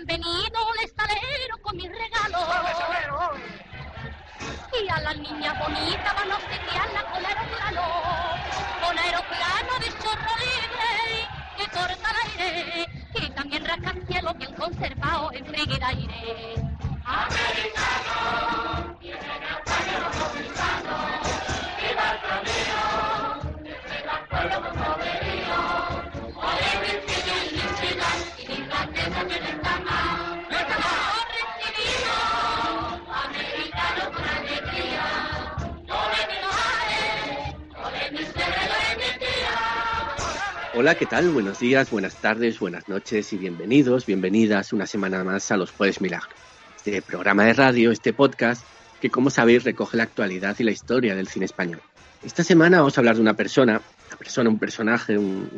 han venido un estalero con mis regalos. Y a las niñas bonitas van a obsequiarla con aeroplano, con aeroplano de chorro libre que corta el aire y también cielo bien conservado en frígida aire. Americano, Hola, ¿qué tal? Buenos días, buenas tardes, buenas noches y bienvenidos, bienvenidas una semana más a Los Jueves Milagro. Este programa de radio, este podcast, que como sabéis recoge la actualidad y la historia del cine español. Esta semana vamos a hablar de una persona, una persona, un personaje, un,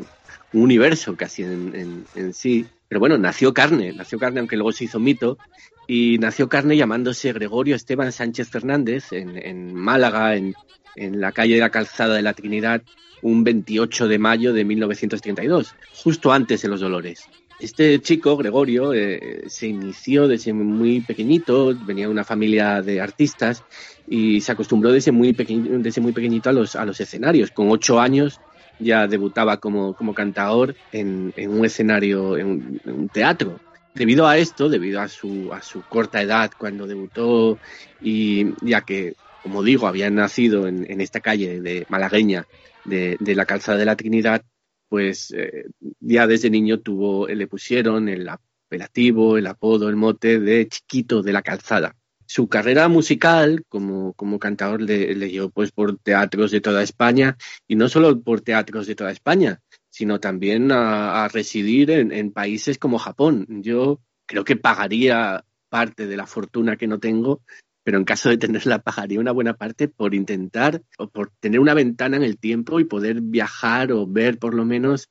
un universo casi en, en- en sí. Pero bueno, nació carne, nació carne aunque luego se hizo mito. Y nació carne llamándose Gregorio Esteban Sánchez Fernández en, Málaga, en, la calle de la Calzada de la Trinidad, un 28 de mayo de 1932, justo antes de los Dolores. Este chico, Gregorio, eh, se inició desde muy pequeñito, venía de una familia de artistas y se acostumbró desde muy, pequeño, desde muy pequeñito a los, a los escenarios. Con ocho años ya debutaba como, como cantador en, un escenario, en un teatro. Debido a esto, debido a su, a su corta edad cuando debutó y ya que, como digo, había nacido en, en esta calle de malagueña de, de la calzada de la Trinidad, pues eh, ya desde niño tuvo, le pusieron el apelativo, el apodo, el mote de Chiquito de la Calzada. Su carrera musical como, como cantador le, le llevó pues por teatros de toda España y no solo por teatros de toda España, sino también a, residir en países como Japón. Yo creo que pagaría parte de la fortuna que no tengo, pero en caso de tenerla pagaría una buena parte por intentar o por tener una ventana en el tiempo y poder viajar o ver por lo menos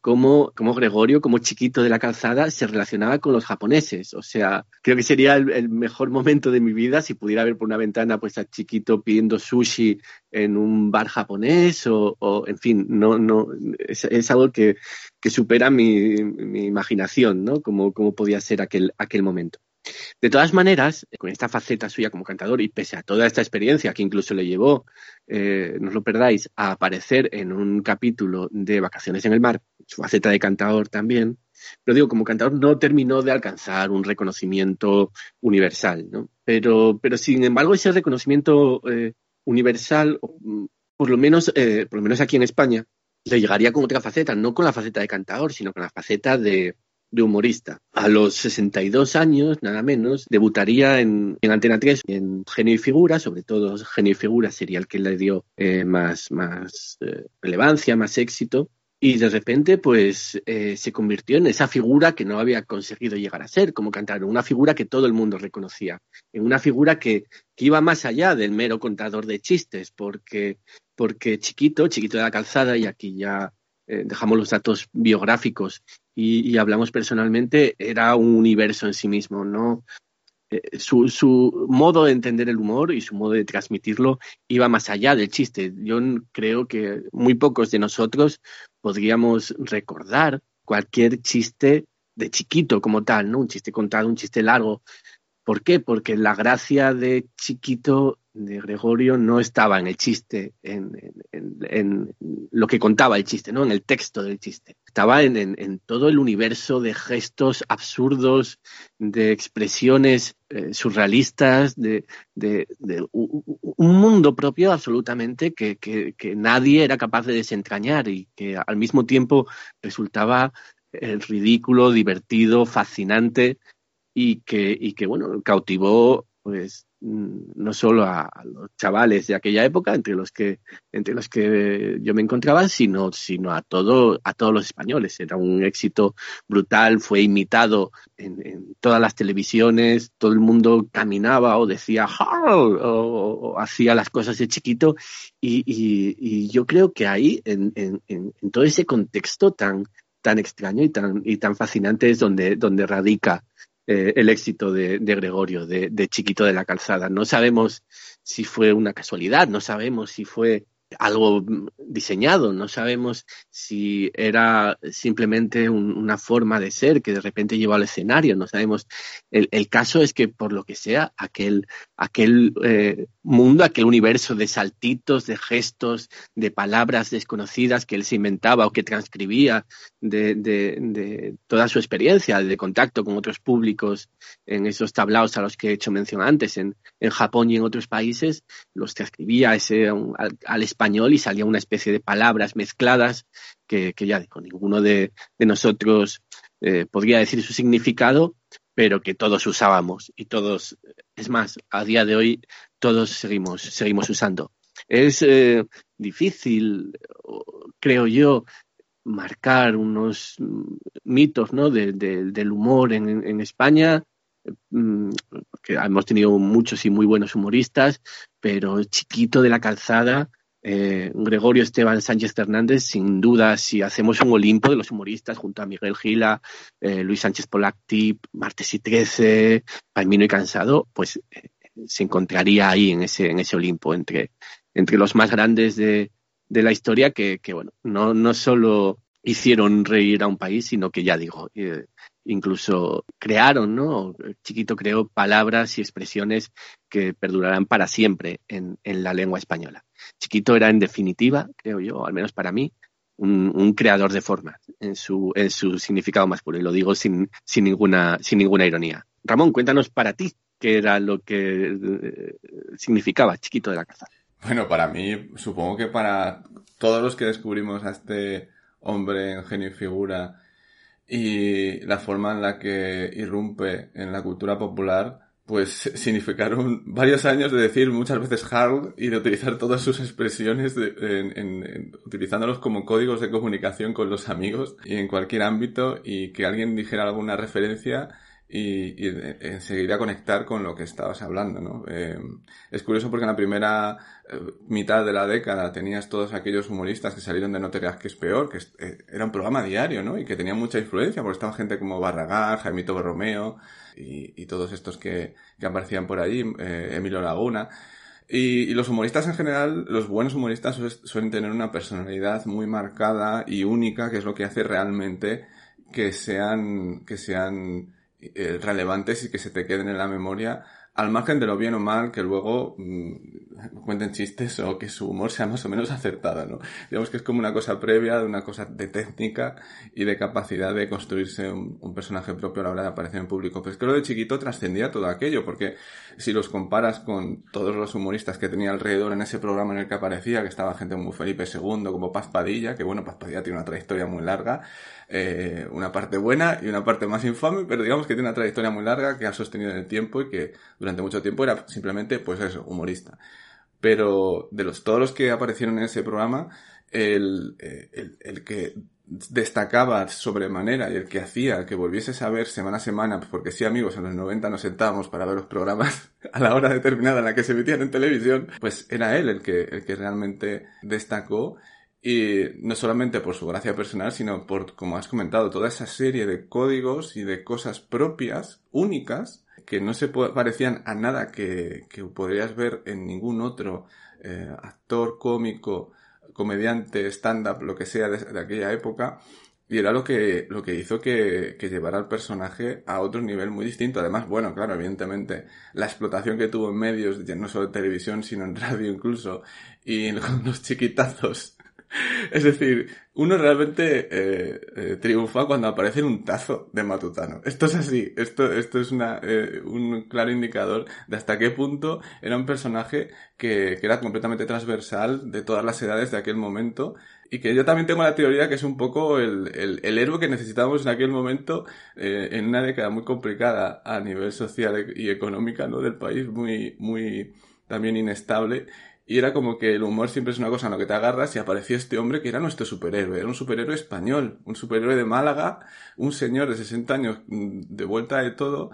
cómo, cómo Gregorio, como chiquito de la calzada, se relacionaba con los japoneses. O sea, creo que sería el, mejor momento de mi vida si pudiera ver por una ventana pues a chiquito pidiendo sushi en un bar japonés o, en fin, no, no, es, algo que, que supera mi, mi imaginación, ¿no? Como, como podía ser aquel, aquel momento. De todas maneras, con esta faceta suya como cantador y pese a toda esta experiencia que incluso le llevó, eh, no os lo perdáis, a aparecer en un capítulo de Vacaciones en el Mar, su faceta de cantador también, pero digo, como cantador no terminó de alcanzar un reconocimiento universal, ¿no? Pero, pero sin embargo, ese reconocimiento eh, universal, por lo menos, eh, por lo menos aquí en España, le llegaría con otra faceta, no con la faceta de cantador, sino con la faceta de, de humorista. A los 62 años, nada menos, debutaría en, en Antena 3 en Genio y Figura, sobre todo Genio y Figura sería el que le dio eh, más, más eh, relevancia, más éxito. Y de repente, pues, eh, se convirtió en esa figura que no había conseguido llegar a ser como cantador, una figura que todo el mundo reconocía, en una figura que, que iba más allá del mero contador de chistes, porque, porque chiquito, chiquito de la calzada, y aquí ya eh, dejamos los datos biográficos y, hablamos personalmente, era un universo en sí mismo, ¿no? Eh, su, su, modo de entender el humor y su modo de transmitirlo iba más allá del chiste. Yo creo que muy pocos de nosotros podríamos recordar cualquier chiste de chiquito como tal, ¿no? Un chiste contado, un chiste largo. ¿Por qué? Porque la gracia de chiquito de Gregorio no estaba en el chiste, en, lo que contaba el chiste, ¿no? En el texto del chiste. Estaba en, todo el universo de gestos absurdos, de expresiones eh, surrealistas, de, un mundo propio absolutamente que, nadie era capaz de desentrañar y que al mismo tiempo resultaba eh, ridículo, divertido, fascinante y que, y que bueno, cautivó pues no solo a, los chavales de aquella época entre los que entre los que yo me encontraba sino sino a todo a todos los españoles. Era un éxito brutal fue imitado en, todas las televisiones todo el mundo caminaba o decía o, o, hacía las cosas de chiquito. Y, y, y yo creo que ahí en, en, en, todo ese contexto tan tan extraño y tan y tan fascinante es donde donde radica eh, el éxito de, de Gregorio, de, de, Chiquito de la Calzada. No sabemos si fue una casualidad, no sabemos si fue algo diseñado, no sabemos si era simplemente una forma de ser que de repente llevó al escenario, no sabemos. El, el caso es que por lo que sea, aquel, aquel eh, mundo, aquel universo de saltitos, de gestos, de palabras desconocidas que él se inventaba o que transcribía de, de, de toda su experiencia de contacto con otros públicos en esos tablaos a los que he hecho mención antes, en, en Japón y en otros países, los transcribía ese, al, al español y salía una especie de palabras mezcladas que, que ya con ninguno de, nosotros eh, podría decir su significado, pero que todos usábamos y todos, es más, a día de hoy todos seguimos, seguimos usando. Es eh, difícil, creo yo, marcar unos mitos ¿no? de, del humor en, en España mm, que hemos tenido muchos y muy buenos humoristas, pero Chiquito de la Calzada eh, Gregorio Esteban Sánchez Fernández, sin duda, si hacemos un Olimpo de los humoristas junto a Miguel Gila, eh, Luis Sánchez Polactip, Martes y Trece, Palmino y Cansado, pues eh, se encontraría ahí en ese, Olimpo, entre, los más grandes de, la historia que, bueno, no, solo hicieron reír a un país, sino que ya digo, incluso crearon, ¿no? Chiquito creó palabras y expresiones que perdurarán para siempre en, la lengua española. Chiquito era, en definitiva, creo yo, al menos para mí, un, creador de formas en su, en su significado más puro, y lo digo sin, sin, ninguna, sin ninguna ironía. Ramón, cuéntanos para ti qué era lo que eh, significaba Chiquito de la Calzada. Bueno, para mí, supongo que para todos los que descubrimos a este hombre en genio y figura y la forma en la que irrumpe en la cultura popular, pues significaron varios años de decir muchas veces hard y de utilizar todas sus expresiones de, en, en, utilizándolos como códigos de comunicación con los amigos y en cualquier ámbito y que alguien dijera alguna referencia y, y enseguida conectar con lo que estabas hablando, ¿no? Eh, es curioso porque en la primera eh, mitad de la década tenías todos aquellos humoristas que salieron de No te que es peor, que eh, era un programa diario, ¿no? Y que tenía mucha influencia, porque estaba gente como Barragán, Jaimito Borromeo y, y todos estos que, que, aparecían por allí, eh, Emilio Laguna. Y, y, los humoristas en general, los buenos humoristas suelen tener una personalidad muy marcada y única, que es lo que hace realmente que sean, que sean eh, relevantes y que se te queden en la memoria, al margen de lo bien o mal que luego mmm, cuenten chistes o que su humor sea más o menos acertado, ¿no? Digamos que es como una cosa previa, de una cosa de técnica y de capacidad de construirse un, personaje propio a la hora de aparecer en público. Pero es que lo de chiquito trascendía todo aquello, porque si los comparas con todos los humoristas que tenía alrededor en ese programa en el que aparecía, que estaba gente como Felipe II, como Paz Padilla, que bueno, Paz Padilla tiene una trayectoria muy larga, eh, una parte buena y una parte más infame, pero digamos que tiene una trayectoria muy larga que ha sostenido en el tiempo y que durante mucho tiempo era simplemente, pues eso, humorista. Pero de los todos los que aparecieron en ese programa, el, eh, el, el que destacaba sobremanera y el que hacía que volvieses a ver semana a semana, porque sí amigos, en los 90 nos sentábamos para ver los programas a la hora determinada en la que se emitían en televisión, pues era él el que, el que realmente destacó. Y no solamente por su gracia personal, sino por, como has comentado, toda esa serie de códigos y de cosas propias, únicas, que no se parecían a nada que, que podrías ver en ningún otro eh, actor cómico, comediante, stand-up, lo que sea de, de, aquella época. Y era lo que, lo que hizo que, que llevara al personaje a otro nivel muy distinto. Además, bueno, claro, evidentemente, la explotación que tuvo en medios, ya no solo en televisión, sino en radio incluso, y los chiquitazos es decir, uno realmente eh, eh, triunfa cuando aparece en un tazo de Matutano. Esto es así. Esto, esto es una, eh, un claro indicador de hasta qué punto era un personaje que, que, era completamente transversal de todas las edades de aquel momento. Y que yo también tengo la teoría que es un poco el, el, héroe que necesitábamos en aquel momento, en una década muy complicada a nivel social y económica, ¿no? Del país, muy, muy también inestable y era como que el humor siempre es una cosa en la que te agarras y apareció este hombre que era nuestro superhéroe, era un superhéroe español, un superhéroe de Málaga, un señor de 60 años mm, de vuelta de todo,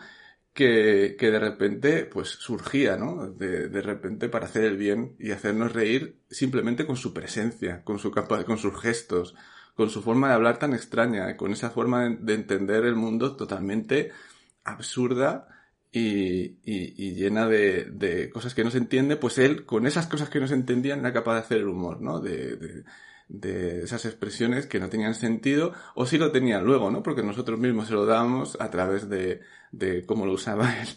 que, que de repente pues surgía, ¿no? De, de repente para hacer el bien y hacernos reír simplemente con su presencia, con, su con sus gestos, con su forma de hablar tan extraña, con esa forma de entender el mundo totalmente absurda y, y, llena de, de, cosas que no se entiende, pues él, con esas cosas que no se entendían, era capaz de hacer el humor, ¿no? De, de, esas expresiones que no tenían sentido, o si lo tenían luego, ¿no? Porque nosotros mismos se lo dábamos a través de, de cómo lo usaba él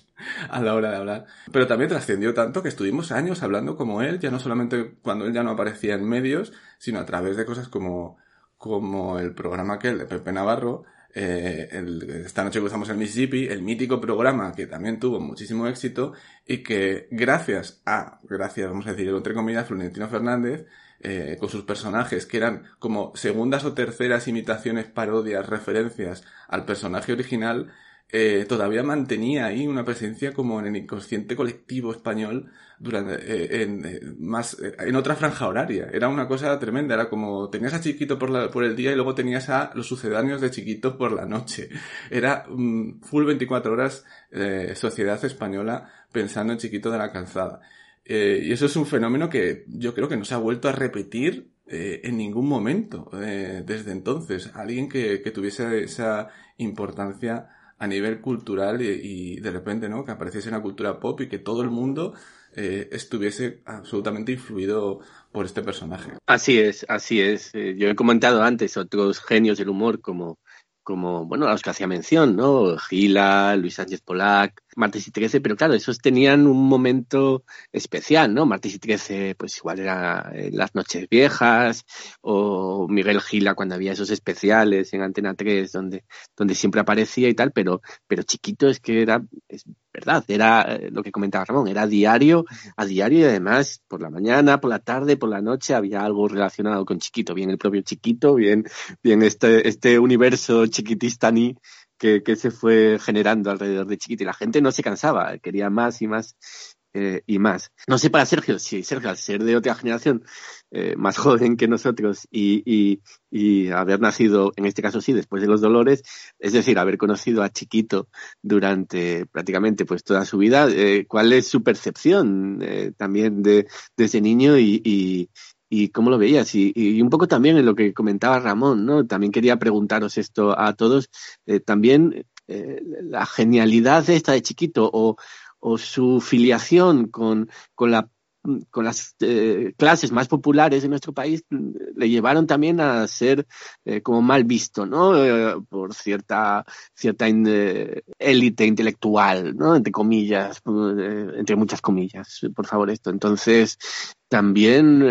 a la hora de hablar. Pero también trascendió tanto que estuvimos años hablando como él, ya no solamente cuando él ya no aparecía en medios, sino a través de cosas como, como el programa aquel de Pepe Navarro, eh, el, esta noche cruzamos el Mississippi, el mítico programa que también tuvo muchísimo éxito y que gracias a, gracias, vamos a decir, entre comillas, Florentino Fernández, eh, con sus personajes, que eran como segundas o terceras imitaciones, parodias, referencias al personaje original, eh, todavía mantenía ahí una presencia como en el inconsciente colectivo español durante, eh, en, eh, más, en otra franja horaria. Era una cosa tremenda, era como tenías a Chiquito por, la, por el día y luego tenías a los sucedáneos de Chiquito por la noche. Era um, full 24 horas sociedad española pensando en Chiquito de la Calzada. y eso es un fenómeno que yo creo que no se ha vuelto a repetir en ningún momento desde entonces. Alguien que, que tuviese esa importancia a nivel cultural y, de repente, ¿no? Que apareciese en la cultura pop y que todo el mundo eh, estuviese absolutamente influido por este personaje. Así es, así es. Eh, yo he comentado antes otros genios del humor como como, bueno, a los que hacía mención, ¿no? Gila, Luis Sánchez Polac, Martes y Trece, pero claro, esos tenían un momento especial, ¿no? Martes y Trece, pues igual era eh, Las Noches Viejas, o Miguel Gila cuando había esos especiales en Antena 3, donde, donde siempre aparecía y tal, pero, pero chiquito es que era, es verdad, era eh, lo que comentaba Ramón, era diario, a diario y además por la mañana, por la tarde, por la noche había algo relacionado con chiquito, bien el propio chiquito, bien, bien este, este universo chiquitistani que, se fue generando alrededor de chiquito y la gente no se cansaba, quería más y más eh, y más. No sé para Sergio, si Sergio al ser de otra generación eh, más joven que nosotros y, haber nacido, en este caso sí, después de los dolores, es decir, haber conocido a Chiquito durante prácticamente pues toda su vida, eh, ¿cuál es su percepción eh, también de, de, ese niño y, y, cómo lo veías. Y, y, un poco también en lo que comentaba Ramón, ¿no? También quería preguntaros esto a todos. Eh, también eh, la genialidad esta de chiquito o, o su filiación con, con la con las eh, clases más populares de nuestro país le llevaron también a ser eh, como mal visto, ¿no? Eh, por cierta cierta eh, élite intelectual, ¿no? Entre comillas, eh, entre muchas comillas, por favor esto. Entonces también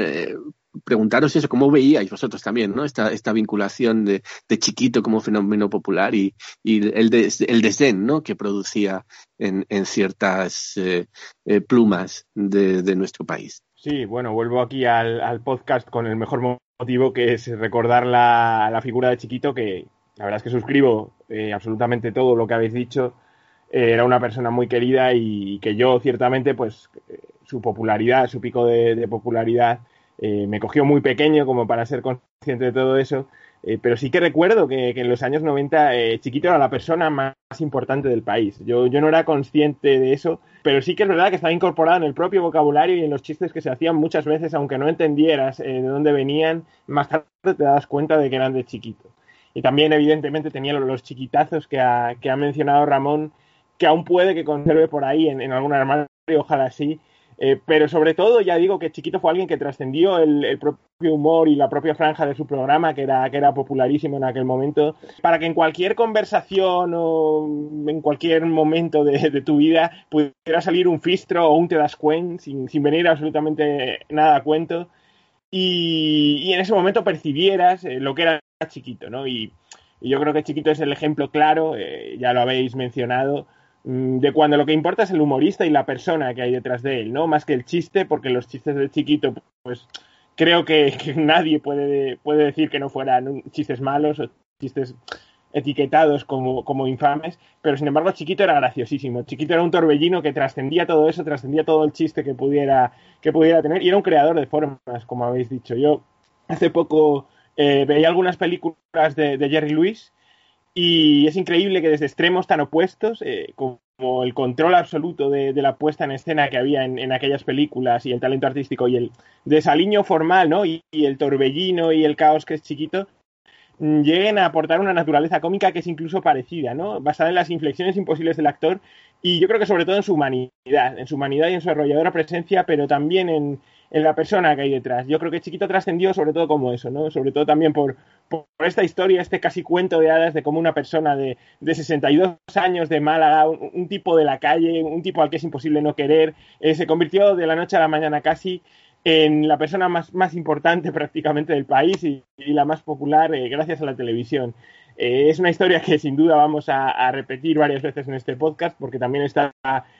preguntaros eso, ¿cómo veíais vosotros también, ¿no? Esta, esta vinculación de, de chiquito como fenómeno popular y, y el, des, el desdén, ¿no? Que producía en, en ciertas eh, eh, plumas de, de, nuestro país. Sí, bueno, vuelvo aquí al, podcast con el mejor motivo que es recordar la, la figura de chiquito, que la verdad es que suscribo eh, absolutamente todo lo que habéis dicho. Era una persona muy querida y que yo ciertamente, pues, su popularidad, su pico de popularidad, eh, me cogió muy pequeño como para ser consciente de todo eso, eh, pero sí que recuerdo que, que en los años 90 eh, Chiquito era la persona más importante del país. Yo, yo no era consciente de eso, pero sí que es verdad que estaba incorporado en el propio vocabulario y en los chistes que se hacían muchas veces, aunque no entendieras de dónde venían, más tarde te das cuenta de que eran de Chiquito. Y también, evidentemente, tenía los chiquitazos que ha, que ha mencionado Ramón, que aún puede que conserve por ahí en, en algún armario, ojalá sí, eh, pero sobre todo, ya digo que Chiquito fue alguien que trascendió el, el, propio humor y la propia franja de su programa, que era, que era popularísimo en aquel momento, para que en cualquier conversación o en cualquier momento de, de tu vida pudiera salir un fistro o un te das cuen sin, sin venir absolutamente nada a cuento. Y, y en ese momento percibieras eh, lo que era Chiquito, ¿no? Y, y, yo creo que Chiquito es el ejemplo claro, eh, ya lo habéis mencionado, de cuando lo que importa es el humorista y la persona que hay detrás de él, ¿no? Más que el chiste, porque los chistes de chiquito, pues creo que, que nadie puede, puede decir que no fueran chistes malos o chistes etiquetados como, como infames, pero sin embargo Chiquito era graciosísimo. Chiquito era un torbellino que trascendía todo eso, trascendía todo el chiste que pudiera, que pudiera tener y era un creador de formas, como habéis dicho. Yo hace poco eh, veía algunas películas de, de Jerry Lewis y es increíble que desde extremos tan opuestos, eh, como el control absoluto de, de, la puesta en escena que había en, aquellas películas y el talento artístico y el desaliño formal, ¿no? Y, y, el torbellino y el caos que es chiquito, mm, lleguen a aportar una naturaleza cómica que es incluso parecida, ¿no? Basada en las inflexiones imposibles del actor y yo creo que sobre todo en su humanidad, en su humanidad y en su arrolladora presencia, pero también en, en la persona que hay detrás. Yo creo que Chiquito trascendió sobre todo como eso, ¿no? Sobre todo también por, por esta historia, este casi cuento de hadas de cómo una persona de, de 62 años de Málaga, un, tipo de la calle, un tipo al que es imposible no querer, eh, se convirtió de la noche a la mañana casi en la persona más, más importante prácticamente del país y, y la más popular eh, gracias a la televisión. Eh, es una historia que sin duda vamos a, repetir varias veces en este podcast porque también está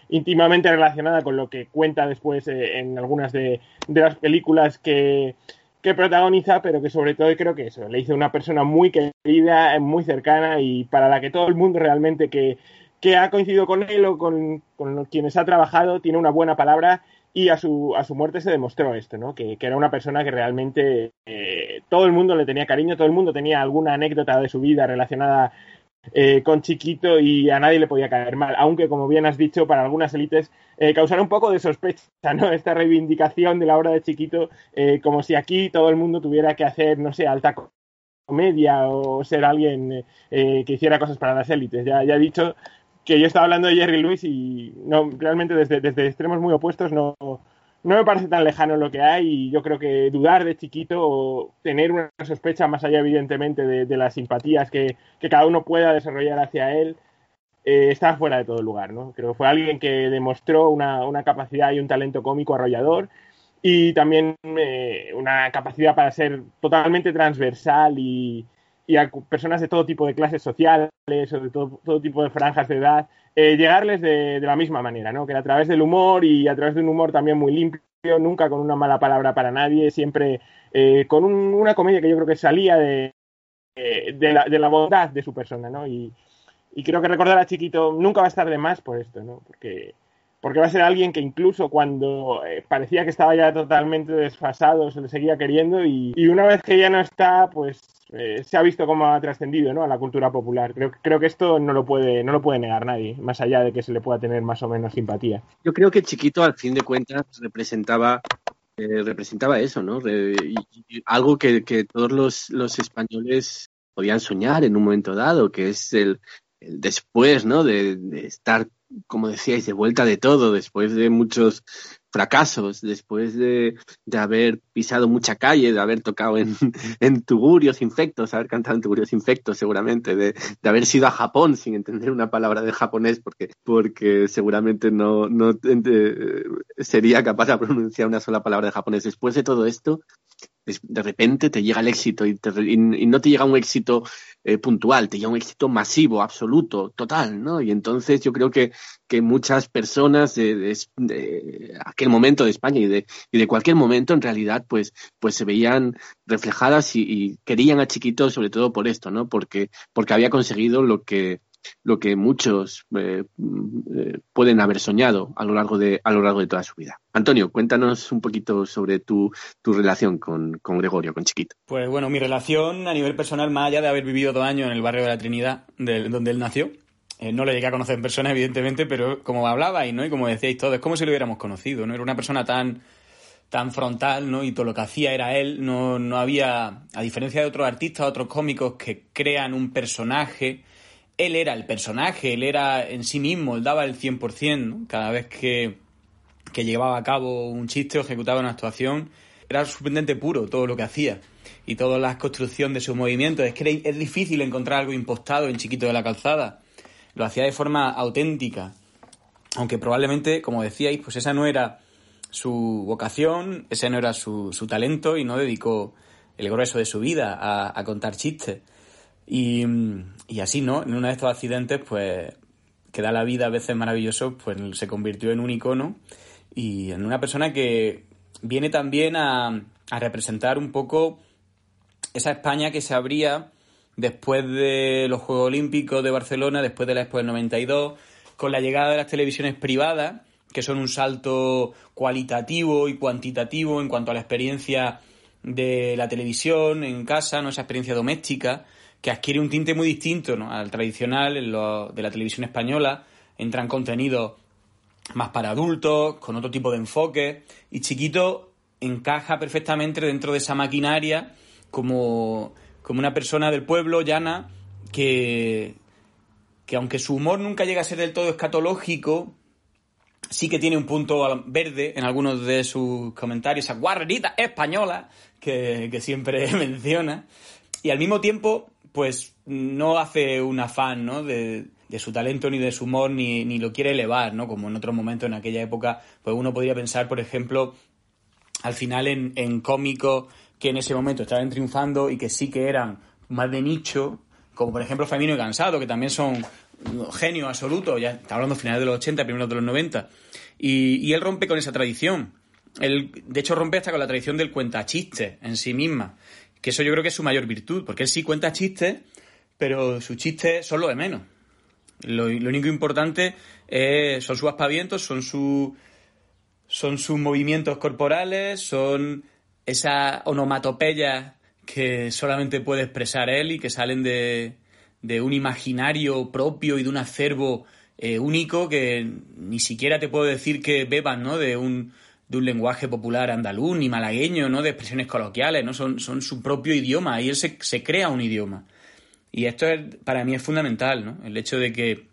íntimamente relacionada con lo que cuenta después eh, en algunas de, de las películas que, que, protagoniza, pero que sobre todo creo que eso, le hizo una persona muy querida, muy cercana y para la que todo el mundo realmente que, que ha coincidido con él o con, con quienes ha trabajado tiene una buena palabra y a su, a su muerte se demostró esto, ¿no? Que, que era una persona que realmente eh, todo el mundo le tenía cariño, todo el mundo tenía alguna anécdota de su vida relacionada eh, con Chiquito y a nadie le podía caer mal, aunque como bien has dicho, para algunas élites eh, causará un poco de sospecha, ¿no? Esta reivindicación de la obra de Chiquito, eh, como si aquí todo el mundo tuviera que hacer, no sé, alta comedia o ser alguien eh, que hiciera cosas para las élites. Ya, ya he dicho que yo estaba hablando de Jerry Lewis y no, realmente desde, extremos muy opuestos no, no me parece tan lejano lo que hay y yo creo que dudar de chiquito o tener una sospecha más allá evidentemente de, de las simpatías que, que, cada uno pueda desarrollar hacia él eh, está fuera de todo lugar, ¿no? Creo que fue alguien que demostró una, una capacidad y un talento cómico arrollador y también eh, una capacidad para ser totalmente transversal y, y a personas de todo tipo de clases sociales o de todo, todo tipo de franjas de edad, eh, llegarles de, de, la misma manera, ¿no? Que a través del humor y a través de un humor también muy limpio, nunca con una mala palabra para nadie, siempre eh, con un, una comedia que yo creo que salía de, de, la, de la bondad de su persona, ¿no? Y, y, creo que recordar a Chiquito nunca va a estar de más por esto, ¿no? Porque, porque va a ser alguien que incluso cuando eh, parecía que estaba ya totalmente desfasado, se le seguía queriendo y, una vez que ya no está, pues eh, se ha visto cómo ha trascendido ¿no? a la cultura popular. Creo, creo que esto no lo, puede, no lo puede negar nadie, más allá de que se le pueda tener más o menos simpatía. Yo creo que Chiquito, al fin de cuentas, representaba, eh, representaba eso, ¿no? Algo que, que todos los, los, españoles podían soñar en un momento dado, que es el después, ¿no? De, estar, como decíais, de vuelta de todo, después de muchos fracasos, después de, haber pisado mucha calle, de haber tocado en, en tugurios infectos, haber cantado en tugurios infectos seguramente, de, de, haber sido a Japón sin entender una palabra de japonés porque, porque seguramente no, no eh, sería capaz de pronunciar una sola palabra de japonés. Después de todo esto, de repente te llega el éxito y, no te llega un éxito eh, puntual, te llega un éxito masivo, absoluto, total, ¿no? Y entonces yo creo que, que muchas personas de aquel momento de España y de, y de cualquier momento en realidad pues, pues se veían reflejadas y, y querían a Chiquito sobre todo por esto, ¿no? Porque, porque había conseguido lo que, lo que muchos eh, eh, pueden haber soñado a lo largo de a lo largo de toda su vida. Antonio, cuéntanos un poquito sobre tu, tu relación con, con, Gregorio, con Chiquito. Pues bueno, mi relación a nivel personal, más allá de haber vivido dos años en el barrio de la Trinidad, de, donde él nació, eh, no le llegué a conocer en persona, evidentemente, pero como hablabais, ¿no? Y como decíais todos, es como si lo hubiéramos conocido, ¿no? Era una persona tan tan frontal, ¿no? Y todo lo que hacía era él, no, no había, a diferencia de otros artistas, otros cómicos que crean un personaje, él era el personaje, él era en sí mismo, él daba el 100%, ¿no? Cada vez que, que llevaba a cabo un chiste o ejecutaba una actuación, era sorprendente puro todo lo que hacía. Y toda la construcción de sus movimientos. Es que es difícil encontrar algo impostado en Chiquito de la Calzada. Lo hacía de forma auténtica. Aunque probablemente, como decíais, pues esa no era su vocación, ese no era su, su talento y no dedicó el grueso de su vida a, a contar chistes. Y, y, así, ¿no? En uno de estos accidentes, pues, que da la vida a veces maravilloso, pues se convirtió en un icono y en una persona que viene también a, a representar un poco esa España que se abría después de los Juegos Olímpicos de Barcelona, después de la Expo del 92, con la llegada de las televisiones privadas, que son un salto cualitativo y cuantitativo en cuanto a la experiencia de la televisión en casa, ¿no? esa experiencia doméstica, que adquiere un tinte muy distinto al tradicional de la televisión española. Entran contenidos más para adultos, con otro tipo de enfoque, y Chiquito encaja perfectamente dentro de esa maquinaria como, como una persona del pueblo, llana, que, que aunque su humor nunca llega a ser del todo escatológico, sí que tiene un punto verde en algunos de sus comentarios, esa guarrerita española que, que siempre menciona. Y al mismo tiempo, pues no hace un afán, ¿no? De, de su talento ni de su humor ni, ni, lo quiere elevar, ¿no? Como en otros momentos en aquella época, pues uno podría pensar, por ejemplo, al final en, en cómicos que en ese momento estaban triunfando y que sí que eran más de nicho, como por ejemplo Famino y Cansado, que también son genios absolutos, ya está hablando finales de los 80, primeros de los 90, y, y él rompe con esa tradición. Él, de hecho, rompe hasta con la tradición del cuentachistes en sí misma, que eso yo creo que es su mayor virtud, porque él sí cuenta chistes, pero sus chistes son lo de menos. Lo, único importante son sus aspavientos, son, su, son sus movimientos corporales, son esas onomatopeyas que solamente puede expresar él y que salen de, de un imaginario propio y de un acervo eh, único que ni siquiera te puedo decir que beban ¿no? de, un, de un lenguaje popular andaluz ni malagueño, ¿no? de expresiones coloquiales, ¿no? son, son su propio idioma y él se, se crea un idioma. Y esto es, para mí es fundamental, ¿no? El hecho de que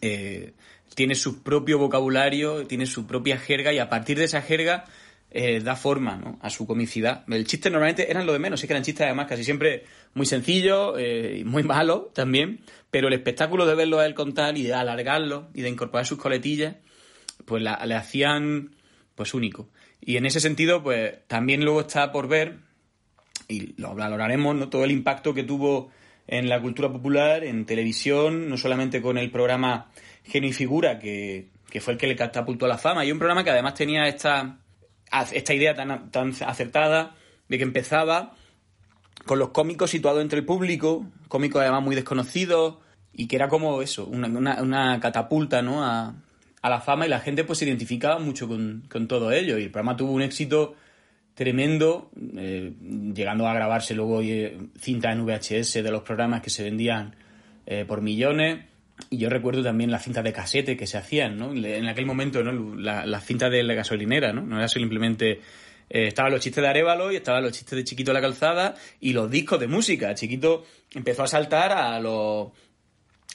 eh, tiene su propio vocabulario, tiene su propia jerga y a partir de esa jerga eh, da forma ¿no? a su comicidad. El chiste normalmente eran lo de menos, sí que eran chistes además casi siempre muy sencillos, eh, muy malos también, pero el espectáculo de verlo a él contar y de alargarlo y de incorporar sus coletillas, pues la, le hacían pues único. Y en ese sentido, pues también luego está por ver, y lo valoraremos, ¿no? todo el impacto que tuvo en la cultura popular, en televisión, no solamente con el programa Genio y Figura, que, que fue el que le catapultó a la fama, y un programa que además tenía esta, esta idea tan, tan acertada de que empezaba con los cómicos situados entre el público, cómicos además muy desconocidos, y que era como eso, una, una, una catapulta ¿no? a, a, la fama, y la gente pues se identificaba mucho con, con todo ello, y el programa tuvo un éxito tremendo, eh, llegando a grabarse luego eh, cinta en VHS de los programas que se vendían eh, por millones. Y yo recuerdo también las cintas de casete que se hacían, ¿no? En aquel momento, ¿no? Las la cintas de la gasolinera, ¿no? No era simplemente... Eh, estaban los chistes de Arevalo y estaban los chistes de Chiquito la Calzada y los discos de música. Chiquito empezó a saltar a los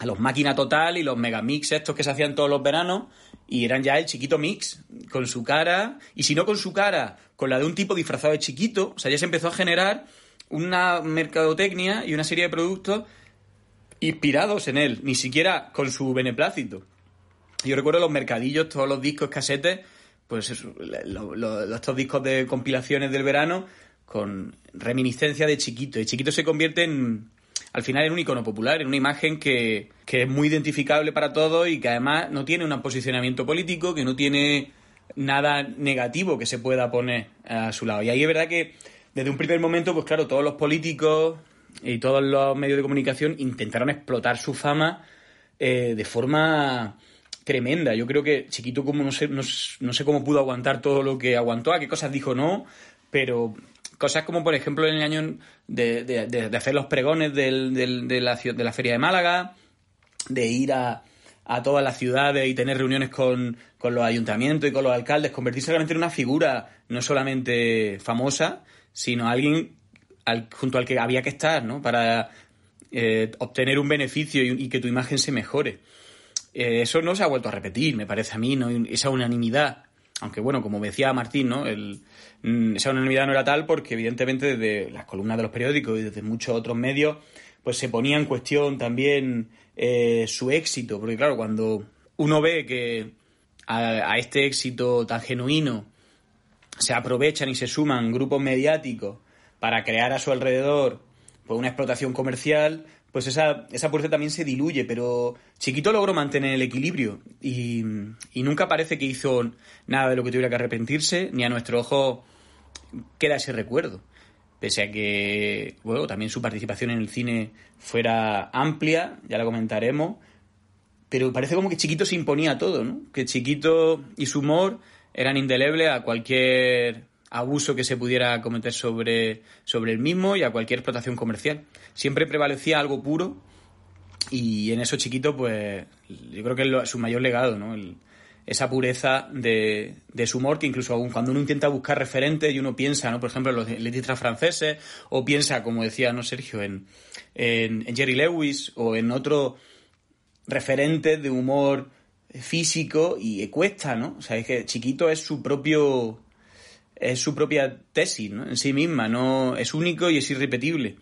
a los Máquina Total y los Megamix estos que se hacían todos los veranos y eran ya el chiquito mix con su cara y si no con su cara, con la de un tipo disfrazado de chiquito, o sea, ya se empezó a generar una mercadotecnia y una serie de productos inspirados en él, ni siquiera con su beneplácito. Yo recuerdo los mercadillos, todos los discos, casetes, pues eso, estos discos de compilaciones del verano con reminiscencia de chiquito. Y chiquito se convierte en, al final en un icono popular, en una imagen que, que es muy identificable para todos y que además no tiene un posicionamiento político, que no tiene nada negativo que se pueda poner a su lado. Y ahí es verdad que desde un primer momento, pues claro, todos los políticos y todos los medios de comunicación intentaron explotar su fama eh, de forma tremenda. Yo creo que Chiquito como no sé, no, no, sé cómo pudo aguantar todo lo que aguantó, a qué cosas dijo no, pero cosas como por ejemplo en el año de, de, hacer los pregones del, del, de, la, de la feria de Málaga, de ir a, a todas las ciudades y tener reuniones con, con, los ayuntamientos y con los alcaldes, convertirse realmente en una figura no solamente famosa, sino alguien al, junto al que había que estar, ¿no? Para eh, obtener un beneficio y, que tu imagen se mejore. Eh, eso no se ha vuelto a repetir, me parece a mí, ¿no? Esa unanimidad. Aunque bueno, como decía Martín, ¿no? El, esa unanimidad no era tal porque evidentemente desde las columnas de los periódicos y desde muchos otros medios pues se ponía en cuestión también eh, su éxito. Porque claro, cuando uno ve que a, a este éxito tan genuino se aprovechan y se suman grupos mediáticos para crear a su alrededor pues, una explotación comercial, pues esa, esa fuerza también se diluye, pero Chiquito logró mantener el equilibrio y, y, nunca parece que hizo nada de lo que tuviera que arrepentirse, ni a nuestro ojo queda ese recuerdo. Pese a que, bueno, también su participación en el cine fuera amplia, ya la comentaremos, pero parece como que Chiquito se imponía todo, ¿no? Que Chiquito y su humor eran indelebles a cualquier abuso que se pudiera cometer sobre, sobre el mismo y a cualquier explotación comercial. Siempre prevalecía algo puro y en eso chiquito, pues yo creo que es lo, su mayor legado, ¿no? El, esa pureza de, de, su humor que incluso aún cuando uno intenta buscar referentes y uno piensa, ¿no? Por ejemplo, en los letristas franceses o piensa, como decía, ¿no, Sergio? En, en, en Jerry Lewis o en otro referente de humor físico y cuesta, ¿no? O sea, es que Chiquito es su propio es su propia tesis, ¿no? En sí misma, no es único y es irrepetible.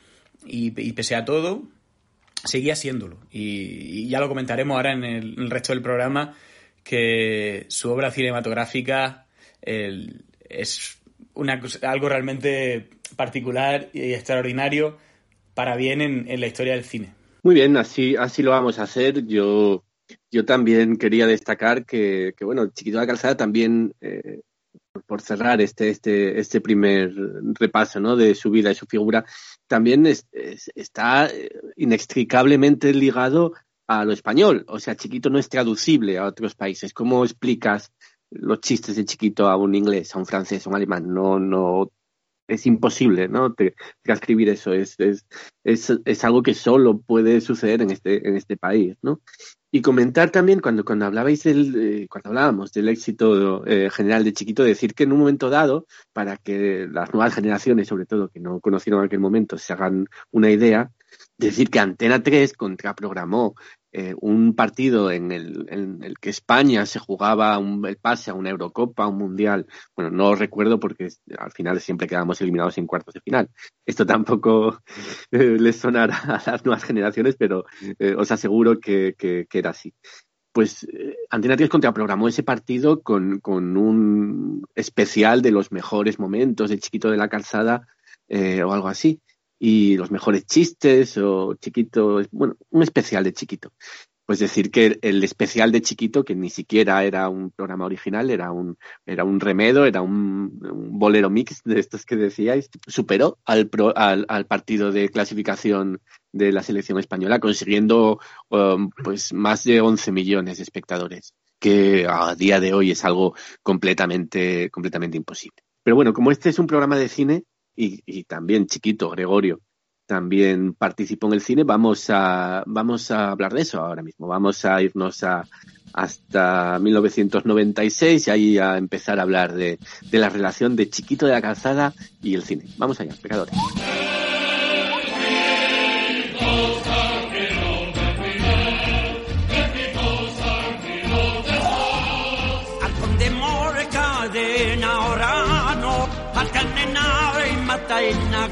Y, y pese a todo, seguía siéndolo. Y, y, ya lo comentaremos ahora en el, en el, resto del programa, que su obra cinematográfica es una, algo realmente particular y extraordinario para bien en, en, la historia del cine. Muy bien, así, así lo vamos a hacer. Yo, yo también quería destacar que, bueno, Chiquito de la Calzada también eh, por cerrar este, este, este primer repaso ¿no? de su vida y su figura, también es, es, está inextricablemente ligado a lo español. O sea, Chiquito no es traducible a otros países. ¿Cómo explicas los chistes de Chiquito a un inglés, a un francés, a un alemán? No, no, es imposible, ¿no? Transcribir eso. Es, es, es, algo que solo puede suceder en este, en este país, ¿no? Y comentar también, cuando, cuando hablabais del, cuando hablábamos del éxito eh, general de Chiquito, decir que en un momento dado, para que las nuevas generaciones, sobre todo, que no conocieron aquel momento, se hagan una idea, decir que Antena 3 contraprogramó eh, un partido en el, en el, que España se jugaba un, el pase a una Eurocopa, un Mundial. Bueno, no recuerdo porque al final siempre quedamos eliminados en cuartos de final. Esto tampoco eh, les sonará a las nuevas generaciones, pero eh, os aseguro que, era así. Pues Antena 3 contraprogramó ese partido con, con, un especial de los mejores momentos de Chiquito de la Calzada o algo así y los mejores chistes o chiquito, bueno, un especial de chiquito. Pues decir que el especial de chiquito, que ni siquiera era un programa original, era un, era un remedo, era un, un bolero mix de estos que decíais, superó al, pro, al, al, partido de clasificación de la selección española, consiguiendo um, pues más de 11 millones de espectadores, que a día de hoy es algo completamente, completamente imposible. Pero bueno, como este es un programa de cine, y, también chiquito, Gregorio, también participó en el cine. Vamos a, vamos a hablar de eso ahora mismo. Vamos a irnos a, hasta 1996 y ahí a empezar a hablar de, de la relación de Chiquito de la Calzada y el cine. Vamos allá, pecadores.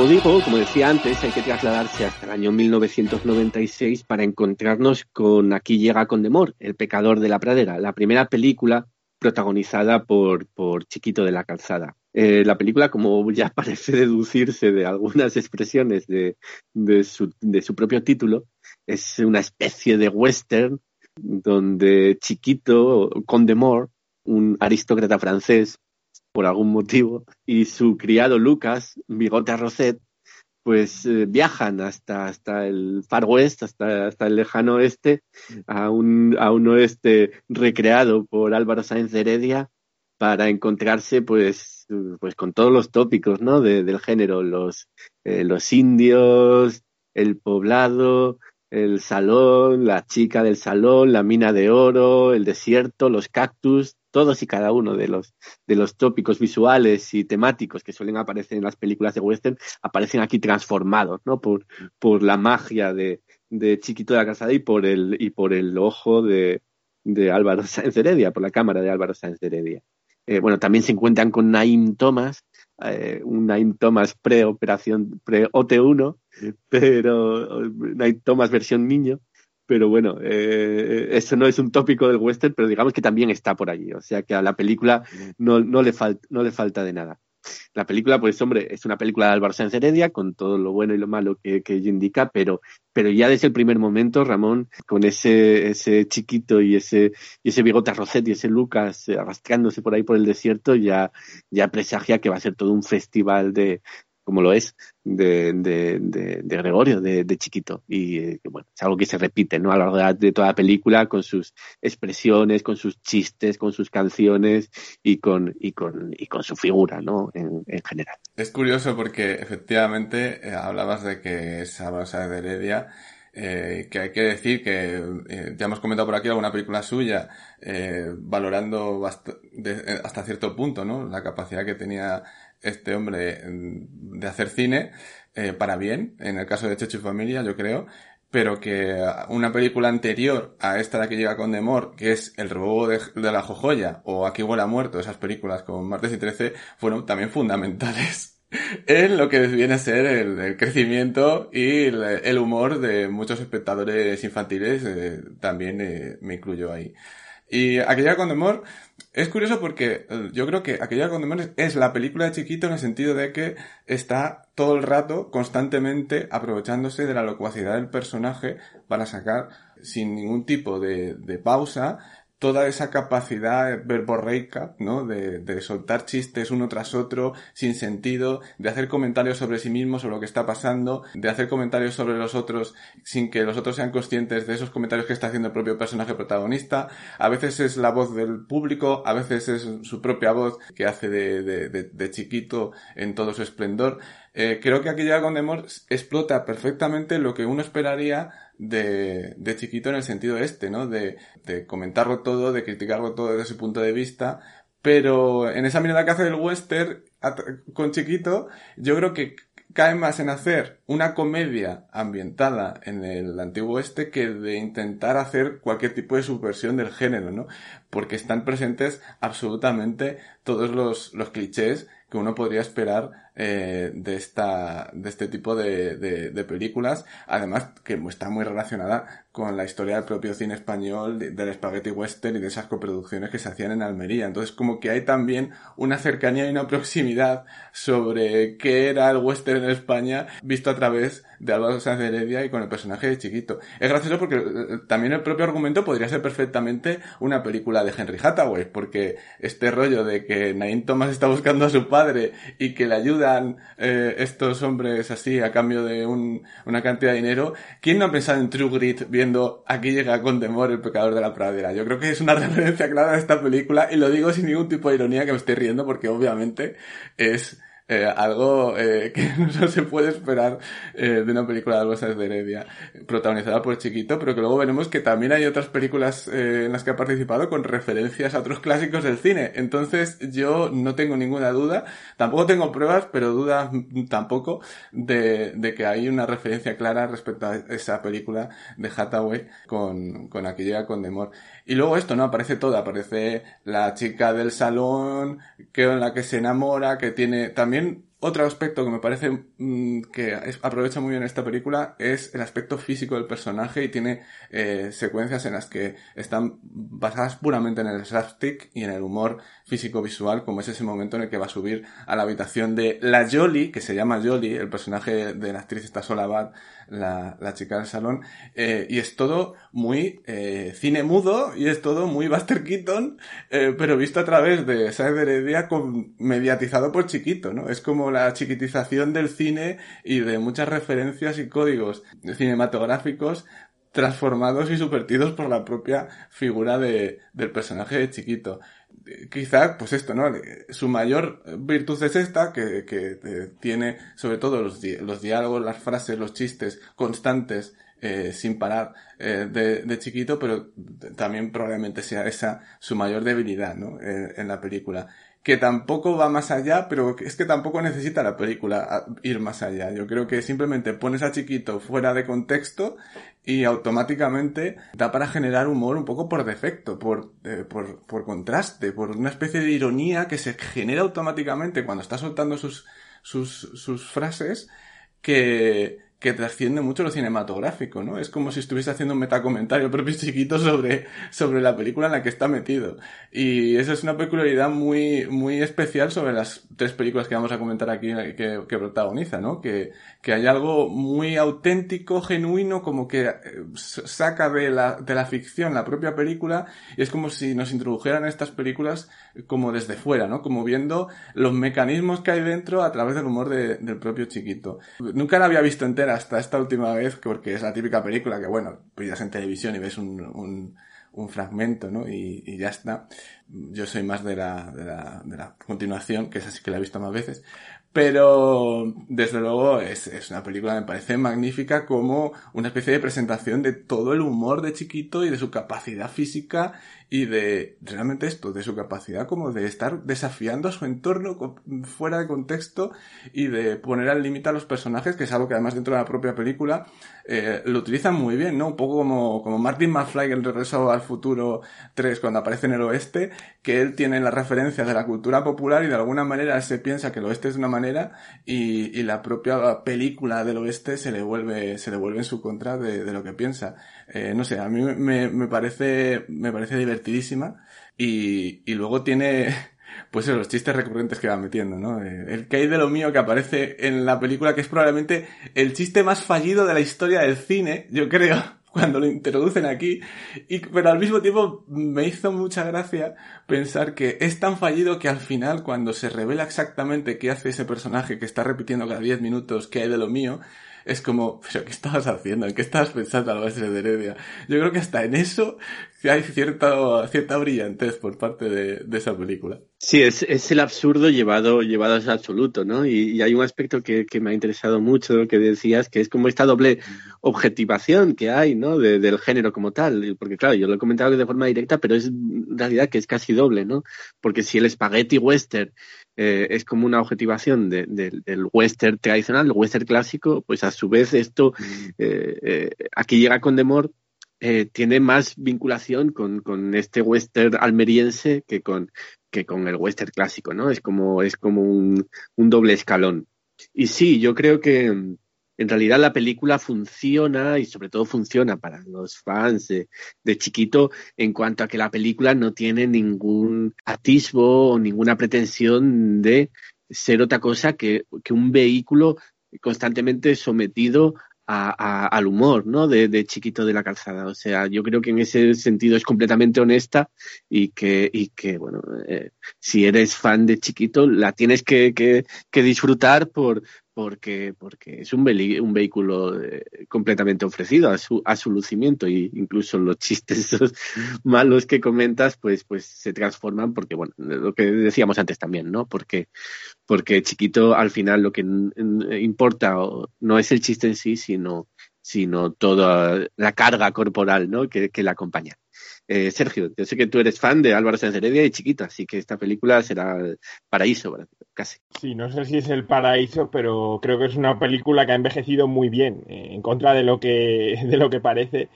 Como decía antes, hay que trasladarse hasta el año 1996 para encontrarnos con Aquí llega Condemor, El pecador de la pradera, la primera película protagonizada por, por Chiquito de la Calzada. Eh, la película, como ya parece deducirse de algunas expresiones de, de, su, de su propio título, es una especie de western donde Chiquito, Condemor, un aristócrata francés, por algún motivo, y su criado Lucas, Bigote Roset, pues eh, viajan hasta, hasta el Far West, hasta, hasta el lejano oeste, a un, a un oeste recreado por Álvaro Sáenz Heredia, para encontrarse pues, pues con todos los tópicos ¿no? De, del género, los, eh, los indios, el poblado, el salón, la chica del salón, la mina de oro, el desierto, los cactus, todos y cada uno de los, de los tópicos visuales y temáticos que suelen aparecer en las películas de western aparecen aquí transformados, ¿no? Por, por la magia de, de Chiquito de la Calzada y por el, y por el ojo de, de Álvaro Sáenz Heredia, por la cámara de Álvaro Sáenz Heredia. Eh, bueno, también se encuentran con Naim Thomas, eh, un Naim Thomas pre-operación, pre-OT1, pero Naim Thomas versión niño, pero bueno, eh, eso no es un tópico del western, pero digamos que también está por allí. O sea que a la película no, no, le, falta no le falta de nada. La película, pues hombre, es una película de Álvaro Sáenz Heredia, con todo lo bueno y lo malo que, que ella indica, pero, pero ya desde el primer momento, Ramón, con ese, ese chiquito y ese, y ese bigote Roset y ese Lucas eh, arrastrándose por ahí por el desierto, ya, ya presagia que va a ser todo un festival de, como lo es de, Gregorio, de, chiquito. Y eh, bueno, es algo que se repite ¿no? a lo largo de toda la película con sus expresiones, con sus chistes, con sus canciones y con, con, su figura ¿no? en, en general. Es curioso porque efectivamente eh, hablabas de que es Rosa de Heredia. Eh, que hay que decir que eh, ya hemos comentado por aquí alguna película suya eh, valorando de, hasta cierto punto ¿no? la capacidad que tenía este hombre de hacer cine eh, para bien, en el caso de Checho y Familia, yo creo, pero que una película anterior a esta la que llega con Demor, que es El robo de, la jojoya o Aquí huele muerto, esas películas con Martes y Trece, fueron también fundamentales en lo que viene a ser el, crecimiento y el, humor de muchos espectadores infantiles, eh, también eh, me incluyo ahí. Y aquella con Demor es curioso porque eh, yo creo que aquella con Demor es la película de chiquito en el sentido de que está todo el rato constantemente aprovechándose de la locuacidad del personaje para sacar sin ningún tipo de, de pausa toda esa capacidad verborreica, ¿no? De, de, soltar chistes uno tras otro, sin sentido, de hacer comentarios sobre sí mismo, sobre lo que está pasando, de hacer comentarios sobre los otros sin que los otros sean conscientes de esos comentarios que está haciendo el propio personaje protagonista. A veces es la voz del público, a veces es su propia voz que hace de, de, de chiquito en todo su esplendor. Eh, creo que aquí ya Demor explota perfectamente lo que uno esperaría de, de chiquito en el sentido este, ¿no? De, de comentarlo todo, de criticarlo todo desde su punto de vista, pero en esa mirada que hace del western con chiquito, yo creo que cae más en hacer una comedia ambientada en el antiguo oeste que de intentar hacer cualquier tipo de subversión del género, ¿no? Porque están presentes absolutamente todos los, los clichés que uno podría esperar eh, de esta de este tipo de, de, películas además que está muy relacionada con la historia del propio cine español de, del spaghetti western y de esas coproducciones que se hacían en Almería entonces como que hay también una cercanía y una proximidad sobre qué era el western en España visto a través de Álvaro de Heredia y con el personaje de Chiquito. Es gracioso porque eh, también el propio argumento podría ser perfectamente una película de Henry Hathaway, porque este rollo de que Nain Thomas está buscando a su padre y que le ayudan eh, estos hombres así a cambio de un, una cantidad de dinero, ¿quién no ha pensado en True Grit viendo aquí llega con temor el pecador de la pradera? Yo creo que es una referencia clara a esta película y lo digo sin ningún tipo de ironía que me estoy riendo porque obviamente es eh, algo eh, que no se puede esperar eh, de una película de Alba de Heredia, protagonizada por Chiquito, pero que luego veremos que también hay otras películas eh, en las que ha participado con referencias a otros clásicos del cine. Entonces yo no tengo ninguna duda, tampoco tengo pruebas, pero dudas tampoco de, de que hay una referencia clara respecto a esa película de Hathaway con, con Aquí llega con Demor. Y luego esto, ¿no? Aparece todo, aparece la chica del salón, que en la que se enamora, que tiene también otro aspecto que me parece mmm, que aprovecha muy bien esta película es el aspecto físico del personaje y tiene eh, secuencias en las que están basadas puramente en el slapstick y en el humor físico-visual, como es ese momento en el que va a subir a la habitación de la Jolie, que se llama Jolie, el personaje de la actriz está sola Bad, la, la chica del salón, eh, y es todo muy eh, cine mudo y es todo muy Buster Keaton, eh, pero visto a través de de Heredia con, mediatizado por chiquito, ¿no? Es como la chiquitización del cine y de muchas referencias y códigos cinematográficos transformados y subvertidos por la propia figura de, del personaje de chiquito quizá, pues esto, ¿no? Su mayor virtud es esta, que, que eh, tiene sobre todo los, los, diálogos, las frases, los chistes constantes, eh, sin parar eh, de, de, chiquito, pero también probablemente sea esa su mayor debilidad, ¿no? En, en la película que tampoco va más allá, pero es que tampoco necesita la película ir más allá. Yo creo que simplemente pones a Chiquito fuera de contexto y automáticamente da para generar humor un poco por defecto, por, eh, por, por contraste, por una especie de ironía que se genera automáticamente cuando está soltando sus, sus, sus frases que, que trasciende mucho lo cinematográfico, ¿no? Es como si estuviese haciendo un metacomentario propio chiquito sobre, sobre la película en la que está metido. Y esa es una peculiaridad muy, muy especial sobre las tres películas que vamos a comentar aquí que, que protagoniza, ¿no? Que, que hay algo muy auténtico, genuino, como que eh, saca de la, de la ficción la propia película y es como si nos introdujeran estas películas como desde fuera, ¿no? Como viendo los mecanismos que hay dentro a través del humor de, del propio chiquito. Nunca la había visto entera hasta esta última vez, porque es la típica película que, bueno, pillas en televisión y ves un, un, fragmento, ¿no? Y, ya está. Yo soy más de la, de la, continuación, que es así que la he visto más veces. Pero, desde luego, es, es una película me parece magnífica como una especie de presentación de todo el humor de chiquito y de su capacidad física y de realmente esto, de su capacidad como de estar desafiando a su entorno fuera de contexto y de poner al límite a los personajes, que es algo que además dentro de la propia película eh, lo utilizan muy bien, ¿no? Un poco como, como Martin McFly en Regreso al Futuro 3 cuando aparece en el oeste, que él tiene las referencias de la cultura popular y de alguna manera se piensa que el oeste es de una manera y, y la propia película del oeste se le vuelve, se le vuelve en su contra de, de lo que piensa. Eh, no sé, a mí me, me parece, me parece divertidísima y, y luego tiene, pues los chistes recurrentes que va metiendo, ¿no? Eh, el que hay de lo mío que aparece en la película, que es probablemente el chiste más fallido de la historia del cine, yo creo, cuando lo introducen aquí, y, pero al mismo tiempo me hizo mucha gracia pensar que es tan fallido que al final, cuando se revela exactamente qué hace ese personaje que está repitiendo cada 10 minutos que hay de lo mío, es como, pero ¿qué estabas haciendo? ¿En qué estabas pensando al base de Heredia? Yo creo que hasta en eso hay cierta, cierta brillantez por parte de, de esa película. Sí, es, es, el absurdo llevado, llevado a ese absoluto, ¿no? Y, y hay un aspecto que, que, me ha interesado mucho, lo que decías, que es como esta doble objetivación que hay, ¿no? De, del género como tal. Porque claro, yo lo he comentado de forma directa, pero es en realidad que es casi doble, ¿no? Porque si el spaghetti western eh, es como una objetivación de, de, del western tradicional, el western clásico, pues a su vez esto, eh, eh, aquí llega con Demor, tiene más vinculación con, con, este western almeriense que con, que con el western clásico, ¿no? Es como, es como un, un doble escalón. Y sí, yo creo que, en realidad la película funciona y sobre todo funciona para los fans de, de, chiquito en cuanto a que la película no tiene ningún atisbo o ninguna pretensión de ser otra cosa que, que un vehículo constantemente sometido a, al humor, ¿no? De, de, chiquito de la calzada. O sea, yo creo que en ese sentido es completamente honesta y que, y que bueno, eh, si eres fan de chiquito, la tienes que, que disfrutar por, porque, porque es un, un vehículo eh, completamente ofrecido a su, a su lucimiento y incluso los chistes malos que comentas pues, pues se transforman porque, bueno, lo que decíamos antes también, ¿no? Porque, porque chiquito al final lo que importa no es el chiste en sí, sino, sino toda la carga corporal, ¿no? Que, que la acompaña. Eh, Sergio, yo sé que tú eres fan de Álvaro Sáenz Heredia y chiquito, así que esta película será el paraíso, casi. Sí, no sé si es el paraíso, pero creo que es una película que ha envejecido muy bien, eh, en contra de lo que, de lo que parece,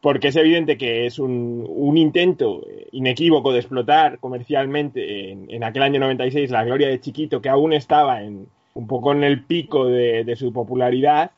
porque es evidente que es un, un intento inequívoco de explotar comercialmente en, en, aquel año 96 la gloria de Chiquito, que aún estaba en, un poco en el pico de su popularidad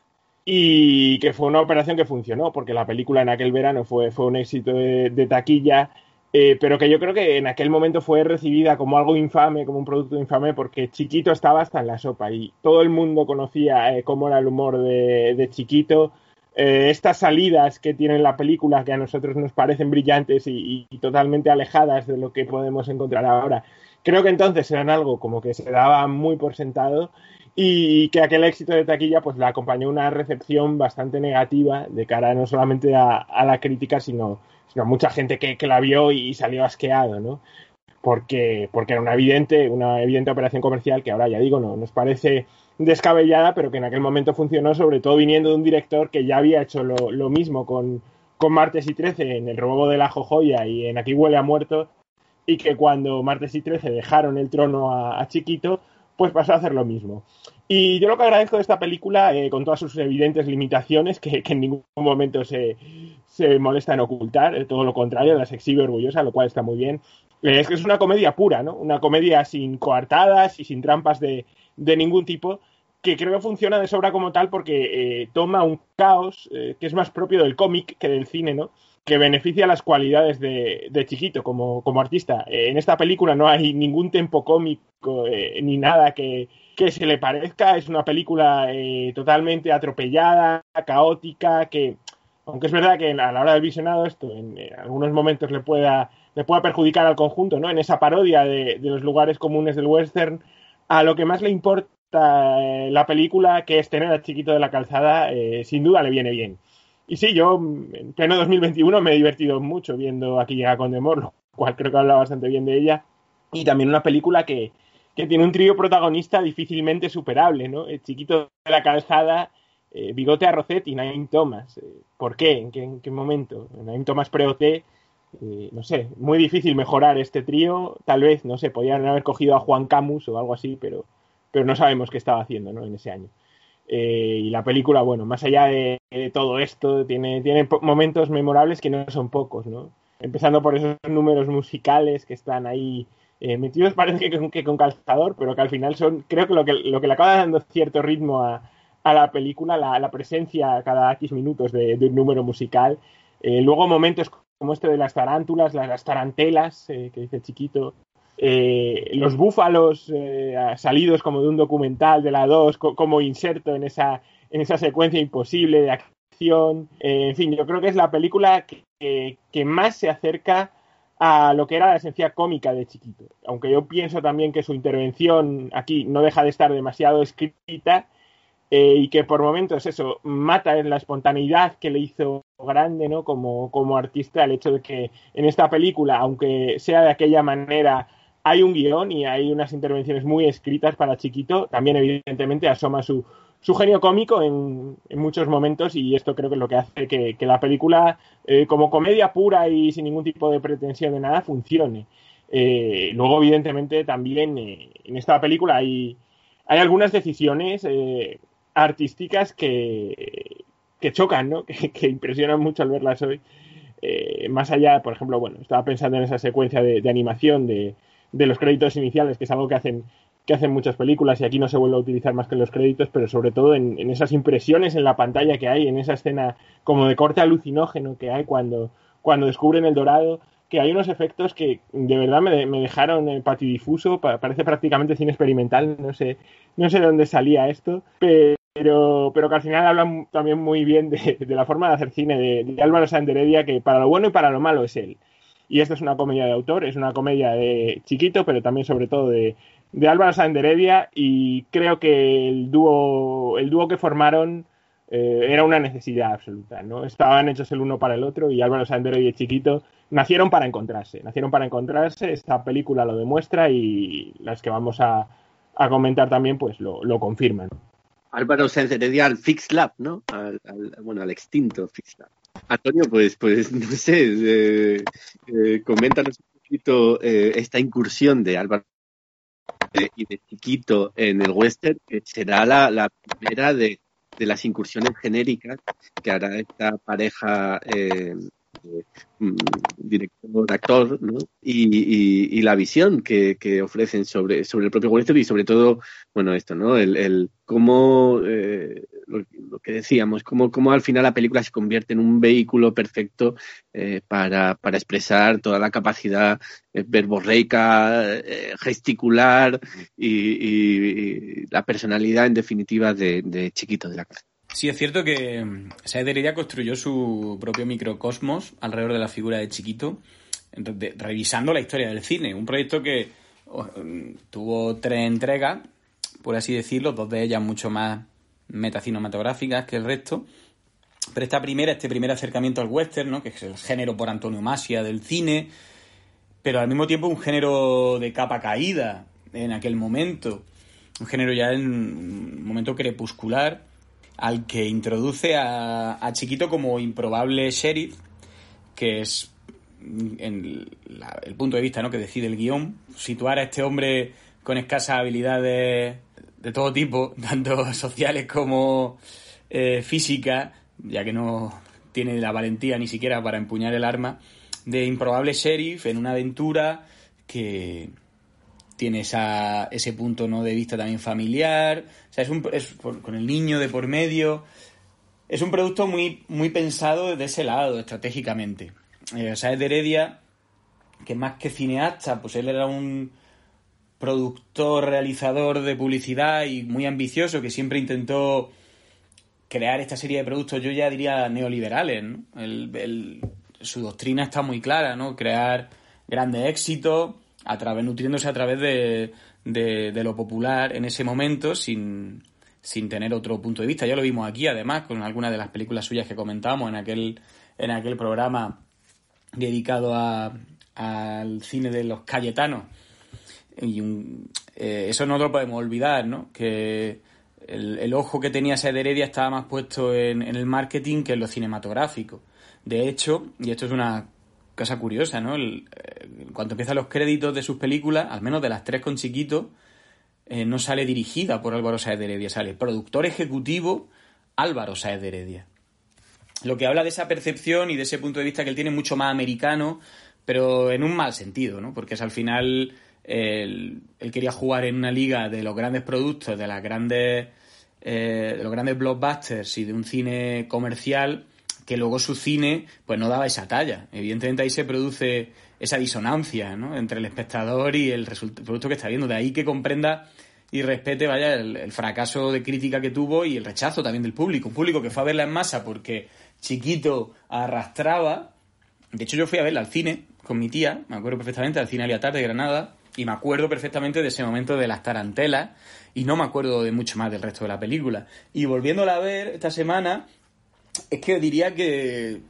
y que fue una operación que funcionó, porque la película en aquel verano fue, fue un éxito de, taquilla, eh, pero que yo creo que en aquel momento fue recibida como algo infame, como un producto infame, porque Chiquito estaba hasta en la sopa y todo el mundo conocía eh, cómo era el humor de, Chiquito. Eh, estas salidas que tiene la película, que a nosotros nos parecen brillantes y, totalmente alejadas de lo que podemos encontrar ahora, creo que entonces eran algo como que se daba muy por sentado y que aquel éxito de taquilla pues le acompañó una recepción bastante negativa de cara no solamente a, a la crítica sino, sino, a mucha gente que, que, la vio y salió asqueado ¿no? porque, porque era una evidente, una evidente operación comercial que ahora ya digo no nos parece descabellada pero que en aquel momento funcionó sobre todo viniendo de un director que ya había hecho lo, lo mismo con, con Martes y Trece en El robo de la jojoya y en Aquí huele a muerto y que cuando Martes y Trece dejaron el trono a, Chiquito pues pasó a hacer lo mismo. Y yo lo que agradezco de esta película, eh, con todas sus evidentes limitaciones, que, en ningún momento se, se, molesta en ocultar, eh, todo lo contrario, las exhibe orgullosa, lo cual está muy bien, eh, es que es una comedia pura, ¿no? Una comedia sin coartadas y sin trampas de, de ningún tipo, que creo que funciona de sobra como tal porque toma un caos que es más propio del cómic que del cine, ¿no? Que beneficia las cualidades de, Chiquito como, artista. Eh, en esta película no hay ningún tempo cómico eh, ni nada que, se le parezca. Es una película eh, totalmente atropellada, caótica, que, aunque es verdad que a la hora del visionado esto en, en algunos momentos le pueda, perjudicar al conjunto, ¿no? En esa parodia de, de los lugares comunes del western, a lo que más le importa la película, que es tener a Chiquito de la Calzada, eh, sin duda le viene bien. Y sí, yo en pleno 2021 me he divertido mucho viendo Aquí llega con Demor, lo cual creo que habla bastante bien de ella. Y también una película que, que tiene un trío protagonista difícilmente superable, ¿no? El Chiquito de la Calzada, eh, Bigote Arrocet y Naim Thomas. Eh, ¿Por qué? ¿En qué, en qué momento? Naim Thomas pre-OT, eh, no sé, muy difícil mejorar este trío. Tal vez, no sé, podrían haber cogido a Juan Camus o algo así, pero, pero no sabemos qué estaba haciendo ¿no? en ese año. Eh, y la película, bueno, más allá de, todo esto, tiene, tiene momentos memorables que no son pocos, ¿no? Empezando por esos números musicales que están ahí eh, metidos, parece que con, que con, calzador, pero que al final son, creo que lo que, lo que le acaba dando cierto ritmo a, a la película, la, la, presencia cada X minutos de, un número musical. Eh, luego momentos como este de las tarántulas, las, las tarantelas, que dice Chiquito, eh, los búfalos eh, salidos como de un documental de la 2, co como inserto en esa, en esa secuencia imposible de acción. Eh, en fin, yo creo que es la película que, que, más se acerca a lo que era la esencia cómica de Chiquito. Aunque yo pienso también que su intervención aquí no deja de estar demasiado escrita eh, y que por momentos eso mata en la espontaneidad que le hizo grande ¿no? como, como artista el hecho de que en esta película, aunque sea de aquella manera hay un guion y hay unas intervenciones muy escritas para Chiquito. También, evidentemente, asoma su, su genio cómico en, muchos momentos y esto creo que es lo que hace que, la película, eh, como comedia pura y sin ningún tipo de pretensión de nada, funcione. Eh, luego, evidentemente, también eh, en esta película hay, algunas decisiones eh, artísticas que, chocan, ¿no? que, impresionan mucho al verlas hoy. Más allá, por ejemplo, bueno, estaba pensando en esa secuencia de, de animación de, de los créditos iniciales, que es algo que hacen, que hacen muchas películas y aquí no se vuelve a utilizar más que en los créditos, pero sobre todo en, en, esas impresiones en la pantalla que hay, en esa escena como de corte alucinógeno que hay cuando, cuando descubren el dorado, que hay unos efectos que de verdad me, me dejaron patidifuso, parece prácticamente cine experimental, no sé, no sé de dónde salía esto, pero, pero que al final hablan también muy bien de, de la forma de hacer cine de, de Álvaro Sanderedia, que para lo bueno y para lo malo es él. Y esta es una comedia de autor, es una comedia de chiquito, pero también sobre todo de, de Álvaro Sanderedia y creo que el dúo, el dúo que formaron eh, era una necesidad absoluta, ¿no? Estaban hechos el uno para el otro y Álvaro Sanderedia y Chiquito nacieron para encontrarse, nacieron para encontrarse, esta película lo demuestra y las que vamos a, a comentar también pues lo, lo confirman. Álvaro Sanderedia al Fix Lab, ¿no? Al, al, bueno, al extinto Fix Lab. Antonio, pues, pues no sé, eh, eh, coméntanos un poquito eh, esta incursión de Álvaro y de Chiquito en el western, que será la, primera de, de, las incursiones genéricas que hará esta pareja eh, director, actor. Y, la visión que, ofrecen sobre, sobre el propio western y sobre todo, bueno, esto, ¿no? El, el cómo, eh, lo, que decíamos, cómo, cómo al final la película se convierte en un vehículo perfecto eh, para, para expresar toda la capacidad eh, verborreica, eh, gesticular y, y, la personalidad, en definitiva, de, de Chiquito de la Casa. Sí, es cierto que Saed Heredia construyó su propio microcosmos alrededor de la figura de Chiquito, revisando la historia del cine. Un proyecto que oh, tuvo tres entregas, por así decirlo, dos de ellas mucho más metacinematográficas que el resto. Pero esta primera, este primer acercamiento al western, ¿no? que es el género por Antonio Masia del cine, pero al mismo tiempo un género de capa caída en aquel momento, un género ya en un momento crepuscular al que introduce a, a Chiquito como improbable sheriff, que es en la, el punto de vista ¿no? que decide el guion, situar a este hombre con escasas habilidades de todo tipo, tanto sociales como eh, físicas, ya que no tiene la valentía ni siquiera para empuñar el arma, de improbable sheriff en una aventura que, tiene esa, ese punto ¿no? de vista también familiar, o sea, es, un, con el niño de por medio. Es un producto muy, pensado desde ese lado, estratégicamente. Eh, o sea, es de Heredia, que más que cineasta, pues él era un productor, realizador de publicidad y muy ambicioso, que siempre intentó crear esta serie de productos, yo ya diría neoliberales, ¿no? Su doctrina está muy clara, ¿no? Crear grandes éxitos a través, nutriéndose a través de, de- lo popular en ese momento sin, sin tener otro punto de vista. Ya lo vimos aquí, además, con algunas de las películas suyas que comentamos en aquel, en aquel programa dedicado a- al cine de los Cayetanos. Y eh, eso no lo podemos olvidar, ¿no? Que el, el ojo que tenía esa Heredia estaba más puesto en, en el marketing que en lo cinematográfico. De hecho, y esto es una cosa curiosa, ¿no? El- eh, cuando empiezan los créditos de sus películas, al menos de las tres con chiquito, eh, no sale dirigida por Álvaro Saez de Heredia, sale productor ejecutivo Álvaro Saez de Heredia. Lo que habla de esa percepción y de ese punto de vista que él tiene mucho más americano, pero en un mal sentido, ¿no? Porque es al final él, quería jugar en una liga de los grandes productos, de las grandes eh, de los grandes blockbusters y de un cine comercial que luego su cine pues no daba esa talla. Evidentemente ahí se produce esa disonancia ¿no? entre el espectador y el producto que está viendo. De ahí que comprenda y respete vaya el, el fracaso de crítica que tuvo y el rechazo también del público. Un público que fue a verla en masa porque chiquito arrastraba. De hecho, yo fui a verla al cine con mi tía, me acuerdo perfectamente, al cine Aliatar de Granada, y me acuerdo perfectamente de ese momento de las tarantelas, y no me acuerdo de mucho más del resto de la película. Y volviéndola a ver esta semana, es que diría que,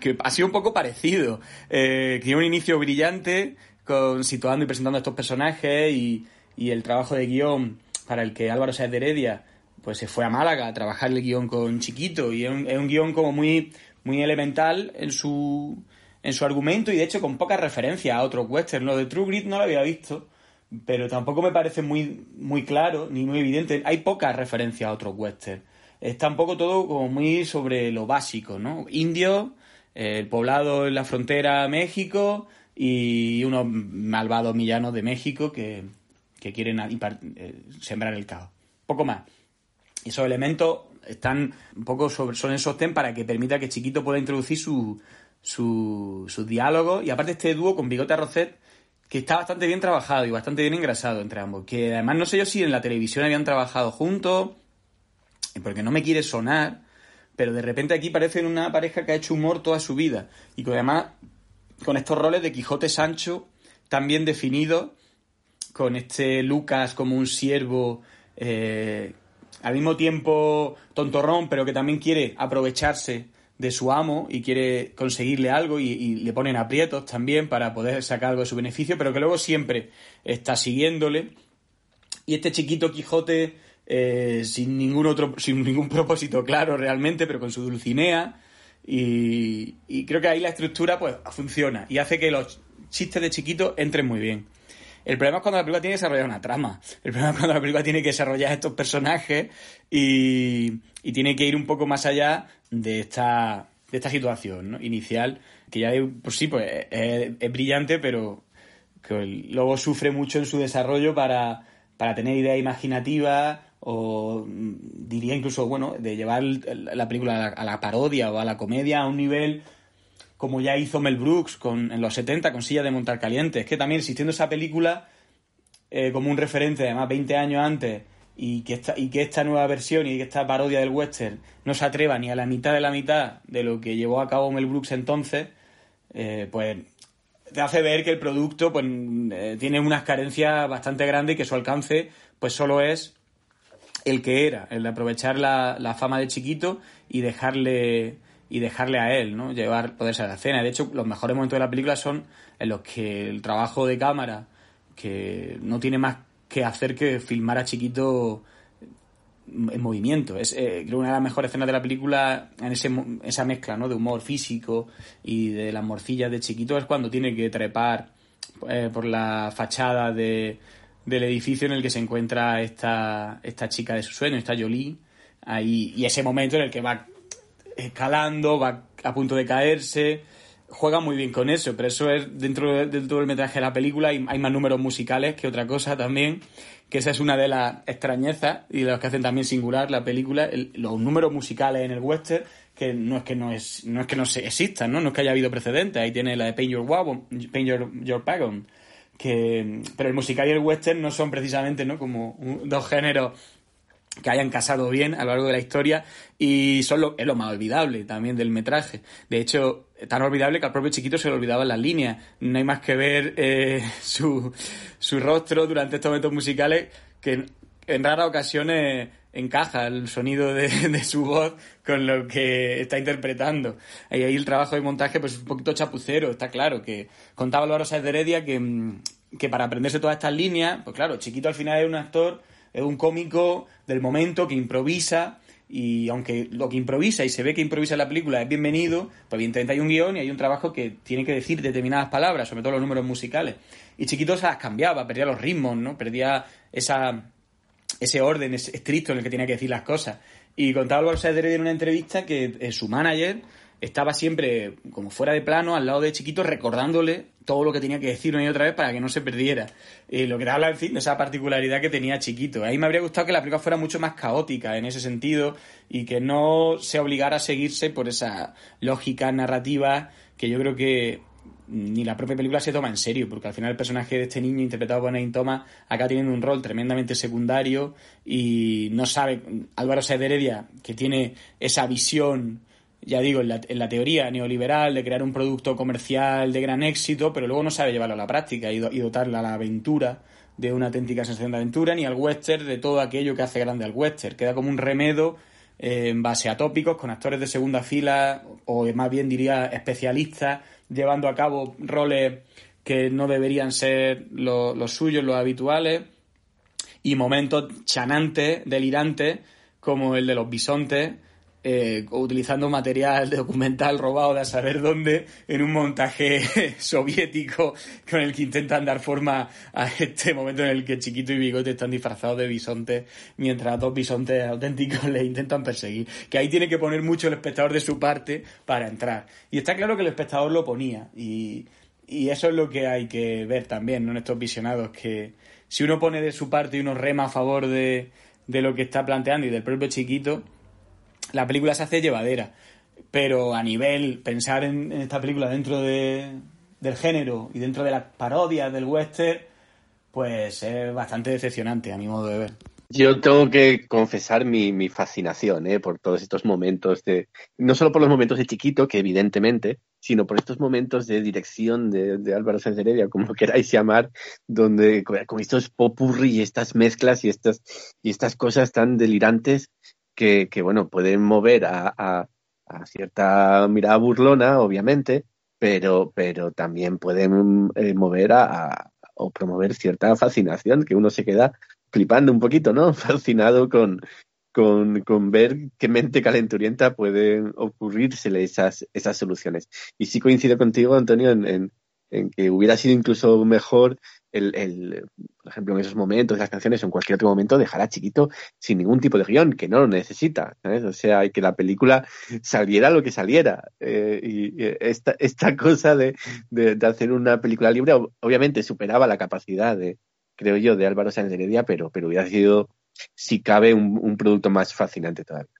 que ha sido un poco parecido. Eh, tiene un inicio brillante, con, situando y presentando a estos personajes y, y el trabajo de guion para el que Álvaro Sáez de Heredia pues se fue a Málaga a trabajar el guion con Chiquito y es un, es un guion como muy, muy elemental en su, en su argumento y de hecho con pocas referencias a otros western. Lo de True Grit no lo había visto, pero tampoco me parece muy, muy claro ni muy evidente. Hay pocas referencias a otros western. Está un poco todo como muy sobre lo básico, ¿no? Indios, el poblado en la frontera México y unos malvados villanos de México que, que quieren eh, sembrar el caos. Poco más. Esos elementos están un poco sobre, son en sostén para que permita que Chiquito pueda introducir su, su, sus diálogos. Y aparte este dúo con Bigote Arrocet, que está bastante bien trabajado y bastante bien engrasado entre ambos. Que además no sé yo si en la televisión habían trabajado juntos, porque no me quiere sonar, pero de repente aquí parecen una pareja que ha hecho humor toda su vida. Y que además con estos roles de Quijote Sancho tan bien definidos, con este Lucas como un siervo eh, al mismo tiempo tontorrón, pero que también quiere aprovecharse de su amo y quiere conseguirle algo y, y le ponen aprietos también para poder sacar algo de su beneficio, pero que luego siempre está siguiéndole. Y este chiquito Quijote, eh, sin ningún otro, sin ningún propósito claro realmente, pero con su dulcinea. Y, y creo que ahí la estructura pues funciona y hace que los chistes de chiquito entren muy bien. El problema es cuando la película tiene que desarrollar una trama. El problema es cuando la película tiene que desarrollar estos personajes y, tiene que ir un poco más allá de esta, de esta situación inicial, que ya por sí pues, es, es brillante, pero que luego sufre mucho en su desarrollo para, para tener ideas imaginativas o mm, diría incluso, bueno, de llevar la película a la, parodia o a la comedia a un nivel como ya hizo Mel Brooks con, en los 70 con Silla de Montar Caliente. Es que también existiendo esa película eh, como un referente, además 20 años antes, y que, esta, y que esta nueva versión y que esta parodia del western no se atreva ni a la mitad de la mitad de lo que llevó a cabo Mel Brooks entonces, eh, pues te hace ver que el producto pues, eh, tiene unas carencias bastante grandes y que su alcance pues solo es el que era, el de aprovechar la, la fama de chiquito y dejarle y dejarle a él, ¿no? Llevar, poderse a la escena. De hecho, los mejores momentos de la película son en los que el trabajo de cámara, que no tiene más que hacer que filmar a chiquito en movimiento. Es eh, creo una de las mejores escenas de la película en ese, esa mezcla, ¿no? De humor físico y de las morcillas de chiquito es cuando tiene que trepar eh, por la fachada de, del edificio en el que se encuentra esta, esta chica de su sueño, esta Jolie, ahí, y ese momento en el que va escalando, va a punto de caerse, juega muy bien con eso, pero eso es dentro de, todo el metraje de la película, hay, hay más números musicales que otra cosa también, que esa es una de las extrañezas y de las que hacen también singular la película, el- los números musicales en el western, que no es que no es, no es que no se existan, ¿no? No es que haya habido precedentes, ahí tiene la de Paint Your Wagon, Paint Your, Your Wagon, que pero el musical y el western no son precisamente, ¿no? Como dos géneros que hayan casado bien a lo largo de la historia y son lo, es lo más olvidable también del metraje. De hecho, tan olvidable que al propio chiquito se le olvidaban las líneas. No hay más que ver eh, su, su rostro durante estos momentos musicales que en raras ocasiones encaja el sonido de, su voz con lo que está interpretando. Y ahí el trabajo de montaje pues es un poquito chapucero, está claro, que contaba Álvaro Sáez de Heredia que, mm, que para aprenderse todas estas líneas, pues claro, Chiquito al final es un actor es un cómico del momento que improvisa y aunque lo que improvisa y se ve que improvisa la película es bienvenido, pues evidentemente hay un guion y hay un trabajo que tiene que decir determinadas palabras, sobre todo los números musicales. Y Chiquito se las cambiaba, perdía los ritmos, ¿no? Perdía esa, ese orden es- estricto en el que tenía que decir las cosas. Y contaba Álvaro Sáez de en una entrevista que eh, su manager estaba siempre como fuera de plano, al lado de Chiquito, recordándole todo lo que tenía que decir una y otra vez para que no se perdiera. Y lo que te habla, en fin, de esa particularidad que tenía Chiquito. Ahí me habría gustado que la película fuera mucho más caótica en ese sentido y que no se obligara a seguirse por esa lógica narrativa que yo creo que ni la propia película se toma en serio, porque al final el personaje de este niño interpretado por Nain Thomas acá teniendo un rol tremendamente secundario y no sabe, Álvaro Sáez de Heredia, que tiene esa visión, ya digo, en la, en la teoría neoliberal de crear un producto comercial de gran éxito, pero luego no sabe llevarlo a la práctica y, y dotarla a la aventura de una auténtica sensación de aventura, ni al western de todo aquello que hace grande al western. Queda como un remedo eh, en base a tópicos, con actores de segunda fila, o más bien diría especialistas, llevando a cabo roles que no deberían ser lo- los suyos, los habituales, y momentos chanantes, delirantes, como el de los bisontes, eh, utilizando material documental robado de a saber dónde en un montaje soviético con el que intentan dar forma a este momento en el que Chiquito y Bigote están disfrazados de bisontes mientras dos bisontes auténticos le intentan perseguir. Que ahí tiene que poner mucho el espectador de su parte para entrar. Y está claro que el espectador lo ponía y, y eso es lo que hay que ver también, ¿no? En estos visionados, que si uno pone de su parte y uno rema a favor de, de lo que está planteando y del propio chiquito, la película se hace llevadera. Pero a nivel, pensar en, esta película dentro de, del género y dentro de las parodias del western, pues es bastante decepcionante a mi modo de ver. Yo tengo que confesar mi, mi fascinación ¿eh? por todos estos momentos de, no solo por los momentos de chiquito, que evidentemente, sino por estos momentos de dirección de, Álvaro de Heredia, como queráis llamar, donde con estos popurri y estas mezclas y estas, y estas cosas tan delirantes que, bueno, pueden mover a, a, a cierta mirada burlona, obviamente, pero, pero también pueden eh, mover a, o promover cierta fascinación, que uno se queda flipando un poquito, ¿no? Fascinado con, con, con ver qué mente calenturienta pueden ocurrírsele esas, esas soluciones. Y sí coincido contigo, Antonio, en, en que hubiera sido incluso mejor el, el, por ejemplo, en esos momentos, las canciones en cualquier otro momento, dejar a Chiquito sin ningún tipo de guion, que no lo necesita. O sea, que la película saliera lo que saliera. Eh, y esta, esta cosa de, de, hacer una película libre, ob- obviamente superaba la capacidad de, creo yo, de Álvaro Sáenz Heredia, pero, pero hubiera sido, si cabe, un, un producto más fascinante todavía.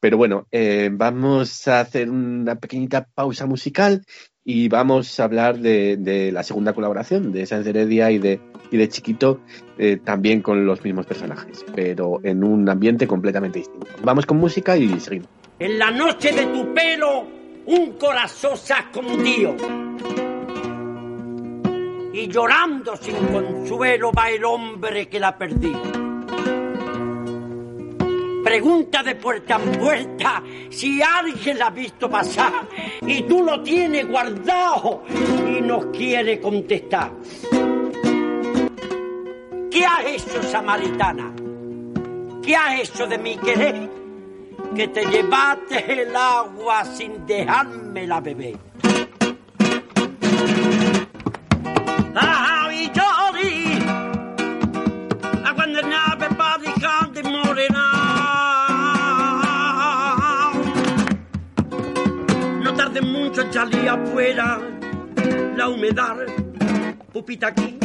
Pero bueno, eh, vamos a hacer una pequeñita pausa musical y vamos a hablar de, la segunda colaboración de Sáenz Heredia y de, y de Chiquito, eh, también con los mismos personajes, pero en un ambiente completamente distinto. Vamos con música y seguimos. En la noche de tu pelo, un corazón se ha escondido. Y llorando sin consuelo va el hombre que la perdió. Pregunta de puerta en puerta si alguien la ha visto pasar y tú lo tienes guardado y no quiere contestar. ¿Qué has hecho, samaritana? ¿Qué has hecho de mi querer? que te llevaste el agua sin dejármela beber. No tarde mucho en salir afuera la humedad. Pupita aquí,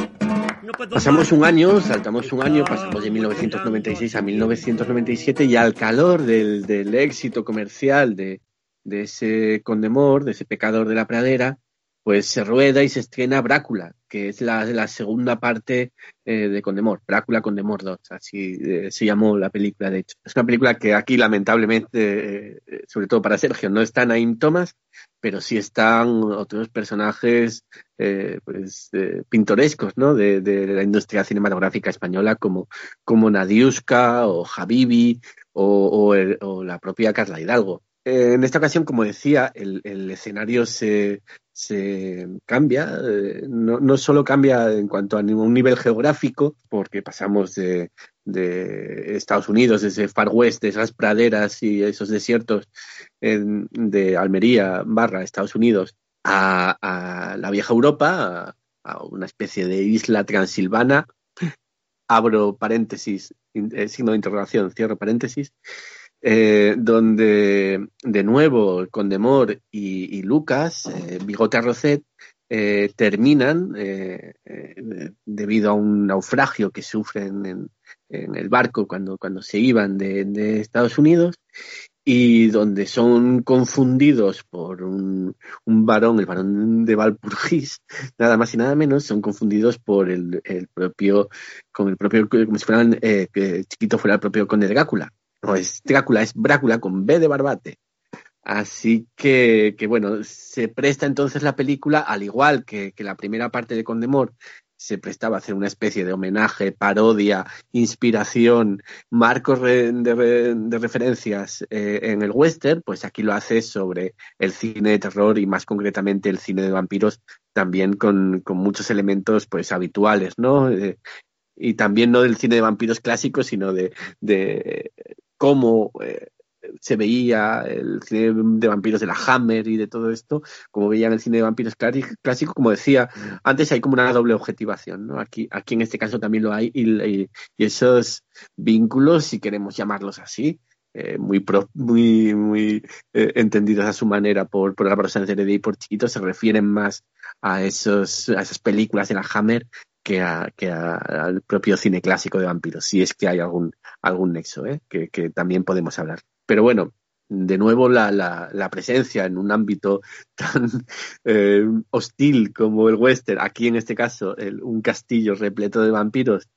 no puedo Pasamos un año, saltamos un año, pasamos de 1996 a 1997 y al calor del, del éxito comercial de, de ese Condemor, de ese pecador de la pradera, pues se rueda y se estrena Brácula, que es la, la segunda parte eh, de Condemor, Brácula Condemor 2, así eh, se llamó la película, de hecho. Es una película que aquí lamentablemente, eh, sobre todo para Sergio, no está Naim Thomas, pero sí están otros personajes eh, pues, eh, pintorescos ¿no? de, la industria cinematográfica española como, como Nadiuska o Habibi o, la propia Carla Hidalgo. Eh, en esta ocasión, como decía, el escenario se, se cambia, eh, no, no, solo cambia en cuanto a un nivel geográfico, porque pasamos de, de Estados Unidos, desde Far West, de esas praderas y esos desiertos en, de Almería barra Estados Unidos, a, la vieja Europa, a, a, una especie de isla transilvana, abro paréntesis, eh, signo de interrogación, cierro paréntesis, eh, donde de nuevo Condemor y, y Lucas, eh, Bigote eh, terminan eh, debido a un naufragio que sufren en, en el barco cuando, cuando se iban de, de, Estados Unidos y donde son confundidos por un, un varón, el varón de Valpurgis, nada más y nada menos, son confundidos por el, el propio, con el propio, como si fueran, eh, que Chiquito fuera el propio conde de Drácula no es Drácula, es Brácula con B de barbate. Así que, que, bueno, se presta entonces la película, al igual que, que la primera parte de Condemor, se prestaba a hacer una especie de homenaje, parodia, inspiración, marcos de, de, referencias eh, en el western, pues aquí lo hace sobre el cine de terror y más concretamente el cine de vampiros, también con, con muchos elementos pues habituales, ¿no? Eh, y también no del cine de vampiros clásico, sino de cómo eh, se veía el cine de vampiros de la Hammer y de todo esto, como veían el cine de vampiros clásico, como decía, antes hay como una doble objetivación, ¿no? Aquí, aquí en este caso también lo hay, y, esos vínculos, si queremos llamarlos así, eh, muy pro, muy, muy eh, entendidos a su manera por, por Álvaro Sánchez y por Chiquito, se refieren más a, esos, a esas películas de la Hammer que, a, que a, al propio cine clásico de vampiros, si es que hay algún, algún nexo, ¿eh? que, también podemos hablar. Pero bueno, de nuevo la, la, la presencia en un ámbito tan eh, hostil como el western, aquí en este caso el, un castillo repleto de vampiros,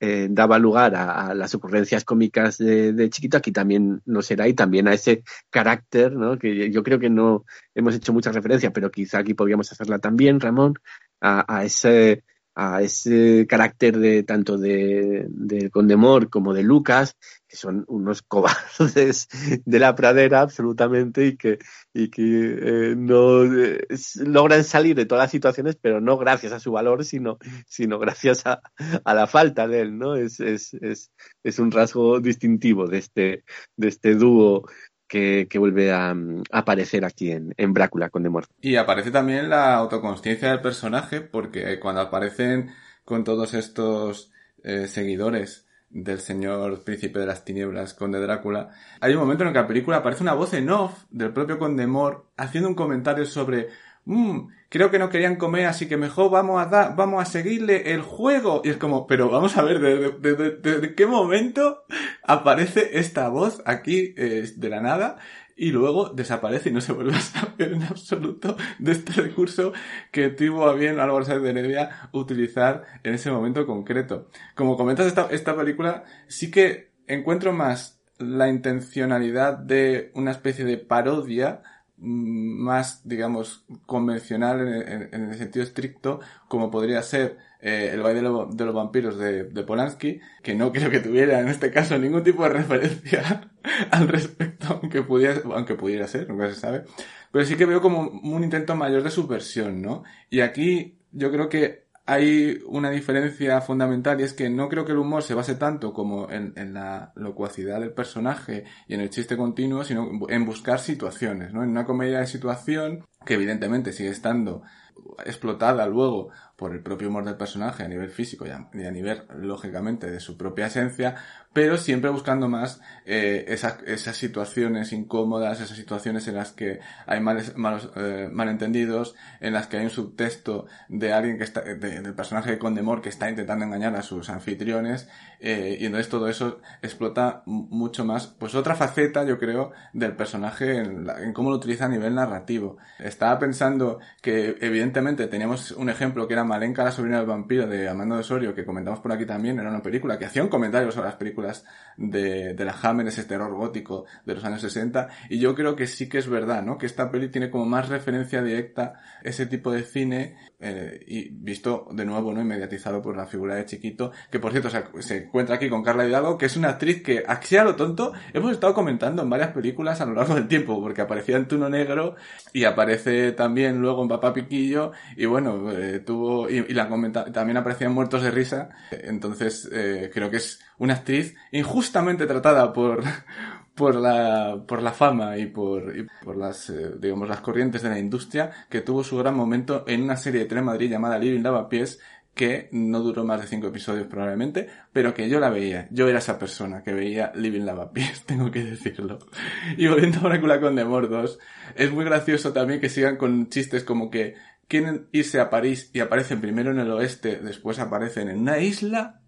eh, daba lugar a, las ocurrencias cómicas de, Chiquito, aquí también lo será y también a ese carácter, ¿no? que yo creo que no hemos hecho mucha referencia, pero quizá aquí podríamos hacerla también, Ramón, a ese a ese carácter de tanto de, de Condemor como de Lucas, que son unos cobardes de la pradera absolutamente y que, y que eh, no eh, logran salir de todas las situaciones, pero no gracias a su valor, sino, sino gracias a, a la falta de él, ¿no? Es, es, es, es un rasgo distintivo de este, de este dúo que, vuelve a, a, aparecer aquí en, en Brácula con. Y aparece también la autoconsciencia del personaje, porque cuando aparecen con todos estos eh, seguidores del señor príncipe de las tinieblas, conde Drácula, hay un momento en el que la película aparece una voz en off del propio conde Mor haciendo un comentario sobre mmm, creo que no querían comer, así que mejor vamos a dar, vamos a seguirle el juego. Y es como, pero vamos a ver, ¿desde de, qué momento aparece esta voz aquí eh, de la nada? Y luego desaparece y no se vuelve a saber en absoluto de este recurso que tuvo a bien Álvaro Sáenz de Heredia utilizar en ese momento concreto. Como comentas esta, esta película, sí que encuentro más la intencionalidad de una especie de parodia más, digamos, convencional en, el sentido estricto, como podría ser eh, el baile de, de los vampiros de, de, Polanski, que no creo que tuviera en este caso ningún tipo de referencia al respecto, aunque pudiera, aunque pudiera ser, nunca se sabe. Pero sí que veo como un intento mayor de subversión, ¿no? Y aquí yo creo que hay una diferencia fundamental y es que no creo que el humor se base tanto como en, la locuacidad del personaje y en el chiste continuo, sino en buscar situaciones, ¿no? En una comedia de situación que evidentemente sigue estando explotada luego por el propio humor del personaje a nivel físico y a, nivel, lógicamente, de su propia esencia, pero siempre buscando más eh, esas, situaciones incómodas, esas situaciones en las que hay males, malos eh, malentendidos, en las que hay un subtexto de alguien que está, de- del personaje de Condemor que está intentando engañar a sus anfitriones, eh, y entonces todo eso explota mucho más, pues otra faceta, yo creo, del personaje en cómo lo utiliza a nivel narrativo. Estaba pensando que evidentemente teníamos un ejemplo que era Malenka, la sobrina del vampiro de Amando de Osorio, que comentamos por aquí también, era una película que hacía un comentario sobre las películas de, de la Hammer, ese terror gótico de los años 60, y yo creo que sí que es verdad, ¿no? Que esta peli tiene como más referencia directa ese tipo de cine, eh, y visto de nuevo, ¿no? Inmediatizado por la figura de Chiquito, que por cierto se, encuentra aquí con Carla Hidalgo, que es una actriz que, así a lo tonto, hemos estado comentando en varias películas a lo largo del tiempo, porque aparecía en Tuno Negro, y aparece también luego en Papá Piquillo, y bueno, eh, tuvo, y, la comenta, también aparecía en Muertos de Risa, entonces eh, creo que es una actriz injustamente tratada por, por la, por la fama y por, por las, eh, digamos, las corrientes de la industria, que tuvo su gran momento en una serie de Telemadrid llamada Living Lavapiés, que no duró más de cinco episodios probablemente, pero que yo la veía. Yo era esa persona que veía Living Lavapiés, tengo que decirlo. Y volviendo a Drácula con Demor 2, es muy gracioso también que sigan con chistes como que quieren irse a París y aparecen primero en el oeste, después aparecen en una isla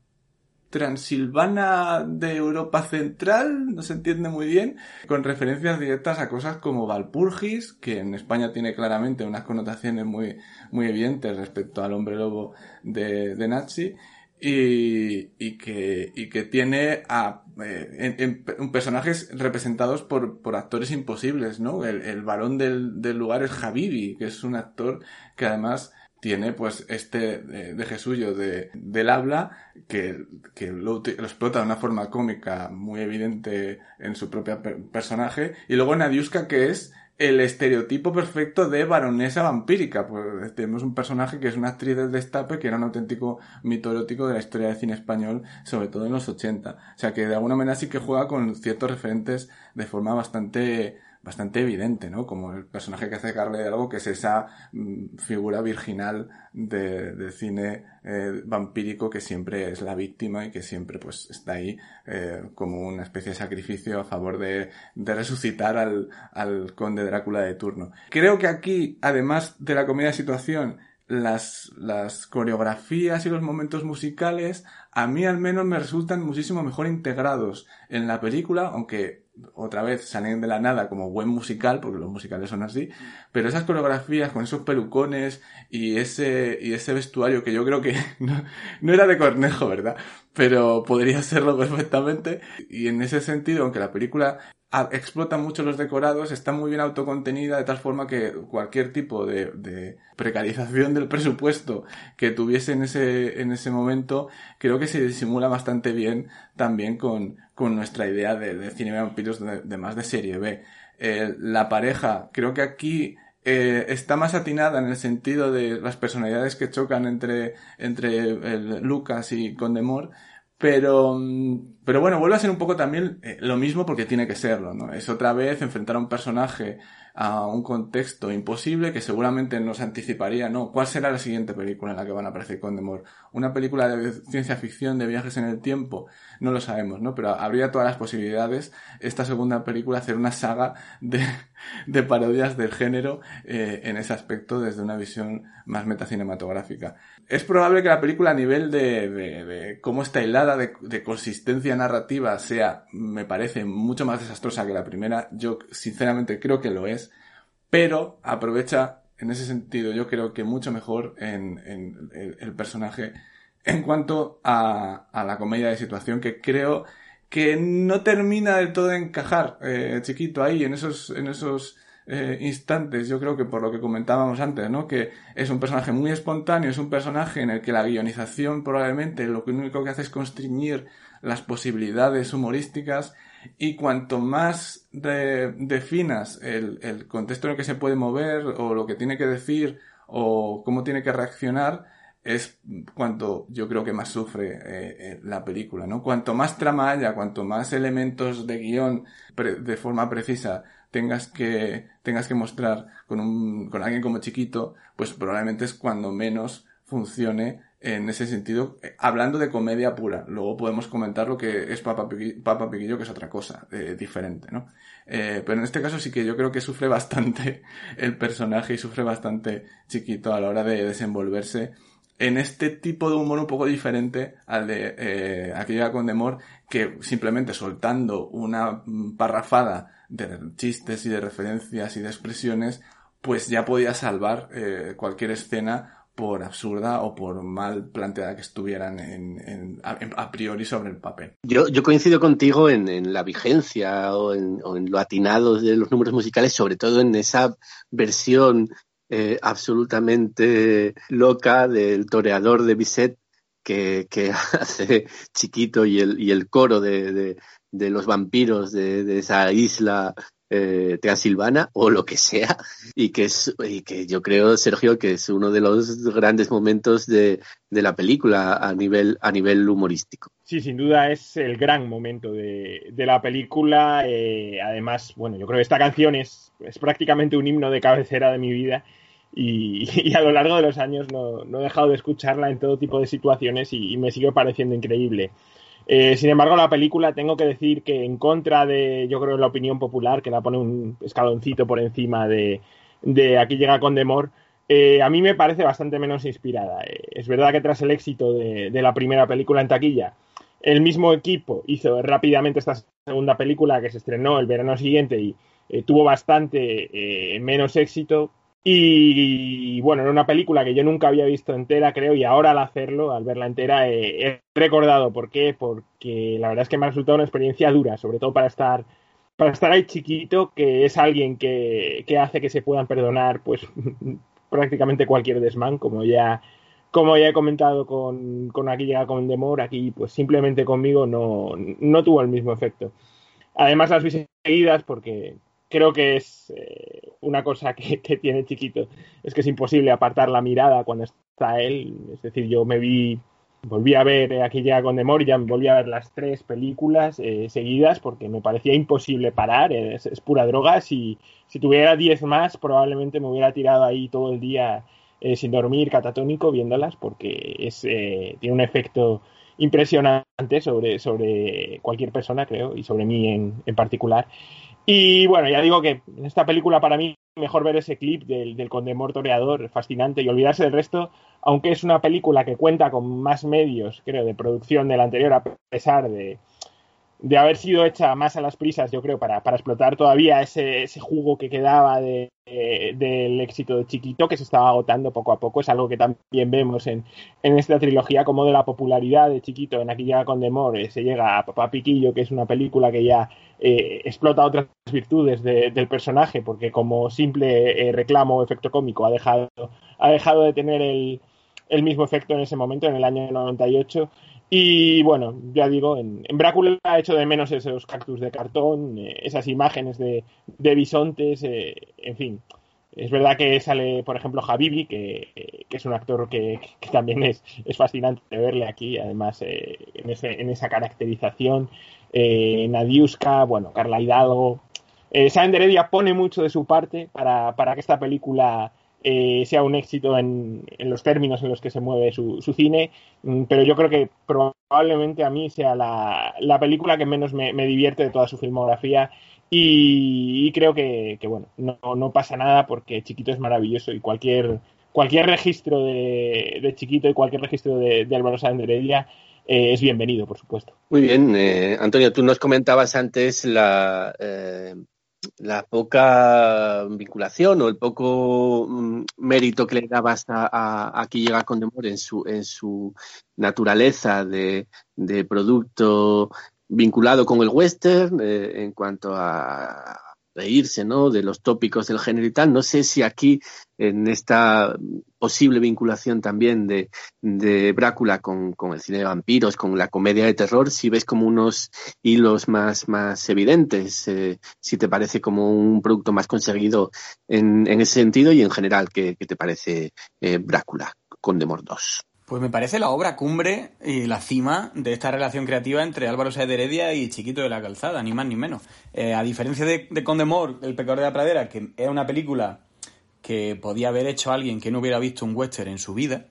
transilvana de Europa Central, no se entiende muy bien, con referencias directas a cosas como Valpurgis, que en España tiene claramente unas connotaciones muy, muy evidentes respecto al hombre lobo de, de Nazi, y, y que, y que tiene a eh, en, en personajes representados por, por actores imposibles, ¿no? El, el varón del, del lugar es Habibi, que es un actor que además tiene pues este de, de Jesuyo de, del habla que, que lo, lo, explota de una forma cómica muy evidente en su propio per personaje y luego Nadiuska que es el estereotipo perfecto de baronesa vampírica pues tenemos un personaje que es una actriz del destape que era un auténtico mito erótico de la historia del cine español sobre todo en los 80 o sea que de alguna manera sí que juega con ciertos referentes de forma bastante bastante evidente, ¿no? Como el personaje que hace Carla de algo que es esa mm, figura virginal de, de cine eh, vampírico que siempre es la víctima y que siempre pues está ahí eh, como una especie de sacrificio a favor de, de resucitar al, al conde Drácula de turno. Creo que aquí, además de la comedia de situación, las, las coreografías y los momentos musicales a mí al menos me resultan muchísimo mejor integrados en la película, aunque otra vez salen de la nada como buen musical, porque los musicales son así, pero esas coreografías con esos pelucones y ese, y ese vestuario que yo creo que no, no era de Cornejo, ¿verdad? Pero podría serlo perfectamente. Y en ese sentido, aunque la película explota mucho los decorados, está muy bien autocontenida de tal forma que cualquier tipo de, precarización del presupuesto que tuviese en ese, en ese momento, creo que se disimula bastante bien también con, con nuestra idea de, de cine vampiros de, de, más de serie B. Eh, la pareja, creo que aquí eh, está más atinada en el sentido de las personalidades que chocan entre, entre Lucas y Condemor, pero, pero bueno, vuelve a ser un poco también eh, lo mismo porque tiene que serlo, ¿no? Es otra vez enfrentar a un personaje a un contexto imposible que seguramente nos anticiparía, ¿no? ¿Cuál será la siguiente película en la que van a aparecer Condemor? ¿Una película de ciencia ficción, de viajes en el tiempo? No lo sabemos, ¿no? Pero habría todas las posibilidades esta segunda película hacer una saga de, de parodias del género eh, en ese aspecto desde una visión más metacinematográfica. Es probable que la película a nivel de, de, de cómo está hilada, de, de, consistencia narrativa, sea, me parece, mucho más desastrosa que la primera. Yo, sinceramente, creo que lo es. Pero aprovecha, en ese sentido, yo creo que mucho mejor en, en el, el, personaje en cuanto a, a, la comedia de situación, que creo que no termina del todo de encajar, eh, chiquito, ahí, en esos, en esos, eh, instantes, yo creo que por lo que comentábamos antes, ¿no? Que es un personaje muy espontáneo, es un personaje en el que la guionización probablemente lo único que hace es constriñir las posibilidades humorísticas y cuanto más de, definas el, el contexto en el que se puede mover o lo que tiene que decir o cómo tiene que reaccionar, es cuanto yo creo que más sufre eh, eh, la película, ¿no? Cuanto más trama haya, cuanto más elementos de guion de forma precisa tengas que, tengas que mostrar con un, con alguien como chiquito, pues probablemente es cuando menos funcione en ese sentido, eh, hablando de comedia pura. Luego podemos comentar lo que es Papa, Piquillo, que es otra cosa, eh, diferente, ¿no? Eh, pero en este caso sí que yo creo que sufre bastante el personaje y sufre bastante chiquito a la hora de desenvolverse en este tipo de humor un poco diferente al de eh, aquella con Demor, que simplemente soltando una parrafada de chistes y de referencias y de expresiones, pues ya podía salvar eh, cualquier escena por absurda o por mal planteada que estuvieran en, a, priori sobre el papel. Yo, yo coincido contigo en, la vigencia o en, en, lo atinado de los números musicales, sobre todo en esa versión eh, absolutamente loca del toreador de Bisset que, que hace chiquito y el, y el coro de, de los vampiros de, esa isla eh, Silvana o lo que sea y que es y que yo creo Sergio que es uno de los grandes momentos de, de la película a nivel a nivel humorístico sí sin duda es el gran momento de, de la película eh, además bueno yo creo que esta canción es, es prácticamente un himno de cabecera de mi vida y, y, a lo largo de los años no, no, he dejado de escucharla en todo tipo de situaciones y, y me sigue pareciendo increíble. Eh, sin embargo, la película tengo que decir que en contra de, yo creo, la opinión popular, que la pone un escaloncito por encima de, de Aquí llega con Demor, eh, a mí me parece bastante menos inspirada. Eh, es verdad que tras el éxito de, de, la primera película en taquilla, el mismo equipo hizo rápidamente esta segunda película que se estrenó el verano siguiente y tuvo bastante menos éxito, y bueno, era una película que yo nunca había visto entera, creo, y ahora al hacerlo, al verla entera, he recordado por qué, porque la verdad es que me ha resultado una experiencia dura, sobre todo para estar, para estar ahí chiquito, que es alguien que, que hace que se puedan perdonar, pues prácticamente cualquier desmán, como ya, como ya he comentado con, con aquí llega con Demor, aquí pues simplemente conmigo no, no tuvo el mismo efecto. Además las vi seguidas porque creo que es eh, una cosa que, que, tiene chiquito, es que es imposible apartar la mirada cuando está él. Es decir, yo me vi, volví a ver eh, aquí ya con Demorian, volví a ver las tres películas eh, seguidas porque me parecía imposible parar, es, pura droga. Si, si tuviera diez más, probablemente me hubiera tirado ahí todo el día eh, sin dormir, catatónico, viéndolas porque es, tiene un efecto impresionante sobre, sobre cualquier persona, creo, y sobre mí en, en particular. Y bueno, ya digo que en esta película para mí mejor ver ese clip del, del Condemor Toreador, fascinante, y olvidarse del resto, aunque es una película que cuenta con más medios, creo, de producción de la anterior, a pesar de, de haber sido hecha más a las prisas, yo creo, para, para explotar todavía ese, ese, jugo que quedaba de, de, del éxito de Chiquito, que se estaba agotando poco a poco. Es algo que también vemos en, en esta trilogía, como de la popularidad de Chiquito en Aquí llega con Demor, eh, se llega a Papá Piquillo, que es una película que ya eh, explota otras virtudes de, del personaje, porque como simple eh, reclamo o efecto cómico ha dejado, ha dejado de tener el, el mismo efecto en ese momento, en el año 98. Y bueno, ya digo, en, en Brácula ha hecho de menos esos cactus de cartón, eh, esas imágenes de, bisontes, eh, en fin. Es verdad que sale, por ejemplo, Habibi, que, que es un actor que, que, también es, es fascinante verle aquí, además eh, en, ese, en, esa caracterización. Eh, Nadiuska, bueno, Carla Hidalgo. Eh, Saben Heredia pone mucho de su parte para, para que esta película eh, sea un éxito en, en, los términos en los que se mueve su, cine, mm, pero yo creo que probablemente a mí sea la, la película que menos me, divierte de toda su filmografía y, creo que, bueno, no, no, pasa nada porque Chiquito es maravilloso y cualquier, cualquier registro de, Chiquito y cualquier registro de, de Álvaro Sáenz de Heredia eh, es bienvenido, por supuesto. Muy bien, eh, Antonio, tú nos comentabas antes la, eh, la poca vinculación o el poco mm, mérito que le dabas a, a, aquí llega Condemor en su, en su naturaleza de, de producto vinculado con el western eh, en cuanto a reírse ¿no? de los tópicos del género y tal. No sé si aquí, en esta posible vinculación también de, de Brácula con, con, el cine de vampiros, con la comedia de terror, si ves como unos hilos más, más evidentes, eh, si te parece como un producto más conseguido en, en ese sentido y en general, ¿qué, qué te parece eh, Brácula con Demor 2? Pues me parece la obra cumbre y la cima de esta relación creativa entre Álvaro Saez de Heredia y Chiquito de la Calzada, ni más ni menos. Eh, a diferencia de, de Condemor, El pecador de la pradera, que era una película que podía haber hecho alguien que no hubiera visto un western en su vida,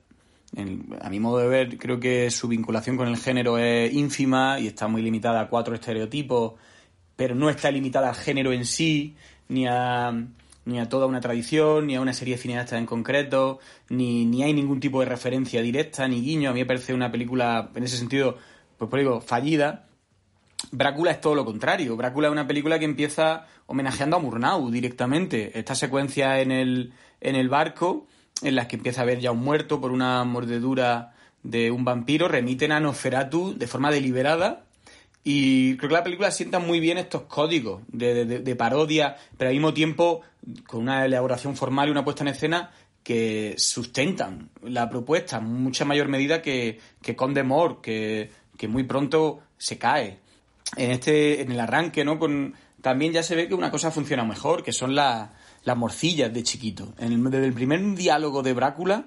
a mi modo de ver, creo que su vinculación con el género es ínfima y está muy limitada a cuatro estereotipos, pero no está limitada al género en sí, ni a, ni a toda una tradición, ni a una serie de en concreto, ni, ni hay ningún tipo de referencia directa, ni guiño. A mí me parece una película, en ese sentido, pues por digo, fallida. Brácula es todo lo contrario. Brácula es una película que empieza homenajeando a Murnau directamente. Esta secuencia en el, en el barco en las que empieza a ver ya un muerto por una mordedura de un vampiro, remiten a Nosferatu de forma deliberada. Y creo que la película sienta muy bien estos códigos de, parodia, pero al mismo tiempo con una elaboración formal y una puesta en escena que sustentan la propuesta en mucha mayor medida que, que Conde More, que, que muy pronto se cae. En este, en el arranque, ¿no? Con, también ya se ve que una cosa funciona mejor, que son las las morcillas de chiquito. En el, desde el primer diálogo de Brácula,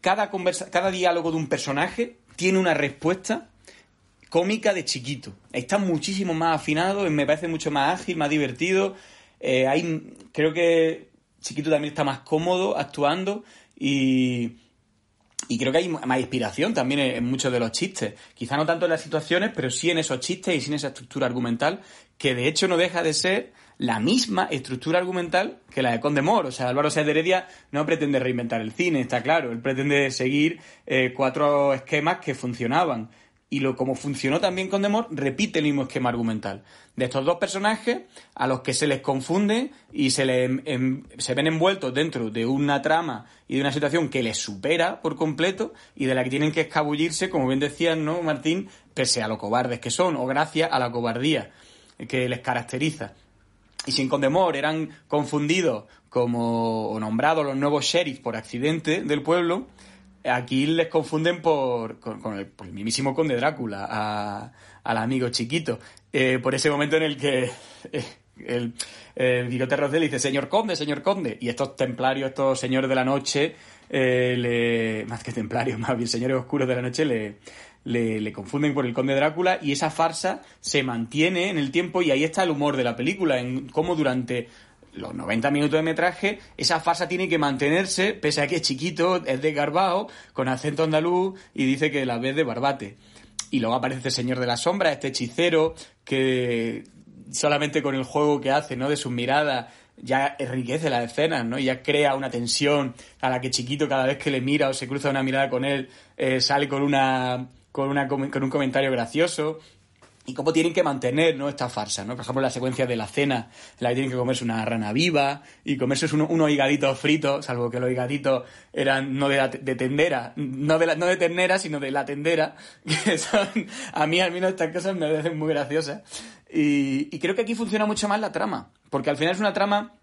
cada, conversa, cada diálogo de un personaje tiene una respuesta cómica de chiquito. Está muchísimo más afinado, me parece mucho más ágil, más divertido. Eh, hay, creo que Chiquito también está más cómodo actuando y, y creo que hay más inspiración también en, muchos de los chistes. Quizá no tanto en las situaciones, pero sí en esos chistes y sin esa estructura argumental, que de hecho no deja de ser la misma estructura argumental que la de Condemor. O sea, Álvaro Sáez de Heredia no pretende reinventar el cine, está claro. Él pretende seguir eh, cuatro esquemas que funcionaban. Y lo como funcionó también Condemor, repite el mismo esquema argumental. De estos dos personajes, a los que se les confunde y se, les, se ven envueltos dentro de una trama y de una situación que les supera por completo y de la que tienen que escabullirse, como bien decías, ¿no, Martín? Pese a lo cobardes que son, o gracias a la cobardía que les caracteriza y sin Condemor eran confundidos como o nombrados los nuevos sheriffs por accidente del pueblo, aquí les confunden por, con, el, por el, mismísimo conde Drácula, al amigo chiquito. Eh, por ese momento en el que eh, el, el Bigote Rosell dice, señor conde, señor conde, y estos templarios, estos señores de la noche, eh, le, más que templarios, más bien señores oscuros de la noche, le, le, confunden por el conde Drácula y esa farsa se mantiene en el tiempo y ahí está el humor de la película, en cómo durante los 90 minutos de metraje, esa farsa tiene que mantenerse, pese a que es chiquito, es de Garbao, con acento andaluz y dice que la vez de Barbate. Y luego aparece el Señor de la Sombra, este hechicero, que solamente con el juego que hace, ¿no? De sus miradas, ya enriquece la escena, ¿no? Ya crea una tensión a la que Chiquito cada vez que le mira o se cruza una mirada con él, eh, sale con una con, una, con un comentario gracioso y cómo tienen que mantener ¿no? esta farsa, ¿no? Por ejemplo, la secuencia de la cena, en la que tienen que comerse una rana viva y comerse unos higaditos fritos, salvo que los higaditos eran no de, de tendera, no de, la, no de ternera, sino de la tendera, que son, a mí al menos estas cosas me parecen muy graciosas. Y, y creo que aquí funciona mucho más la trama, porque al final es una trama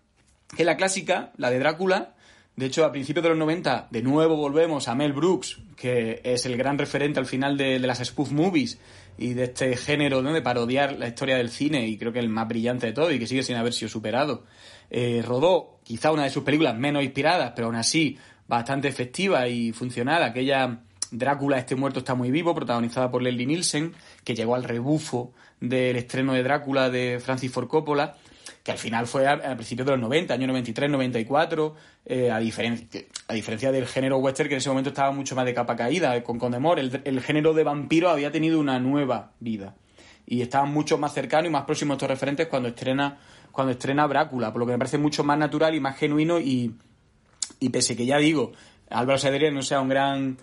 que la clásica, la de Drácula, de hecho, a principios de los 90, de nuevo volvemos a Mel Brooks, que es el gran referente al final de, las spoof movies y de este género de parodiar la historia del cine, y creo que el más brillante de todo y que sigue sin haber sido superado. Eh, rodó quizá una de sus películas menos inspiradas, pero aún así bastante efectiva y funcional, aquella Drácula, este muerto está muy vivo, protagonizada por Leslie Nielsen, que llegó al rebufo del estreno de Drácula de Francis Ford Coppola que al final fue a, principios de los 90, año 93, 94, eh, a, diferencia, a diferencia del género western que en ese momento estaba mucho más de capa caída, con Condemor, el, el género de vampiro había tenido una nueva vida y estaba mucho más cercano y más próximo a estos referentes cuando estrena cuando estrena Brácula, por lo que me parece mucho más natural y más genuino y, y pese que ya digo, Álvaro Sadrier no sea un gran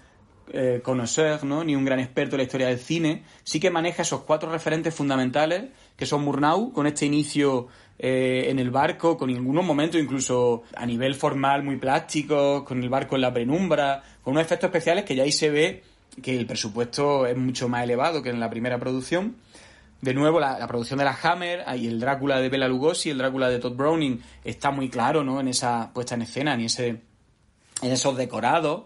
eh, conocer, ¿no? ni un gran experto en la historia del cine, sí que maneja esos cuatro referentes fundamentales que son Murnau, con este inicio eh, en el barco, con algunos momentos incluso a nivel formal muy plástico, con el barco en la penumbra, con unos efectos especiales que ya ahí se ve que el presupuesto es mucho más elevado que en la primera producción. De nuevo, la, producción de la Hammer y el Drácula de Bela Lugosi, el Drácula de Todd Browning, está muy claro ¿no? en esa puesta en escena, en, ese, en esos decorados